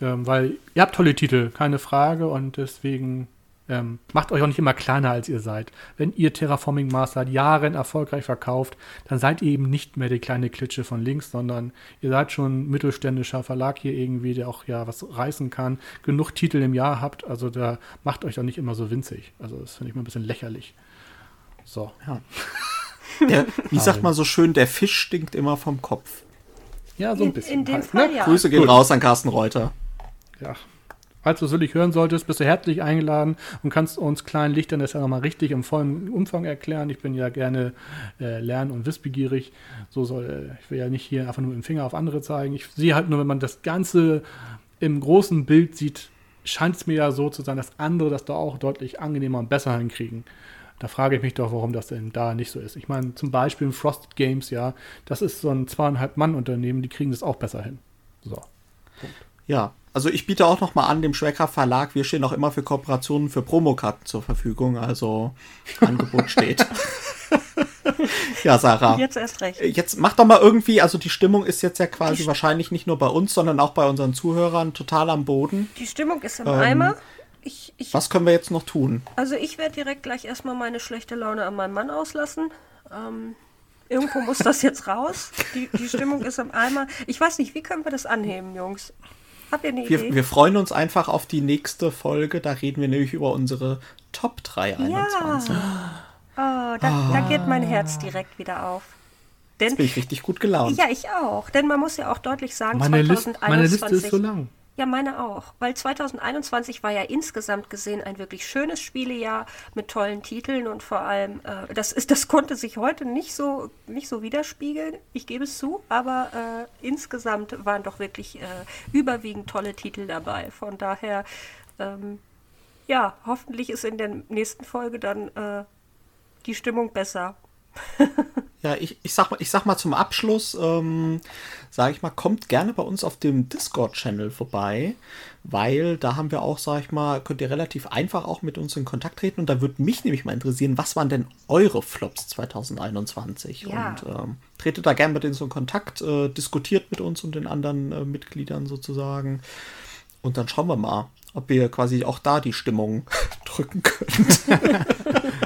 Ähm, weil ihr habt tolle Titel, keine Frage. Und deswegen ähm, macht euch auch nicht immer kleiner, als ihr seid. Wenn ihr Terraforming Mars seit Jahren erfolgreich verkauft, dann seid ihr eben nicht mehr die kleine Klitsche von links, sondern ihr seid schon ein mittelständischer Verlag hier irgendwie, der auch ja was reißen kann, genug Titel im Jahr habt. Also da macht euch doch nicht immer so winzig. Also das finde ich mal ein bisschen lächerlich. So. Ja. Der, wie sagt man so schön, der Fisch stinkt immer vom Kopf. Ja, so ein bisschen. In, in dem halt, Fall, ne? ja. Grüße gehen Gut. raus an Carsten Reuter. Ja, Falls du es wirklich hören solltest, bist du herzlich eingeladen und kannst uns kleinen Lichtern das ja nochmal richtig im vollen Umfang erklären. Ich bin ja gerne äh, lern- und wissbegierig. So soll, äh, ich will ja nicht hier einfach nur mit dem Finger auf andere zeigen. Ich sehe halt nur, wenn man das Ganze im großen Bild sieht, scheint es mir ja so zu sein, dass andere das da auch deutlich angenehmer und besser hinkriegen. Da frage ich mich doch, warum das denn da nicht so ist. Ich meine, zum Beispiel Frosted Games, ja, das ist so ein zweieinhalb Mann-Unternehmen, die kriegen das auch besser hin. So. Punkt. Ja, also ich biete auch noch mal an dem Schwerkraft Verlag, wir stehen auch immer für Kooperationen für Promokarten zur Verfügung, also Angebot steht. ja, Sarah. Jetzt erst recht. Jetzt mach doch mal irgendwie, also die Stimmung ist jetzt ja quasi die wahrscheinlich nicht nur bei uns, sondern auch bei unseren Zuhörern total am Boden. Die Stimmung ist im ähm, Eimer. Ich, ich, was können wir jetzt noch tun? Also ich werde direkt gleich erstmal meine schlechte Laune an meinem Mann auslassen. Ähm, irgendwo muss das jetzt raus. Die, die Stimmung ist im Eimer. Ich weiß nicht, wie können wir das anheben, Jungs? Habt ihr eine wir, Idee? Wir freuen uns einfach auf die nächste Folge. Da reden wir nämlich über unsere Top 3 21. Ja. Oh, da, ah. da geht mein Herz direkt wieder auf. Denn, Jetzt bin ich richtig gut gelaunt. Ja, ich auch. Denn man muss ja auch deutlich sagen, meine 2021. List, meine Liste ist so lang. Ja, meine auch. Weil 2021 war ja insgesamt gesehen ein wirklich schönes Spielejahr mit tollen Titeln und vor allem, äh, das, ist, das konnte sich heute nicht so, nicht so widerspiegeln, ich gebe es zu, aber äh, insgesamt waren doch wirklich äh, überwiegend tolle Titel dabei. Von daher, ähm, ja, hoffentlich ist in der nächsten Folge dann äh, die Stimmung besser. Ja, ich, ich, sag mal, ich sag mal zum Abschluss, ähm, sage ich mal, kommt gerne bei uns auf dem Discord-Channel vorbei, weil da haben wir auch, sag ich mal, könnt ihr relativ einfach auch mit uns in Kontakt treten und da würde mich nämlich mal interessieren, was waren denn eure Flops 2021? Ja. Und ähm, tretet da gerne mit uns in Kontakt, äh, diskutiert mit uns und den anderen äh, Mitgliedern sozusagen und dann schauen wir mal, ob wir quasi auch da die Stimmung drücken können.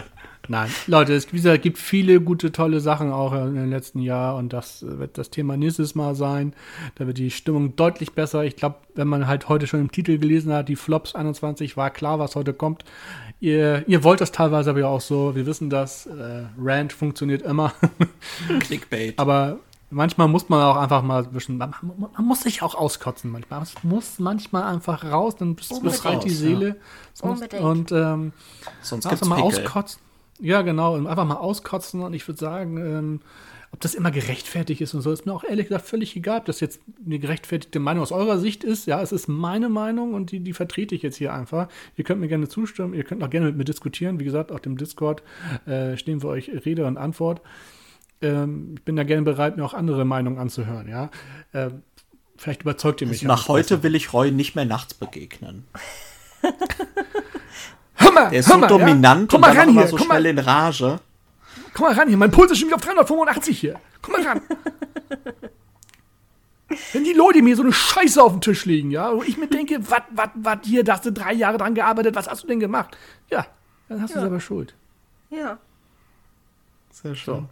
Nein, Leute, es gesagt, gibt viele gute, tolle Sachen auch in den letzten Jahren und das wird das Thema nächstes Mal sein. Da wird die Stimmung deutlich besser. Ich glaube, wenn man halt heute schon im Titel gelesen hat, die Flops 21, war klar, was heute kommt. Ihr, ihr wollt das teilweise aber ja auch so. Wir wissen das. Äh, Rant funktioniert immer. Clickbait. aber manchmal muss man auch einfach mal ein bisschen, man, man muss sich auch auskotzen manchmal. Es muss manchmal einfach raus, dann befreit die Raus, Seele. Sonst- Unbedingt. Und ähm, Sonst gibt's mal auskotzen. Ja, genau, und einfach mal auskotzen. Und ich würde sagen, ähm, ob das immer gerechtfertigt ist und so, ist mir auch ehrlich gesagt völlig egal, ob das jetzt eine gerechtfertigte Meinung aus eurer Sicht ist. Ja, es ist meine Meinung und die, die vertrete ich jetzt hier einfach. Ihr könnt mir gerne zustimmen, ihr könnt auch gerne mit mir diskutieren. Wie gesagt, auf dem Discord äh, stehen wir euch Rede und Antwort. Ähm, ich bin da gerne bereit, mir auch andere Meinungen anzuhören, ja. Ähm, vielleicht überzeugt ihr mich. ja Nach heute besser. will ich Roy nicht mehr nachts begegnen. Hör mal, Der ist hör so mal, dominant ja? Komm und mal dann ran hier, so komm mal, schnell in Rage. komm mal ran hier. Mein Puls ist schon wieder auf 385 hier. Komm mal ran. Wenn die Leute mir so eine Scheiße auf den Tisch legen, ja, und ich mir denke, was, was, was, hier, da hast du drei Jahre dran gearbeitet, was hast du denn gemacht? Ja, dann hast du Ja. selber Schuld. Ja, Sehr schön.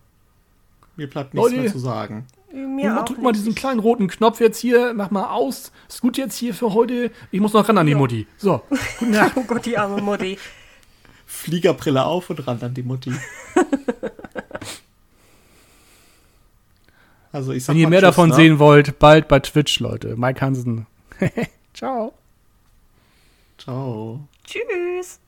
Mir bleibt nichts Leute. mehr zu sagen. Mir Drück auch drück mal diesen kleinen roten Knopf jetzt hier, mach mal aus. Ist gut jetzt hier für heute. Ich muss noch ran an die Mutti. So, gute Nacht. Oh Gott, die arme Mutti. Fliegerbrille auf und ran an die Mutti. Also ich sag Wenn ihr mal mehr Tschüss, davon ne? sehen wollt, bald bei Twitch, Leute. Mike Hansen. Ciao. Ciao. Tschüss.